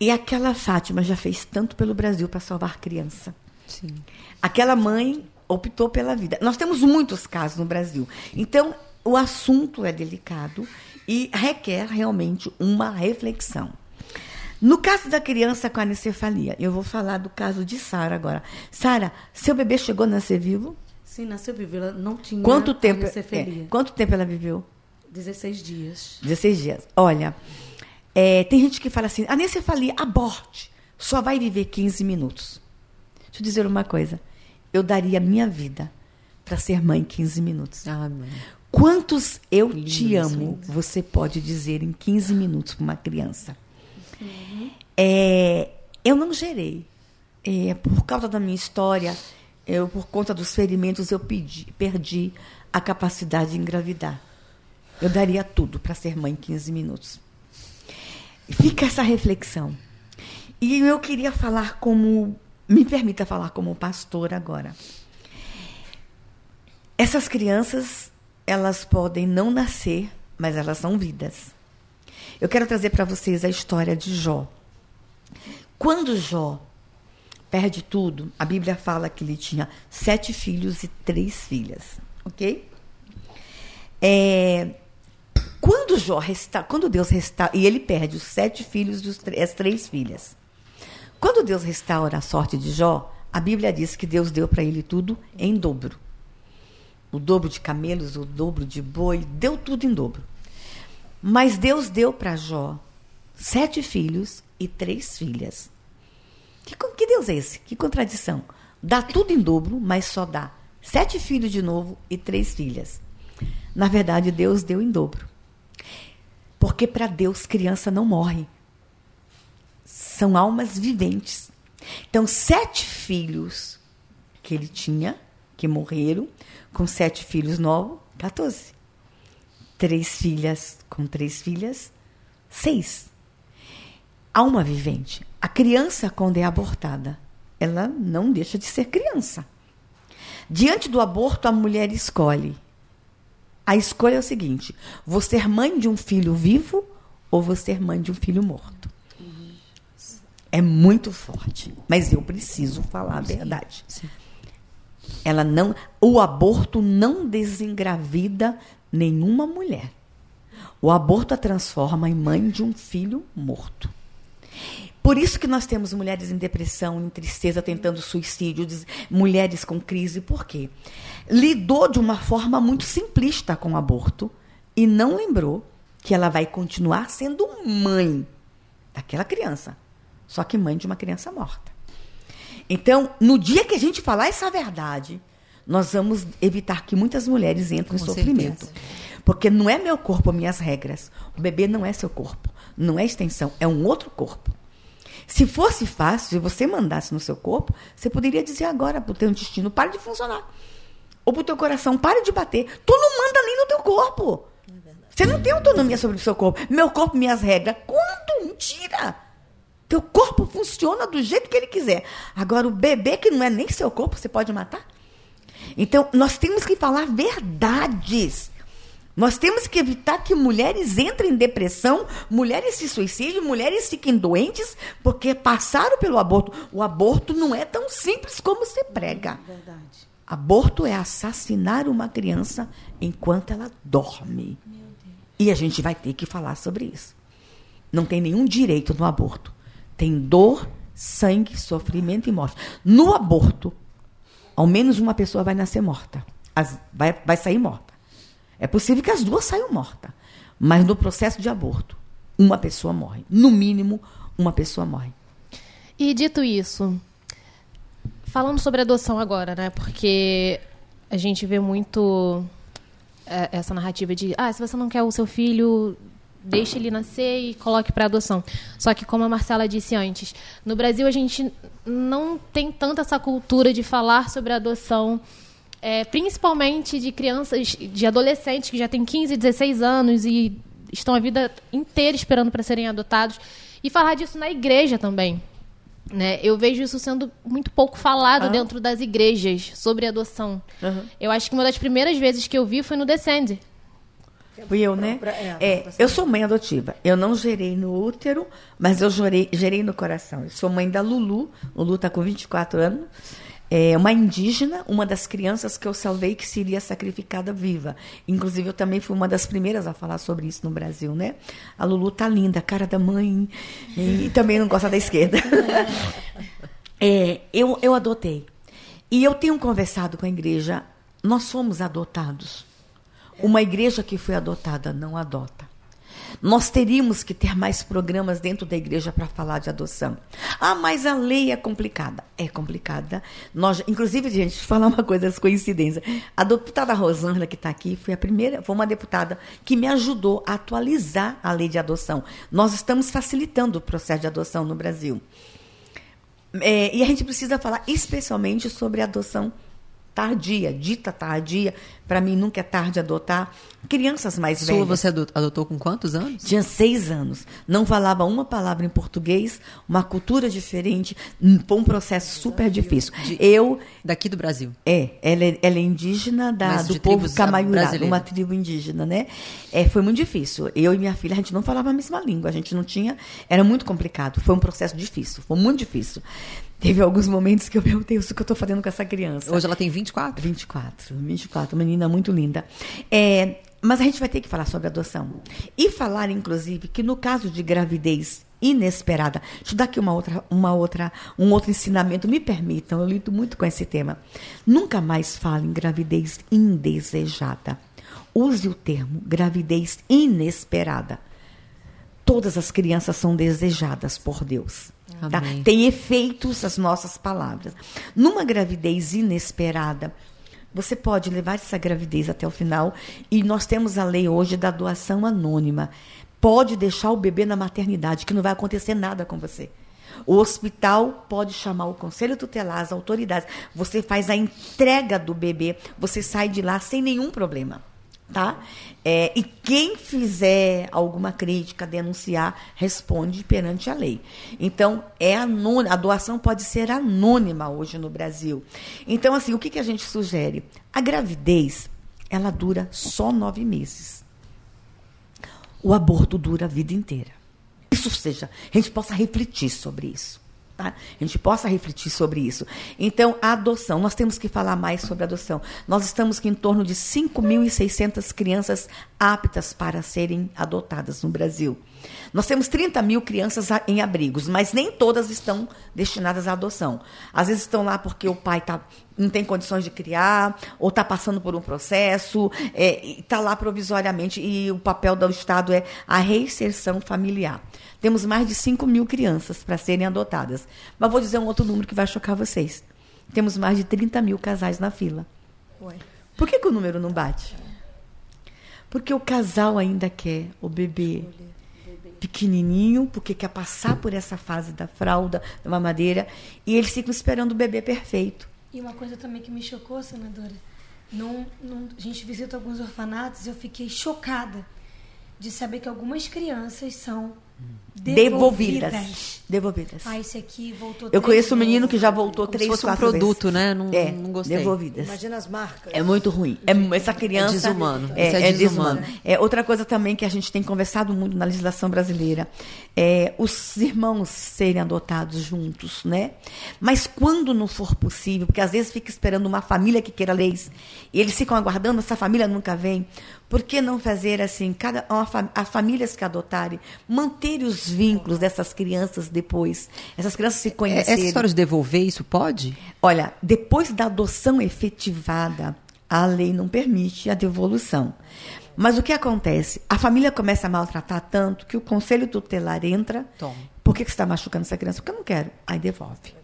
E aquela Fátima já fez tanto pelo Brasil para salvar criança. Sim. Aquela mãe optou pela vida. Nós temos muitos casos no Brasil. Então, o assunto é delicado e requer realmente uma reflexão. No caso da criança com anencefalia, eu vou falar do caso de Sara agora. Sara, seu bebê chegou a nascer vivo? Sim, nasceu viva. Ela não tinha Quanto tempo? anencefalia. é, quanto tempo ela viveu? 16 dias. 16 dias. Olha, é, tem gente que fala assim, anencefalia, aborte, só vai viver 15 minutos. Deixa eu dizer uma coisa. Eu daria a minha vida para ser mãe em 15 minutos. Ah, mãe. Quantos eu te Lindo, amo você pode dizer em 15 minutos para uma criança? É, eu não gerei. É, por causa da minha história, eu, por conta dos ferimentos, eu pedi, perdi a capacidade de engravidar. Eu daria tudo para ser mãe em 15 minutos. Fica essa reflexão. E eu queria falar como. Me permita falar como pastor agora. Essas crianças, elas podem não nascer, mas elas são vidas. Eu quero trazer para vocês a história de Jó. Quando Jó perde tudo, a Bíblia fala que ele tinha sete filhos e três filhas, ok? É, quando Jó resta, quando Deus restaura, e ele perde os sete filhos e as três filhas. Quando Deus restaura a sorte de Jó, A Bíblia diz que Deus deu para ele tudo em dobro. O dobro de camelos, o dobro de boi, deu tudo em dobro. Mas Deus deu para Jó sete filhos e três filhas. Que, que Deus é esse? Que contradição. Dá tudo em dobro, mas só dá sete filhos de novo e três filhas. Na verdade, Deus deu em dobro. Porque para Deus, criança não morre. São almas viventes. Então, sete filhos que ele tinha, que morreram, com sete filhos novos, 14. Três filhas com três filhas, seis. Alma vivente. A criança, quando é abortada, ela não deixa de ser criança. Diante do aborto, a mulher escolhe. A escolha é o seguinte: vou ser mãe de um filho vivo ou vou ser mãe de um filho morto. É muito forte, mas eu preciso falar a verdade. sim. Ela não, o aborto não desengravida nenhuma mulher. O aborto a transforma em mãe de um filho morto. Por isso que nós temos mulheres em depressão, em tristeza, tentando suicídio, mulheres com crise. Por quê? Lidou de uma forma muito simplista com o aborto e não lembrou que ela vai continuar sendo mãe daquela criança, só que mãe de uma criança morta. Então, no dia que a gente falar essa verdade, nós vamos evitar que muitas mulheres entrem em sofrimento. certeza. Porque não é meu corpo, minhas regras. O bebê não é seu corpo. Não é extensão, é um outro corpo. Se fosse fácil, se você mandasse no seu corpo, você poderia dizer agora para o teu intestino, pare de funcionar. Ou para o teu coração, pare de bater. Tu não manda nem no teu corpo. Você não tem autonomia sobre o seu corpo. Meu corpo, minhas regras. Quanto? Mentira! Teu corpo funciona do jeito que ele quiser. Agora, o bebê que não é nem seu corpo, você pode matar? Então, nós temos que falar verdades. Nós temos que evitar que mulheres entrem em depressão, mulheres se suicidem, mulheres fiquem doentes, porque passaram pelo aborto. O aborto não é tão simples como se prega. Verdade. Aborto é assassinar uma criança enquanto ela dorme. E a gente vai ter que falar sobre isso. Não tem nenhum direito no aborto. Tem dor, sangue, sofrimento e morte. No aborto, ao menos uma pessoa vai nascer morta. As- vai, vai sair morta. É possível que as duas saiam mortas. Mas no processo de aborto, uma pessoa morre. No mínimo, uma pessoa morre. E dito isso, falando sobre adoção agora, né? Porque a gente vê muito é, essa narrativa de, ah, se você não quer o seu filho, deixe ele nascer e coloque para adoção. Só que como a Marcela disse antes, no Brasil a gente não tem tanta essa cultura de falar sobre adoção. é, principalmente de crianças, de adolescentes que já têm 15, 16 anos e estão a vida inteira esperando para serem adotados. E falar disso na igreja também. Né? Eu vejo isso sendo muito pouco falado Ah. dentro das igrejas sobre adoção. Uhum. Eu acho que uma das primeiras vezes que eu vi foi no Descende. Fui eu, né? é, É, eu sou mãe adotiva. Eu não gerei no útero, mas eu gerei, gerei no coração. Eu sou mãe da Lulu. Lulu está com 24 anos. É uma indígena, uma das crianças que eu salvei que seria sacrificada viva. Inclusive, eu também fui uma das primeiras a falar sobre isso no Brasil, né? A Lulu tá linda, cara da mãe. E também não gosta da esquerda. É, eu, eu adotei. E eu tenho conversado com a igreja. Nós somos adotados. Uma igreja que foi adotada não adota. Nós teríamos que ter mais programas dentro da igreja para falar de adoção. Ah, mas a lei é complicada. É complicada. Nós, inclusive, gente, deixa eu falar uma coisa, essa coincidência. A deputada Rosângela, que está aqui, foi a primeira, foi uma deputada que me ajudou a atualizar a lei de adoção. Nós estamos facilitando o processo de adoção no Brasil. É, e a gente precisa falar especialmente sobre adoção tardia, dita tardia. Para mim, nunca é tarde adotar. Crianças mais Sua, velhas. você ado- adotou com quantos anos? Tinha seis anos. Não falava uma palavra em português, uma cultura diferente. hum, Foi um processo super difícil. Eu, Daqui do Brasil. é, ela é, ela é indígena da, do de povo tribos Camaiurá, uma tribo indígena, né? É, foi muito difícil. Eu e minha filha, a gente não falava a mesma língua, a gente não tinha. Era muito complicado. Foi um processo difícil, foi muito difícil. Teve alguns momentos que eu, meu Deus, o que eu estou fazendo com essa criança? Hoje ela tem 24? 24, 24, menina muito linda. É, mas a gente vai ter que falar sobre adoção. E falar, inclusive, que no caso de gravidez inesperada. Deixa eu dar aqui uma outra, uma outra, um outro ensinamento. Me permitam, eu lido muito com esse tema. Nunca mais fale em gravidez indesejada. Use o termo gravidez inesperada. Todas as crianças são desejadas por Deus. Tá? Tem efeitos as nossas palavras. Numa gravidez inesperada, você pode levar essa gravidez até o final e nós temos a lei hoje da doação anônima. Pode deixar o bebê na maternidade, que não vai acontecer nada com você. O hospital pode chamar o conselho tutelar, as autoridades. Você faz a entrega do bebê, você sai de lá sem nenhum problema. Tá? É, e quem fizer alguma crítica, denunciar, responde perante a lei. Então, é anônima, a doação pode ser anônima hoje no Brasil. Então, assim, o que, que a gente sugere? A gravidez, ela dura só nove meses. O aborto dura a vida inteira. Isso seja, a gente possa refletir sobre isso. Tá? A gente possa refletir sobre isso. Então, a adoção, nós temos que falar mais sobre adoção. Nós estamos em torno de 5.600 crianças aptas para serem adotadas no Brasil. Nós temos 30 mil crianças em abrigos, mas nem todas estão destinadas à adoção. Às vezes estão lá porque o pai tá, não tem condições de criar, ou está passando por um processo, está lá provisoriamente, e o papel do Estado é a reinserção familiar. Temos mais de 5 mil crianças para serem adotadas. Mas vou dizer um outro número que vai chocar vocês. Temos mais de 30 mil casais na fila. Por que, que o número não bate? Porque o casal ainda quer o bebê pequenininho, porque quer passar por essa fase da fralda, da mamadeira, e eles ficam esperando o bebê perfeito. E uma coisa também que me chocou, senadora, num, num- a gente visita alguns orfanatos eu fiquei chocada de saber que algumas crianças são Devolvidas. devolvidas. Devolvidas. Ah, esse aqui voltou Eu três conheço um menino que já voltou Como se três, fosse um quatro produto, vezes. né? Não- é, não gostei. Devolvidas. Imagina as marcas. É muito ruim. É, essa criança. É desumano. É, é é desumano. desumano. É, outra coisa também que a gente tem conversado muito na legislação brasileira é os irmãos serem adotados juntos, né? Mas quando não for possível, porque às vezes fica esperando uma família que queira leis e eles ficam aguardando, essa família nunca vem. Por que não fazer assim, cada as famílias que adotarem, manter os vínculos dessas crianças depois, essas crianças se É, conhecerem. Essa história de devolver, isso pode? Olha, depois da adoção efetivada, a lei não permite a devolução. Mas o que acontece? A família começa a maltratar tanto que o conselho tutelar entra. Toma. Por que, que você está machucando essa criança? Porque eu não quero. Aí devolve.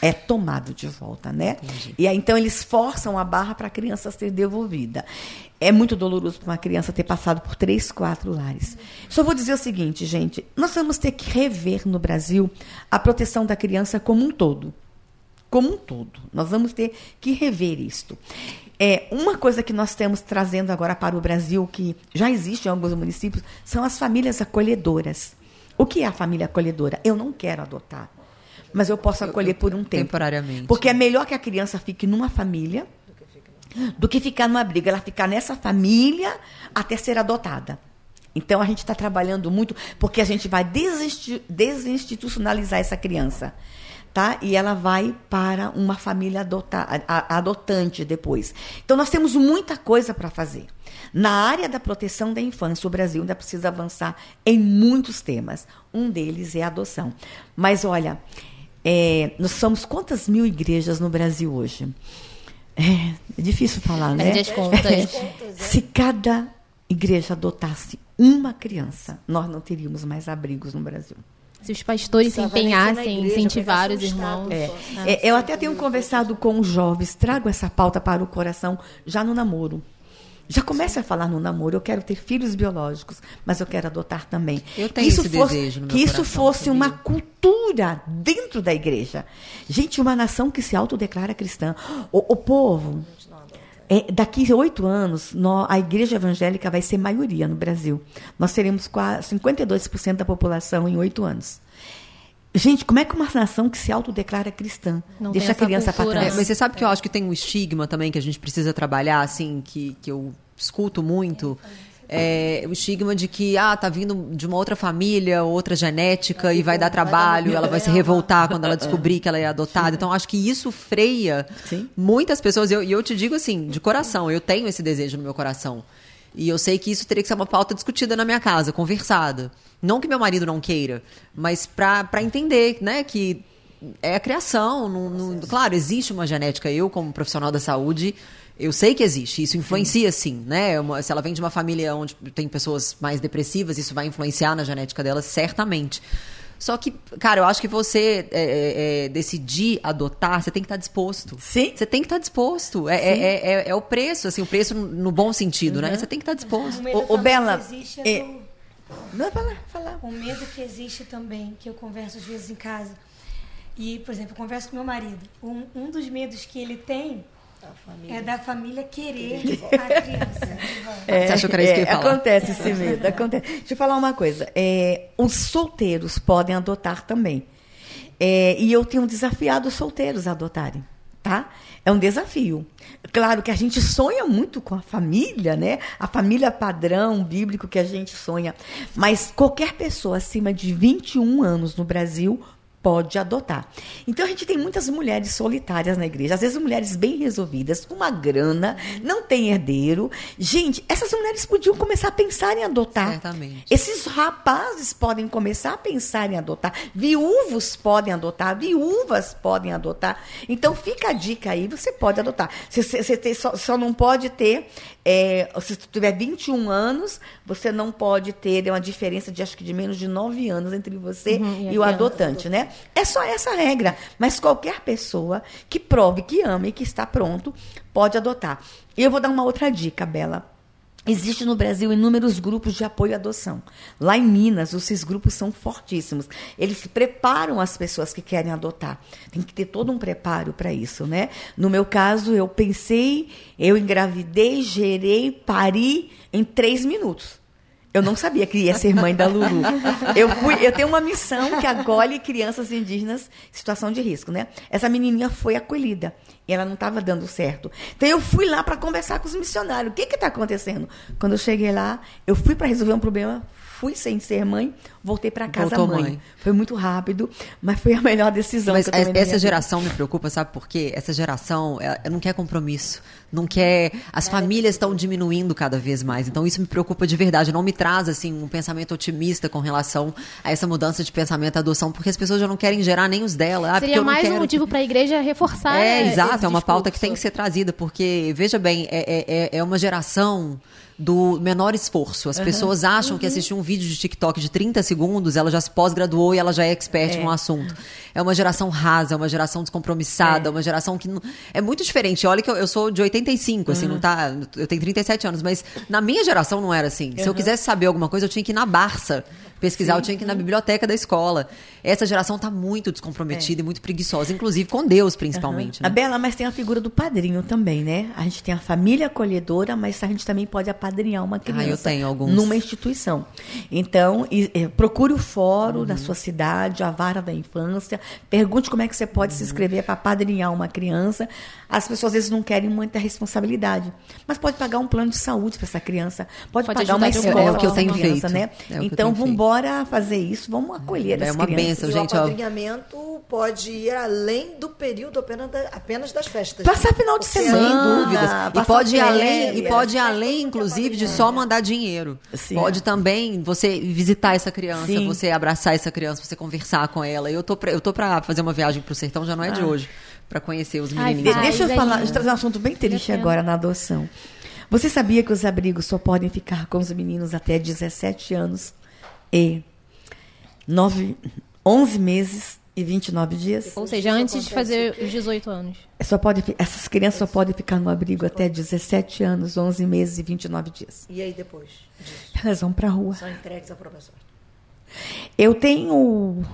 É tomado de volta, né? E aí, então, eles forçam a barra para a criança ser devolvida. É muito doloroso para uma criança ter passado por três, quatro lares. Só vou dizer o seguinte, gente: nós vamos ter que rever no Brasil a proteção da criança como um todo como um todo. Nós vamos ter que rever isto. É, uma coisa que nós temos trazendo agora para o Brasil, que já existe em alguns municípios, são as famílias acolhedoras. O que é a família acolhedora? Eu não quero adotar, mas eu posso acolher por um tempo. Temporariamente. Porque é melhor que a criança fique numa família do que ficar numa briga. Ela ficar nessa família até ser adotada. Então a gente está trabalhando muito porque a gente vai desinsti- desinstitucionalizar essa criança. Tá? E ela vai para uma família adota- adotante depois. Então nós temos muita coisa para fazer. Na área da proteção da infância, o Brasil ainda precisa avançar em muitos temas. Um deles é a adoção. Mas olha, é, nós somos quantas mil igrejas no Brasil hoje? É, é difícil falar, né? Contas. Se cada igreja adotasse uma criança, nós não teríamos mais abrigos no Brasil. Se os pastores se empenhassem em igreja, incentivar os irmãos. É, é, eu até tenho conversado com os jovens, trago essa pauta para o coração já no namoro. Já comece a falar no namoro, eu quero ter filhos biológicos, mas eu quero adotar também. Eu tenho que isso esse fosse, desejo no meu Que isso coração, fosse sabia? uma cultura dentro da igreja. Gente, uma nação que se autodeclara cristã. O, o povo, é, daqui a oito anos, nó- a igreja evangélica vai ser maioria no Brasil. Nós teremos quase 52% da população em oito anos. Gente, como é que uma nação que se autodeclara cristã Não deixa a criança para trás? É, mas você sabe que eu acho que tem um estigma também que a gente precisa trabalhar, assim, que, que eu escuto muito. É, o estigma de que, ah, tá vindo de uma outra família, outra genética, e vai dar trabalho, ela vai se revoltar quando ela descobrir que ela é adotada. Então, acho que isso freia Sim. muitas pessoas. E eu, e eu te digo assim, de coração, eu tenho esse desejo no meu coração. E eu sei que isso teria que ser uma pauta discutida na minha casa, conversada. Não que meu marido não queira, mas para entender, né, que é a criação. Não, não, claro, existe uma genética. Eu, como profissional da saúde, eu sei que existe. Isso influencia, sim, né? Uma, se ela vem de uma família onde tem pessoas mais depressivas, isso vai influenciar na genética dela, certamente. Só que, cara, eu acho que você é, é, é decidir adotar, você tem que estar disposto. Sim. Você tem que estar disposto. É, é, é, é, o preço, assim, o preço no bom sentido, né? uhum. né? Você tem que estar disposto. O, o Bela. É... Do... Não, fala, fala. O medo que existe também, que eu converso às vezes em casa. E, por exemplo, eu converso com meu marido. Um, um dos medos que ele tem é da família querer a criança. É, Você achou que era isso que é, Acontece esse medo. Acontece. Deixa eu falar uma coisa. É, os solteiros podem adotar também. É, e eu tenho desafiado os solteiros a adotarem. Tá? É um desafio. Claro que a gente sonha muito com a família, né? A família padrão bíblico que a gente sonha. Mas qualquer pessoa acima de 21 anos no Brasil pode adotar. Então a gente tem muitas mulheres solitárias na igreja, às vezes mulheres bem resolvidas, com uma grana, não tem herdeiro. Gente, essas mulheres podiam começar a pensar em adotar. Certamente. Esses rapazes podem começar a pensar em adotar. Viúvos podem adotar, viúvas podem adotar. Então fica a dica aí, você pode adotar. Você, você, você só, só, não pode ter, é, se você tiver 21 anos, você não pode ter uma diferença de acho que de menos de 9 anos entre você uhum, e, e o adotante, né? É só essa regra. Mas qualquer pessoa que prove que ama e que está pronto pode adotar. Eu vou dar uma outra dica, Bela. Existe no Brasil inúmeros grupos de apoio à adoção. Lá em Minas, esses grupos são fortíssimos. Eles preparam as pessoas que querem adotar. Tem que ter todo um preparo para isso, né? No meu caso, eu pensei, eu engravidei, gerei, pari em três minutos. Eu não sabia que ia ser mãe da Lulu. Eu, fui, eu tenho uma missão que acolhe crianças indígenas em situação de risco, né? Essa menininha foi acolhida e ela não estava dando certo. Então eu fui lá para conversar com os missionários. O que está acontecendo? Quando eu cheguei lá, eu fui para resolver um problema, fui sem ser mãe, voltei para casa mãe. mãe. Foi muito rápido, mas foi a melhor decisão. Mas essa geração me preocupa, sabe por quê? Essa geração não quer compromisso, não quer. As é, famílias estão diminuindo cada vez mais. Então isso me preocupa de verdade. Não me traz assim um pensamento otimista com relação a essa mudança de pensamento, adoção, porque as pessoas já não querem gerar nem os dela. Ah, Seria mais um motivo para a igreja reforçar. É, exato. É uma pauta que tem que ser trazida, porque veja bem, é, é, é uma geração do menor esforço. As uhum. pessoas acham uhum. que assistir um vídeo de TikTok de 30 segundos, ela já se pós-graduou e ela já é expert é. no assunto. É uma geração rasa, é uma geração descompromissada, é uma geração que não... é muito diferente. Olha que eu, eu sou de 85, assim, uhum. não tá, eu tenho 37 anos, mas na minha geração não era assim. Se eu quisesse saber alguma coisa, eu tinha que ir na Barça pesquisar, Sim. eu tinha que ir na biblioteca da escola. Essa geração está muito descomprometida é. e muito preguiçosa, inclusive com Deus, principalmente. Uhum. Né? A Bela, mas tem a figura do padrinho também, né? A gente tem a família acolhedora, mas a gente também pode apadrinhar uma criança. Ah, eu tenho alguns. Numa instituição. Então, e, e, procure o fórum uhum. da sua cidade, a vara da infância, pergunte como é que você pode uhum. se inscrever para apadrinhar uma criança. As pessoas às vezes não querem muita responsabilidade, mas pode pagar um plano de saúde para essa criança, pode, pode pagar uma escola é o que eu tenho criança, feito. né? É então, vamos embora fazer isso, vamos acolher é as uma crianças. Benção, gente, o apadrinhamento pode ir além do período apenas, da, apenas das festas. Passar final de semana. Sem dúvidas. E pode ir além, e pode ir além, inclusive, de só mandar dinheiro. Sim. Pode também você visitar essa criança, Sim. você abraçar essa criança, você conversar com ela. Eu tô pra, eu tô pra fazer uma viagem pro sertão, já não é ah. de hoje para conhecer os menininhos. Ai, deixa eu falar, deixa eu trazer um assunto bem triste agora na adoção. Você sabia que os abrigos só podem ficar com os meninos até 17 anos e 9, 11 meses e 29 dias? Ou seja, antes de fazer os 18 anos. Só pode, essas crianças só podem ficar no abrigo até 17 anos, 11 meses e 29 dias. E aí depois? Disso? Elas vão para a rua. São entregues ao professor. Eu tenho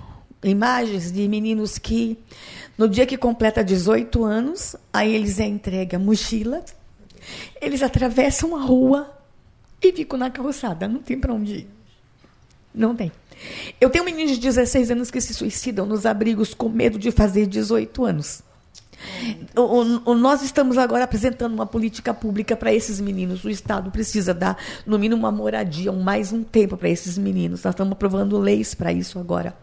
imagens de meninos que no dia que completa 18 anos, aí eles é entregue a mochila, eles atravessam a rua e ficam na calçada. Não tem para onde ir. Não tem. Eu tenho meninos de 16 anos que se suicidam nos abrigos com medo de fazer 18 anos. O, o, nós estamos agora apresentando uma política pública para esses meninos. O Estado precisa dar, no mínimo, uma moradia, um, mais um tempo para esses meninos. Nós estamos aprovando leis para isso agora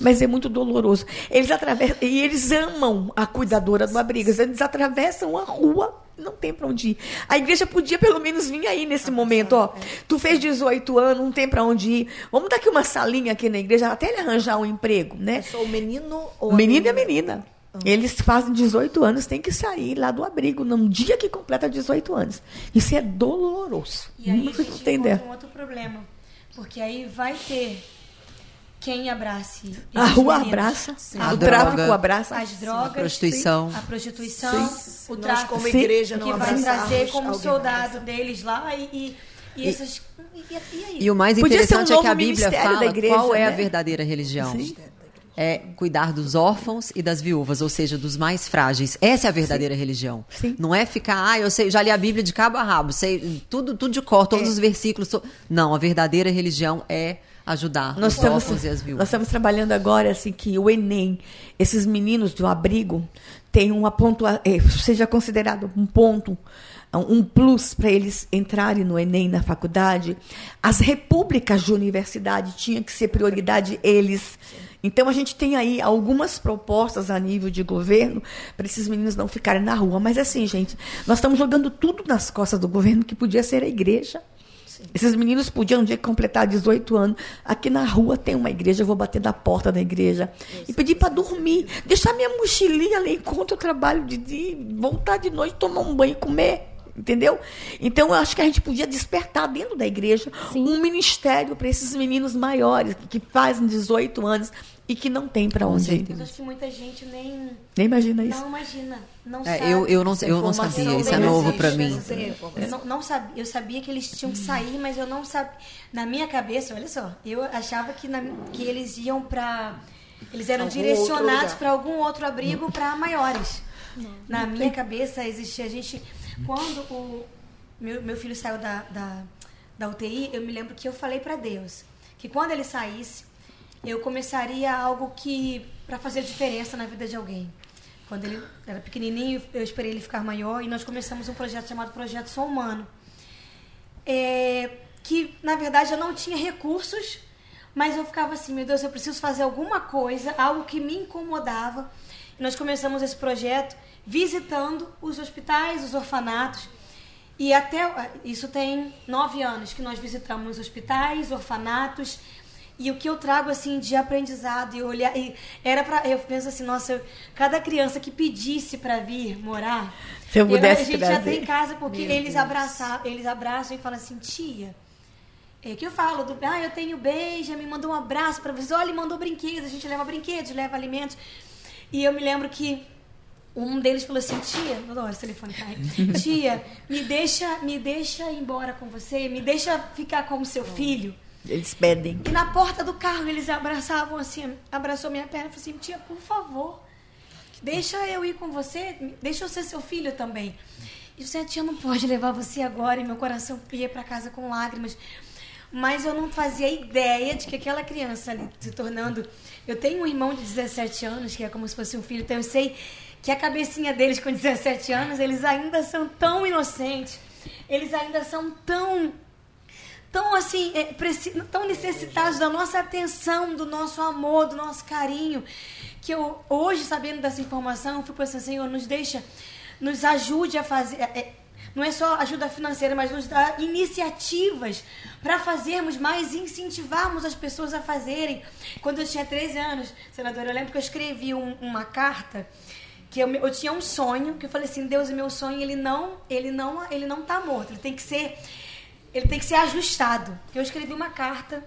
mas é muito doloroso. Eles atravessam, e eles amam a cuidadora do abrigo. Eles atravessam a rua não tem para onde ir. A igreja podia pelo menos vir aí nesse momento, ó. Tu fez 18 anos, não tem para onde ir. Vamos dar aqui uma salinha aqui na igreja até ele arranjar um emprego, né? É só o menino ou O a menino e a menina? menina. Eles fazem 18 anos, tem que sair lá do abrigo no dia que completa 18 anos. Isso é doloroso. E aí não a gente tem um outro problema. Porque aí vai ter quem abrace. A rua meninos. abraça, Sim. A o droga. tráfico abraça. As drogas, A prostituição. a prostituição, o Nós, tráfico como Sim. igreja, não que vai trazer como soldado deles lá e, e, e essas. E, e aí? E o mais ser um interessante é que a Bíblia fala da igreja, qual é a né? verdadeira religião. Sim. É cuidar dos órfãos e das viúvas, ou seja, dos mais frágeis. Essa é a verdadeira religião. Sim. Não é ficar, ah, eu sei, já li a Bíblia de cabo a rabo, sei tudo, tudo de cor, É. todos os versículos. Não, a verdadeira religião é ajudar Nós os estamos, e as viúvas. nós estamos trabalhando agora assim que o Enem, esses meninos do abrigo, tem uma pontua, eh, seja considerado um ponto, um plus para eles entrarem no Enem na faculdade. As repúblicas de universidade tinham que ser prioridade eles. Então a gente tem aí algumas propostas a nível de governo para esses meninos não ficarem na rua. Mas assim, gente, nós estamos jogando tudo nas costas do governo que podia ser a igreja. Esses meninos podiam um dia completar 18 anos. Aqui na rua tem uma igreja, eu vou bater na porta da igreja e pedir para dormir. Deixar minha mochilinha ali enquanto eu trabalho de dia, voltar de noite, tomar um banho e comer. Entendeu? Então, eu acho que a gente podia despertar dentro da igreja um ministério para esses meninos maiores, que, que fazem 18 anos e que não tem para onde ir. acho que muita gente nem. Nem imagina isso. Não imagina. Não É, sabe. eu, eu não, eu não sabia, isso é não novo para mim. Não. Eu, não, não sabia, eu sabia que eles tinham que sair, mas eu não sabia. Na minha cabeça, olha só, eu achava que, na- que eles iam para. Eles eram Algum direcionados para algum outro abrigo para maiores. Na minha cabeça existia. A gente. Quando o meu, meu filho saiu da, da, da UTI, eu me lembro que eu falei para Deus que quando ele saísse, eu começaria algo que. para fazer diferença na vida de alguém. Quando ele era pequenininho, eu esperei ele ficar maior e nós começamos um projeto chamado Projeto Sou Humano. É, que, na verdade, eu não tinha recursos, mas eu ficava assim, meu Deus, eu preciso fazer alguma coisa, algo que me incomodava. E nós começamos esse projeto visitando os hospitais, os orfanatos. E até isso tem nove anos que nós visitamos hospitais, orfanatos. E o que eu trago assim de aprendizado e olhar e era para eu penso assim, nossa, eu- cada criança que pedisse para vir morar, Se eu pudesse a gente já trazer. tem casa porque eles abraçam, eles abraçam e falam assim, tia, é que eu falo do, ah, eu tenho beija, me mandou um abraço para vocês, olha, mandou brinquedos, a gente leva brinquedos, leva alimentos. E eu me lembro que um deles falou assim, tia, adoro esse telefone cai. Tia, me deixa, me deixa ir embora com você, me deixa ficar como seu filho. Eles pedem. E na porta do carro eles abraçavam assim, abraçou minha perna e falou assim, tia, por favor, deixa eu ir com você, deixa eu ser seu filho também. E você, tia, não pode levar você agora, e meu coração ia para casa com lágrimas. Mas eu não fazia ideia de que aquela criança ali se tornando. Eu tenho um irmão de 17 anos, que é como se fosse um filho, então eu sei que a cabecinha deles com 17 anos, eles ainda são tão inocentes, eles ainda são tão tão assim, é, tão necessitados da nossa atenção, do nosso amor, do nosso carinho, que eu hoje sabendo dessa informação, eu fui pensando, Senhor, nos deixa, nos ajude a fazer, é, é, não é só ajuda financeira, mas nos dá iniciativas para fazermos mais incentivarmos as pessoas a fazerem. Quando eu tinha 13 anos, senadora, eu lembro que eu escrevi um- uma carta que eu, eu tinha um sonho, que eu falei assim, Deus, o meu sonho, ele não, ele não, ele não tá morto, ele tem que ser ele tem que ser ajustado. Eu escrevi uma carta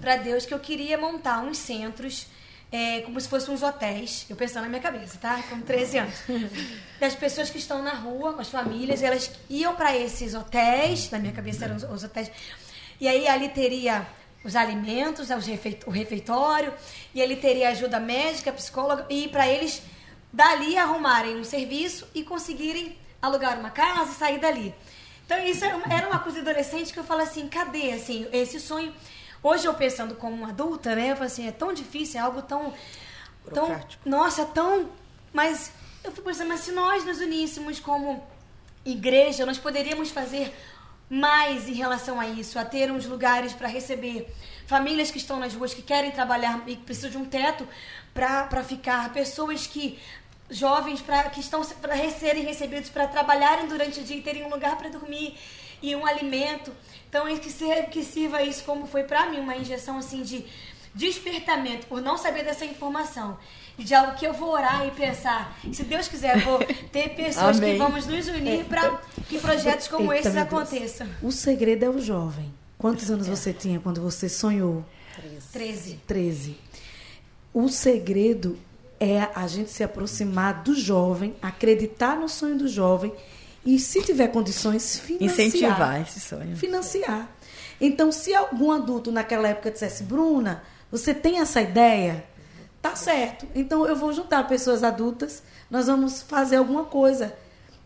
para Deus que eu queria montar uns centros, é, como se fossem uns hotéis. Eu pensando na minha cabeça, tá? Com 13 anos. Das pessoas que estão na rua, com as famílias, elas iam para esses hotéis, na minha cabeça eram os, os hotéis. E aí ali teria os alimentos, os refeit- o refeitório, e ele teria ajuda médica, psicóloga, e para eles dali arrumarem um serviço e conseguirem alugar uma casa e sair dali. Então isso era uma, era uma coisa adolescente que eu falo assim, cadê assim, esse sonho? Hoje eu pensando como uma adulta, né? Eu falo assim, é tão difícil, é algo tão tão nossa, tão mas eu fico pensando, mas se nós nos uníssemos como igreja, nós poderíamos fazer mais em relação a isso, a ter uns lugares para receber famílias que estão nas ruas, que querem trabalhar e que precisam de um teto para ficar, pessoas que jovens pra, que estão para serem recebidos para trabalharem durante o dia e terem um lugar para dormir e um alimento. Então, que, ser, que sirva isso como foi para mim, uma injeção assim de despertamento por não saber dessa informação. De algo que eu vou orar e pensar. Se Deus quiser, vou ter pessoas que vamos nos unir para que projetos como Eita, esses meu Deus. aconteçam. O segredo é o jovem. Quantos anos você tinha quando você sonhou? 13. 13. O segredo é a gente se aproximar do jovem, acreditar no sonho do jovem e, se tiver condições, financiar. Incentivar esse sonho. Financiar. Então, se algum adulto naquela época dissesse, Bruna, você tem essa ideia? Tá certo. Então, eu vou juntar pessoas adultas, nós vamos fazer alguma coisa.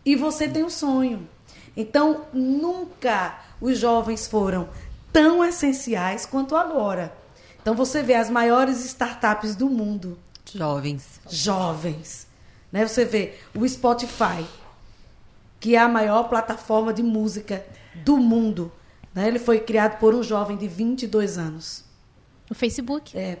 E você tem um sonho. Então, nunca os jovens foram tão essenciais quanto agora. Então, você vê as maiores startups do mundo Jovens. jovens. Né? Você vê o Spotify, que é a maior plataforma de música do mundo. Né? Ele foi criado por um jovem de 22 anos. O Facebook. É,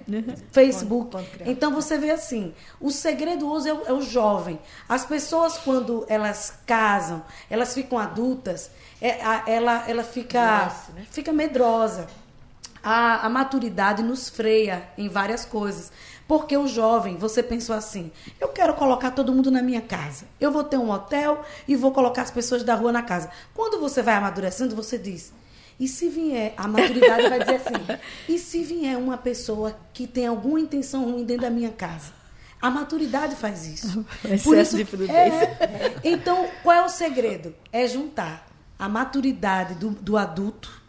Facebook. Quando- quando criado. então você vê assim, o segredo hoje é o, é o jovem. As pessoas quando elas casam, elas ficam adultas, é, a- ela, ela fica, fica medrosa. A, a maturidade nos freia em várias coisas. Porque o jovem, você pensou assim, eu quero colocar todo mundo na minha casa. Eu vou ter um hotel e vou colocar as pessoas da rua na casa. Quando você vai amadurecendo, você diz, e se vier, a maturidade vai dizer assim, e se vier uma pessoa que tem alguma intenção ruim dentro da minha casa? A maturidade faz isso. Excesso de prudência. é. então, qual é o segredo? É juntar a maturidade do, do adulto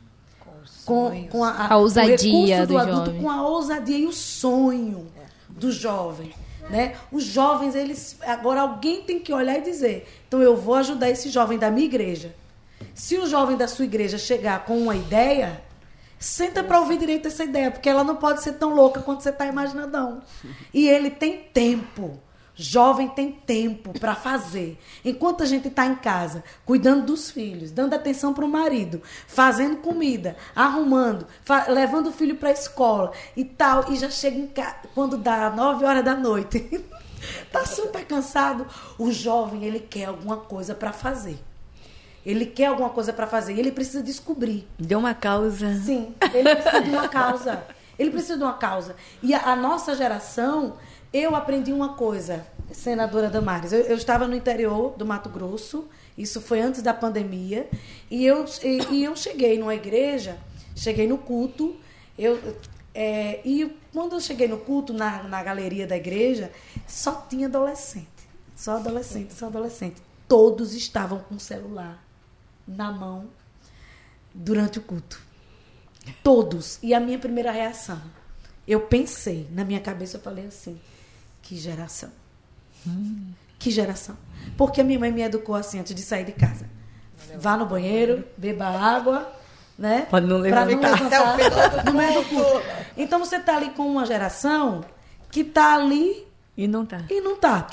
com, com a, A ousadia o recurso do do adulto jovem. com a ousadia e o sonho do jovem. Né? Os jovens, eles. Agora alguém tem que olhar e dizer: então eu vou ajudar esse jovem da minha igreja. Se o jovem da sua igreja chegar com uma ideia, senta para ouvir direito essa ideia, porque ela não pode ser tão louca quanto você está imaginando. E ele tem tempo. Jovem tem tempo para fazer. Enquanto a gente está em casa, cuidando dos filhos, dando atenção para o marido, fazendo comida, arrumando, levando o filho para a escola e tal, e já chega em casa quando dá nove horas da noite, tá super cansado. O jovem ele quer alguma coisa para fazer. Ele quer alguma coisa para fazer. E ele precisa descobrir. Deu uma causa. Sim, ele precisa de uma causa. Ele precisa de uma causa. E a, a nossa geração, eu aprendi uma coisa, senadora Damares. Eu, eu estava no interior do Mato Grosso, isso foi antes da pandemia, e eu, e, e eu cheguei numa igreja, cheguei no culto, eu, é, e quando eu cheguei no culto, na, na galeria da igreja, só tinha adolescente. Só adolescente, só adolescente. Todos estavam com o celular na mão durante o culto. Todos. E a minha primeira reação, eu pensei, na minha cabeça eu falei assim, que geração. Que geração. Porque a minha mãe me educou assim antes de sair de casa. Vá no banheiro, beba água, né? Pode não Pra levantar. levantar no meio do culto. Então você tá ali com uma geração que tá ali E não tá. e não tá.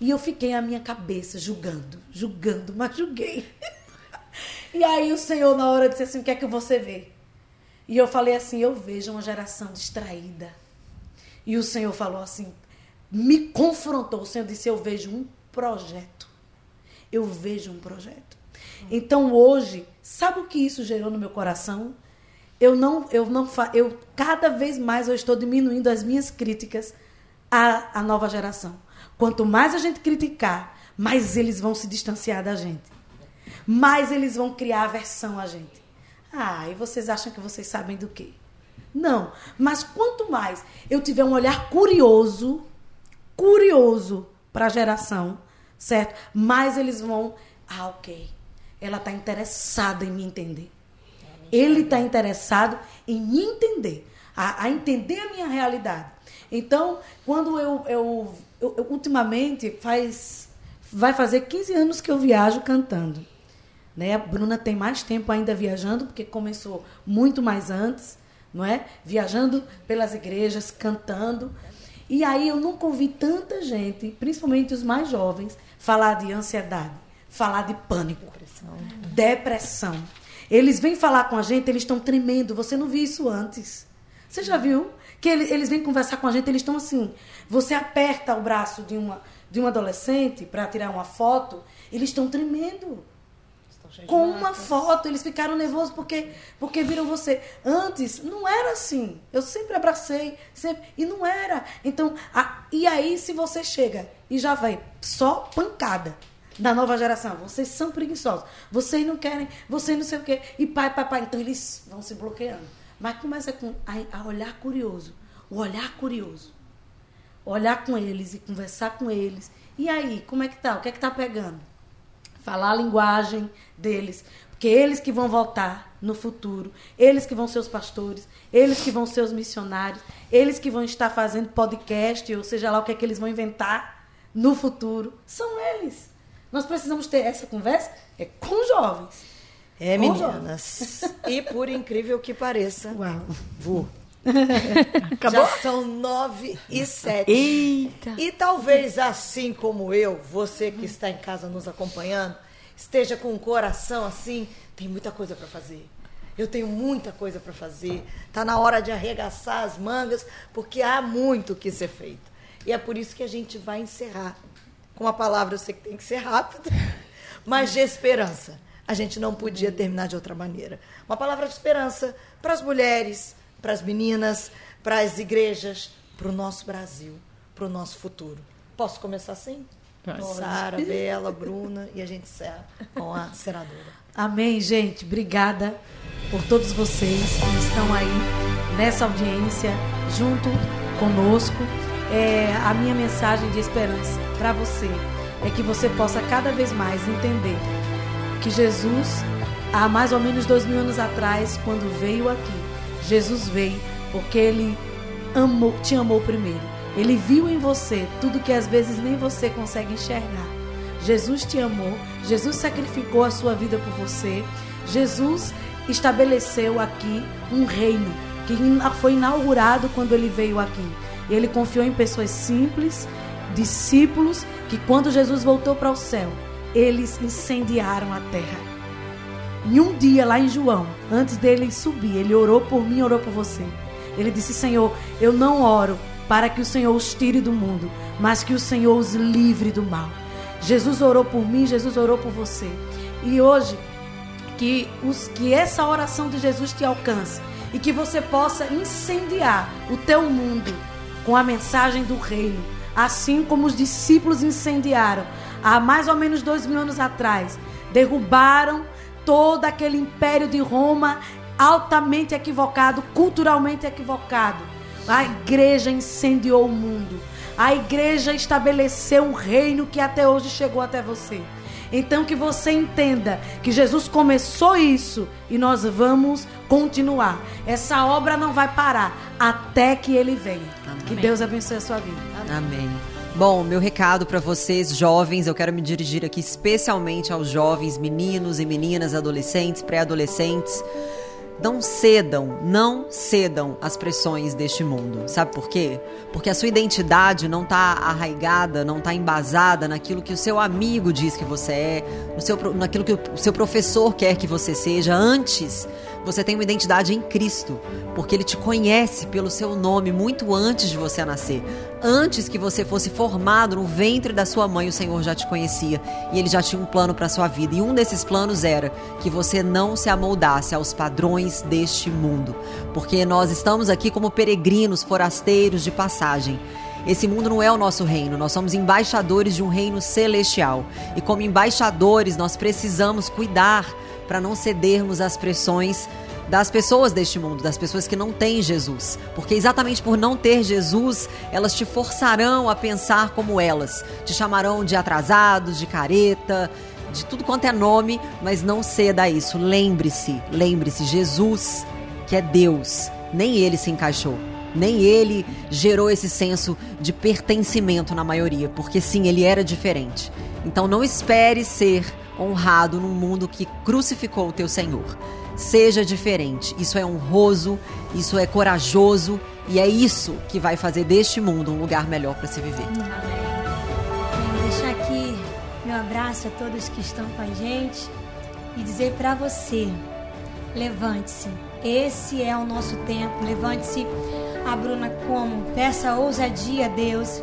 E eu fiquei a minha cabeça julgando, julgando, mas julguei. E aí o Senhor, na hora, disse assim: O que é que você vê? E eu falei assim: Eu vejo uma geração distraída. E o Senhor falou assim: Me confrontou. O Senhor disse: Eu vejo um projeto. Eu vejo um projeto. Então hoje, sabe o que isso gerou no meu coração? Eu não, eu não, eu cada vez mais eu estou diminuindo as minhas críticas à, à nova geração. Quanto mais a gente criticar, mais eles vão se distanciar da gente. Mais eles vão criar aversão a gente. Ah, e vocês acham que vocês sabem do quê? Não, mas quanto mais eu tiver um olhar curioso, curioso para a geração, certo? Mais eles vão, ah, ok, ela está interessada em me entender. Ele está interessado em me entender, a, a entender a minha realidade. Então, quando eu, eu, eu- eu- ultimamente faz vai fazer 15 anos que eu viajo cantando. Né? A Bruna tem mais tempo ainda viajando, porque começou muito mais antes, não é? Viajando pelas igrejas, cantando. E aí eu nunca ouvi tanta gente, principalmente os mais jovens, falar de ansiedade, falar de pânico, depressão. Eles vêm falar com a gente, eles estão tremendo. Você não viu isso antes. Você já viu? Que ele- eles vêm conversar com a gente, eles estão assim. Você aperta o braço de uma, de um adolescente para tirar uma foto, eles estão tremendo. Com uma foto, eles ficaram nervosos porque, porque viram você. Antes, não era assim. Eu sempre abracei, sempre. E não era. Então, a, e aí, se você chega e já vai só pancada da nova geração, vocês são preguiçosos, vocês não querem, vocês não sei o quê. E pai, pai, pai. Então, eles vão se bloqueando. Mas começa com, a, a olhar curioso. O olhar curioso. Olhar com eles e conversar com eles. E aí, como é que tá? O que é que tá pegando? Falar a linguagem deles, porque eles que vão voltar no futuro, eles que vão ser os pastores, eles que vão ser os missionários, eles que vão estar fazendo podcast, ou seja lá o que é que eles vão inventar no futuro, são eles. Nós precisamos ter essa conversa é com jovens. É, Com meninas. E por incrível que pareça, Uau. vou. Acabou? Já são nove e sete. Eita. E talvez assim como eu, você que está em casa nos acompanhando, esteja com o coração assim, tem muita coisa para fazer. Eu tenho muita coisa para fazer. Tá na hora de arregaçar as mangas, porque há muito que ser feito. E é por isso que a gente vai encerrar com uma palavra, eu sei que tem que ser rápido, mas de esperança. A gente não podia terminar de outra maneira. Uma palavra de esperança para as mulheres, para as meninas, para as igrejas, para o nosso Brasil, para o nosso futuro. Posso começar assim? Sara, Bela, Bruna e a gente encerra com a senadora. Amém, gente. Obrigada por todos vocês que estão aí nessa audiência junto conosco. É, a minha mensagem de esperança para você é que você possa cada vez mais entender que Jesus, há mais ou menos dois mil anos atrás, quando veio aqui, Jesus veio porque ele amou, te amou primeiro. Ele viu em você tudo que às vezes nem você consegue enxergar. Jesus te amou, Jesus sacrificou a sua vida por você, Jesus estabeleceu aqui um reino que foi inaugurado quando ele veio aqui. Ele confiou em pessoas simples, discípulos, que quando Jesus voltou para o céu, eles incendiaram a terra. E um dia lá em João, antes dele subir, ele orou por mim, orou por você. Ele disse: Senhor, eu não oro para que o Senhor os tire do mundo, mas que o Senhor os livre do mal. Jesus orou por mim, Jesus orou por você. E hoje, que, os, que essa oração de Jesus te alcance e que você possa incendiar o teu mundo com a mensagem do reino, assim como os discípulos incendiaram há mais ou menos dois mil anos atrás, derrubaram todo aquele império de Roma altamente equivocado, culturalmente equivocado. A igreja incendiou o mundo. A igreja estabeleceu um reino que até hoje chegou até você. Então que você entenda que Jesus começou isso e nós vamos continuar. Essa obra não vai parar até que ele venha. Que Deus abençoe a sua vida. Amém. Bom, meu recado para vocês, jovens, eu quero me dirigir aqui especialmente aos jovens, meninos e meninas, adolescentes, pré-adolescentes. Não cedam, não cedam às pressões deste mundo. Sabe por quê? Porque a sua identidade não está arraigada, não está embasada naquilo que o seu amigo diz que você é, no seu, naquilo que o seu professor quer que você seja. Antes, você tem uma identidade em Cristo, porque Ele te conhece pelo seu nome muito antes de você nascer. Antes que você fosse formado no ventre da sua mãe, o Senhor já te conhecia e Ele já tinha um plano para sua vida. E um desses planos era que você não se amoldasse aos padrões deste mundo, porque nós estamos aqui como peregrinos, forasteiros de passagem. Esse mundo não é o nosso reino, nós somos embaixadores de um reino celestial. E como embaixadores, nós precisamos cuidar para não cedermos às pressões das pessoas deste mundo, das pessoas que não têm Jesus. Porque exatamente por não ter Jesus, elas te forçarão a pensar como elas. Te chamarão de atrasados, de careta, de tudo quanto é nome, mas não ceda a isso. Lembre-se, lembre-se, Jesus, que é Deus, nem ele se encaixou. Nem ele gerou esse senso de pertencimento na maioria, porque sim, ele era diferente. Então não espere ser honrado num mundo que crucificou o teu Senhor. Seja diferente. Isso é honroso, isso é corajoso e é isso que vai fazer deste mundo um lugar melhor para se viver. Quero deixar aqui meu abraço a todos que estão com a gente e dizer para você: levante-se. Esse é o nosso tempo. Levante-se. A Bruna como peça ousadia a Deus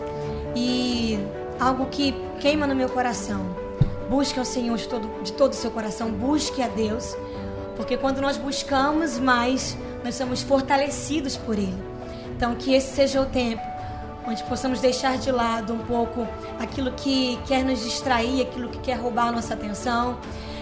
e algo que queima no meu coração. Busque ao Senhor de todo, de todo o seu coração, busque a Deus, porque quando nós buscamos mais, nós somos fortalecidos por Ele. Então, que esse seja o tempo onde possamos deixar de lado um pouco aquilo que quer nos distrair, aquilo que quer roubar a nossa atenção,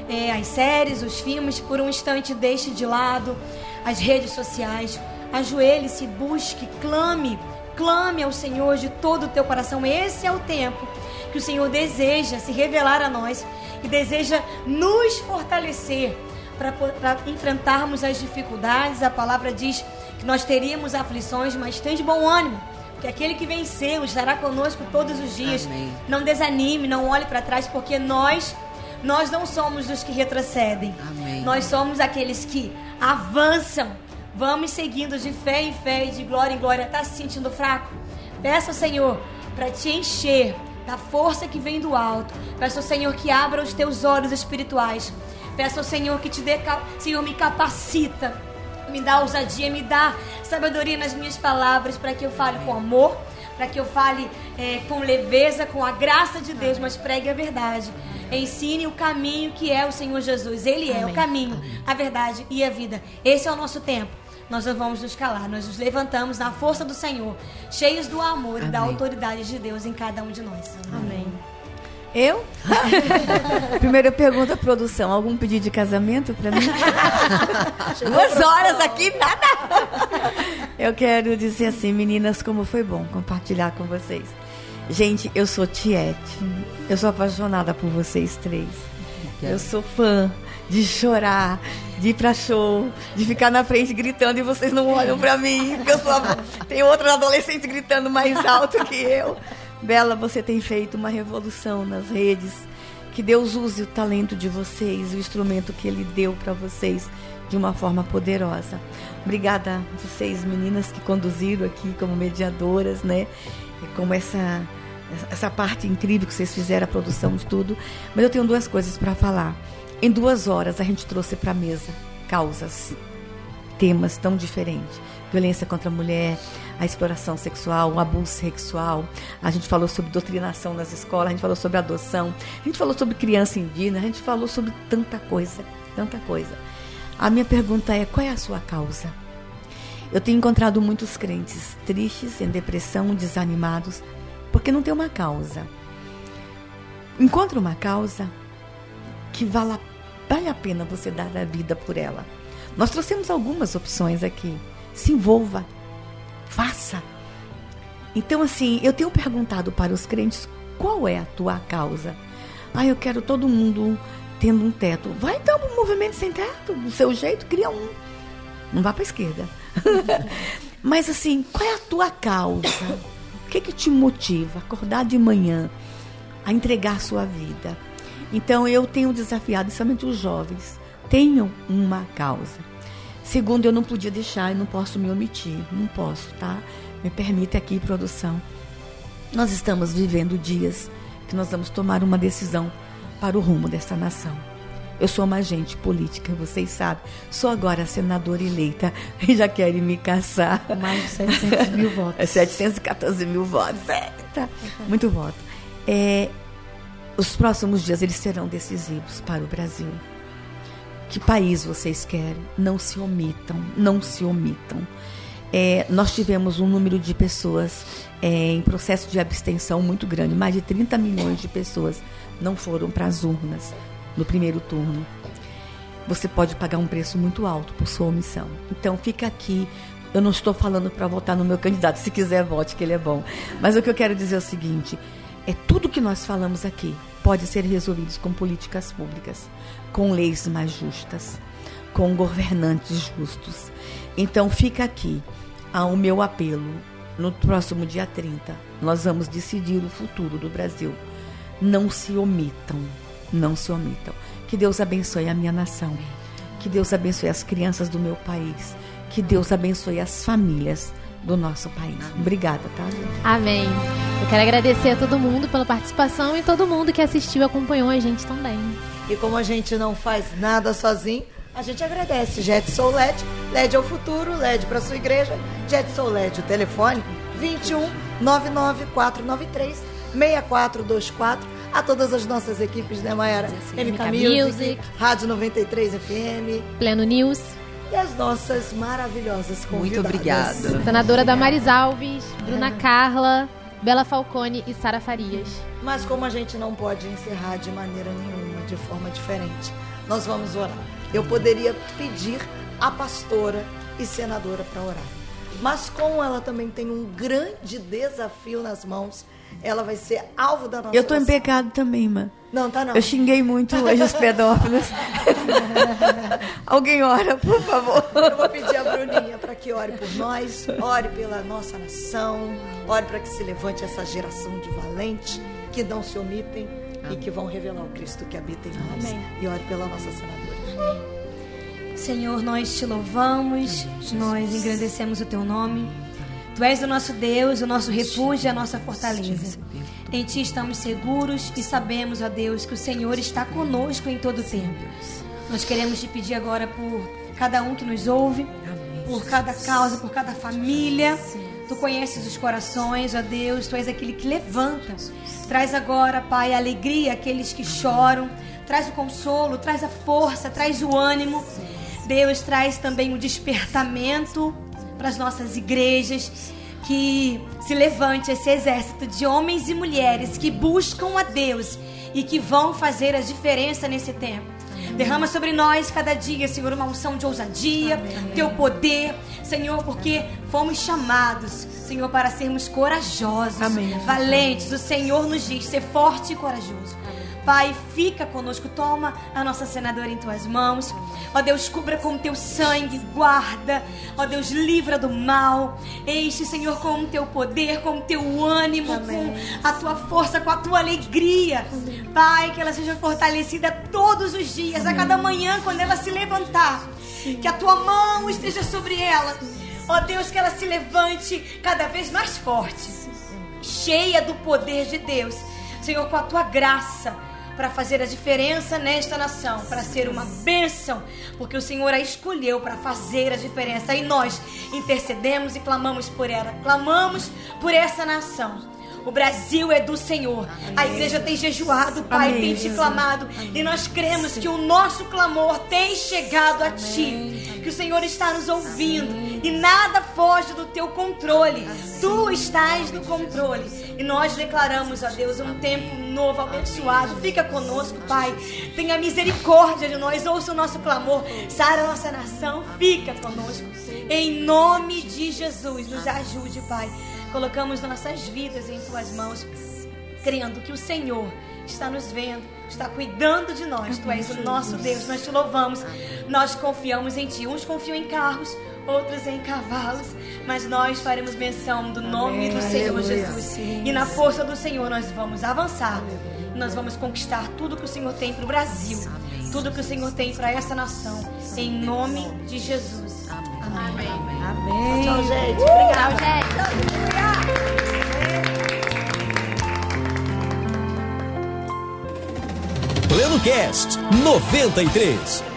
é, as séries, os filmes, por um instante deixe de lado as redes sociais, ajoelhe-se, busque, clame, clame ao Senhor de todo o teu coração. Esse é o tempo que o Senhor deseja se revelar a nós e deseja nos fortalecer para enfrentarmos as dificuldades. A palavra diz que nós teríamos aflições, mas tem de bom ânimo. Que aquele que venceu estará conosco todos os dias. Amém. Não desanime, não olhe para trás, porque nós nós não somos dos que retrocedem. Amém. Nós somos aqueles que avançam. Vamos seguindo de fé em fé e de glória em glória. Está se sentindo fraco? Peça ao Senhor para te encher da força que vem do alto. Peça ao Senhor que abra os teus olhos espirituais. Peça ao Senhor que te dê, Senhor, me capacita, me dá ousadia, me dá sabedoria nas minhas palavras para que eu fale com amor, para que eu fale é, com leveza, com a graça de Deus, mas pregue a verdade. Ensine o caminho que é o Senhor Jesus. Ele é Amém. o caminho, a verdade e a vida. Esse é o nosso tempo nós não vamos nos calar. Nós nos levantamos na força do Senhor, cheios do amor Amém. e da autoridade de Deus em cada um de nós. Amém. Eu? Primeira pergunta, produção. Algum pedido de casamento para mim? Duas horas aqui, nada. Eu quero dizer assim, meninas, como foi bom compartilhar com vocês. Gente, eu sou Tiete. Eu sou apaixonada por vocês três. Eu sou fã de chorar, de ir pra show, de ficar na frente gritando e vocês não olham pra mim, porque eu sou a... tem outra adolescente gritando mais alto que eu. Bela, você tem feito uma revolução nas redes. Que Deus use o talento de vocês, o instrumento que Ele deu para vocês de uma forma poderosa. Obrigada a vocês, meninas, que conduziram aqui como mediadoras, né? E como essa, essa parte incrível que vocês fizeram, a produção de tudo. Mas eu tenho duas coisas para falar. Em duas horas a gente trouxe para a mesa causas, temas tão diferentes. Violência contra a mulher, a exploração sexual, o abuso sexual. A gente falou sobre doutrinação nas escolas, a gente falou sobre adoção, a gente falou sobre criança indígena, a gente falou sobre tanta coisa, tanta coisa. A minha pergunta é: qual é a sua causa? Eu tenho encontrado muitos crentes tristes, em depressão, desanimados, porque não tem uma causa. Encontre uma causa que vala Vale a pena você dar a vida por ela. Nós trouxemos algumas opções aqui. Se envolva. Faça. Então, assim, eu tenho perguntado para os crentes qual é a tua causa. Ah, eu quero todo mundo tendo um teto. Vai dar um movimento sem teto, do seu jeito, cria um. Não vá para a esquerda. Mas assim, qual é a tua causa? O que, que te motiva a acordar de manhã a entregar a sua vida? Então eu tenho desafiado, somente os jovens, tenham uma causa. Segundo, eu não podia deixar e não posso me omitir, não posso, tá? Me permite aqui, produção. Nós estamos vivendo dias que nós vamos tomar uma decisão para o rumo desta nação. Eu sou uma agente política, vocês sabem. Sou agora senadora eleita e já querem me caçar. Mais de 700 mil votos. É 714 mil votos. É, tá. Muito voto. É, os próximos dias eles serão decisivos para o Brasil. Que país vocês querem? Não se omitam, não se omitam. É, nós tivemos um número de pessoas é, em processo de abstenção muito grande. Mais de 30 milhões de pessoas não foram para as urnas no primeiro turno. Você pode pagar um preço muito alto por sua omissão. Então fica aqui. Eu não estou falando para votar no meu candidato. Se quiser, vote, que ele é bom. Mas o que eu quero dizer é o seguinte: é tudo que nós falamos aqui pode ser resolvido com políticas públicas, com leis mais justas, com governantes justos. Então fica aqui o meu apelo. No próximo dia 30, nós vamos decidir o futuro do Brasil. Não se omitam, não se omitam. Que Deus abençoe a minha nação. Que Deus abençoe as crianças do meu país. Que Deus abençoe as famílias do nosso país. Obrigada, tá? Amém. Eu quero agradecer a todo mundo pela participação e todo mundo que assistiu e acompanhou a gente também. E como a gente não faz nada sozinho, a gente agradece. Jetson LED, LED ao futuro, LED para sua igreja. Jetson LED, o telefone 21 99493 6424. A todas as nossas equipes, né, Mayara? MK MK Music, Music. Rádio 93 FM Pleno News. E as nossas maravilhosas convidadas. Muito obrigada. Senadora Damares Alves, Bruna Carla, Bela Falcone e Sara Farias. Mas como a gente não pode encerrar de maneira nenhuma, de forma diferente, nós vamos orar. Eu poderia pedir a pastora e senadora para orar. Mas como ela também tem um grande desafio nas mãos, ela vai ser alvo da nossa Eu tô em pecado também, mano. Não, tá não. Eu xinguei muito hoje os pedófilos. Alguém ora, por favor. Eu vou pedir a Bruninha para que ore por nós, ore pela nossa nação, ore para que se levante essa geração de valentes que não se omitem e que vão revelar o Cristo que habita em nós. E ore pela nossa senadora. Senhor, nós te louvamos, nós engrandecemos o teu nome. Tu és o nosso Deus, o nosso refúgio e a nossa fortaleza. Em ti estamos seguros e sabemos, ó Deus, que o Senhor está conosco em todo o tempo. Nós queremos te pedir agora por cada um que nos ouve, por cada causa, por cada família. Tu conheces os corações, ó Deus, tu és aquele que levanta. Traz agora, Pai, a alegria àqueles que choram. Traz o consolo, traz a força, traz o ânimo. Deus traz também o despertamento para as nossas igrejas. Que se levante esse exército de homens e mulheres que buscam a Deus e que vão fazer a diferença nesse tempo. Derrama sobre nós cada dia, Senhor, uma unção de ousadia, teu poder, Senhor, porque fomos chamados, Senhor, para sermos corajosos, valentes. O Senhor nos diz ser forte e corajoso. Pai, fica conosco, toma a nossa senadora em tuas mãos. Ó Deus, cubra com o teu sangue, guarda. Ó Deus, livra do mal. Enche, Senhor, com o teu poder, com o teu ânimo, com a tua força, com a tua alegria. Pai, que ela seja fortalecida todos os dias, a cada manhã, quando ela se levantar. Que a tua mão esteja sobre ela. Ó Deus, que ela se levante cada vez mais forte cheia do poder de Deus. Senhor, com a tua graça para fazer a diferença nesta nação, para ser uma bênção, porque o Senhor a escolheu para fazer a diferença e nós intercedemos e clamamos por ela, clamamos por essa nação. O Brasil é do Senhor. A igreja tem jejuado, Pai, tem te clamado. E nós cremos que o nosso clamor tem chegado a Ti. Que o Senhor está nos ouvindo. E nada foge do Teu controle. Tu estás no controle. E nós declaramos a Deus um tempo novo, abençoado. Fica conosco, Pai. Tenha misericórdia de nós. Ouça o nosso clamor. Sara a nossa nação. Fica conosco. Em nome de Jesus, nos ajude, Pai. Colocamos nossas vidas em tuas mãos, crendo que o Senhor está nos vendo, está cuidando de nós. Tu és o nosso Deus, nós te louvamos, nós confiamos em ti. Uns confiam em carros, outros em cavalos, mas nós faremos menção do nome do Senhor Jesus. E na força do Senhor nós vamos avançar. Nós vamos conquistar tudo que o Senhor tem para o Brasil, tudo que o Senhor tem para essa nação, em nome de Jesus. Amém. Amém. Tchau, gente. Obrigada. Pleno Cast 93.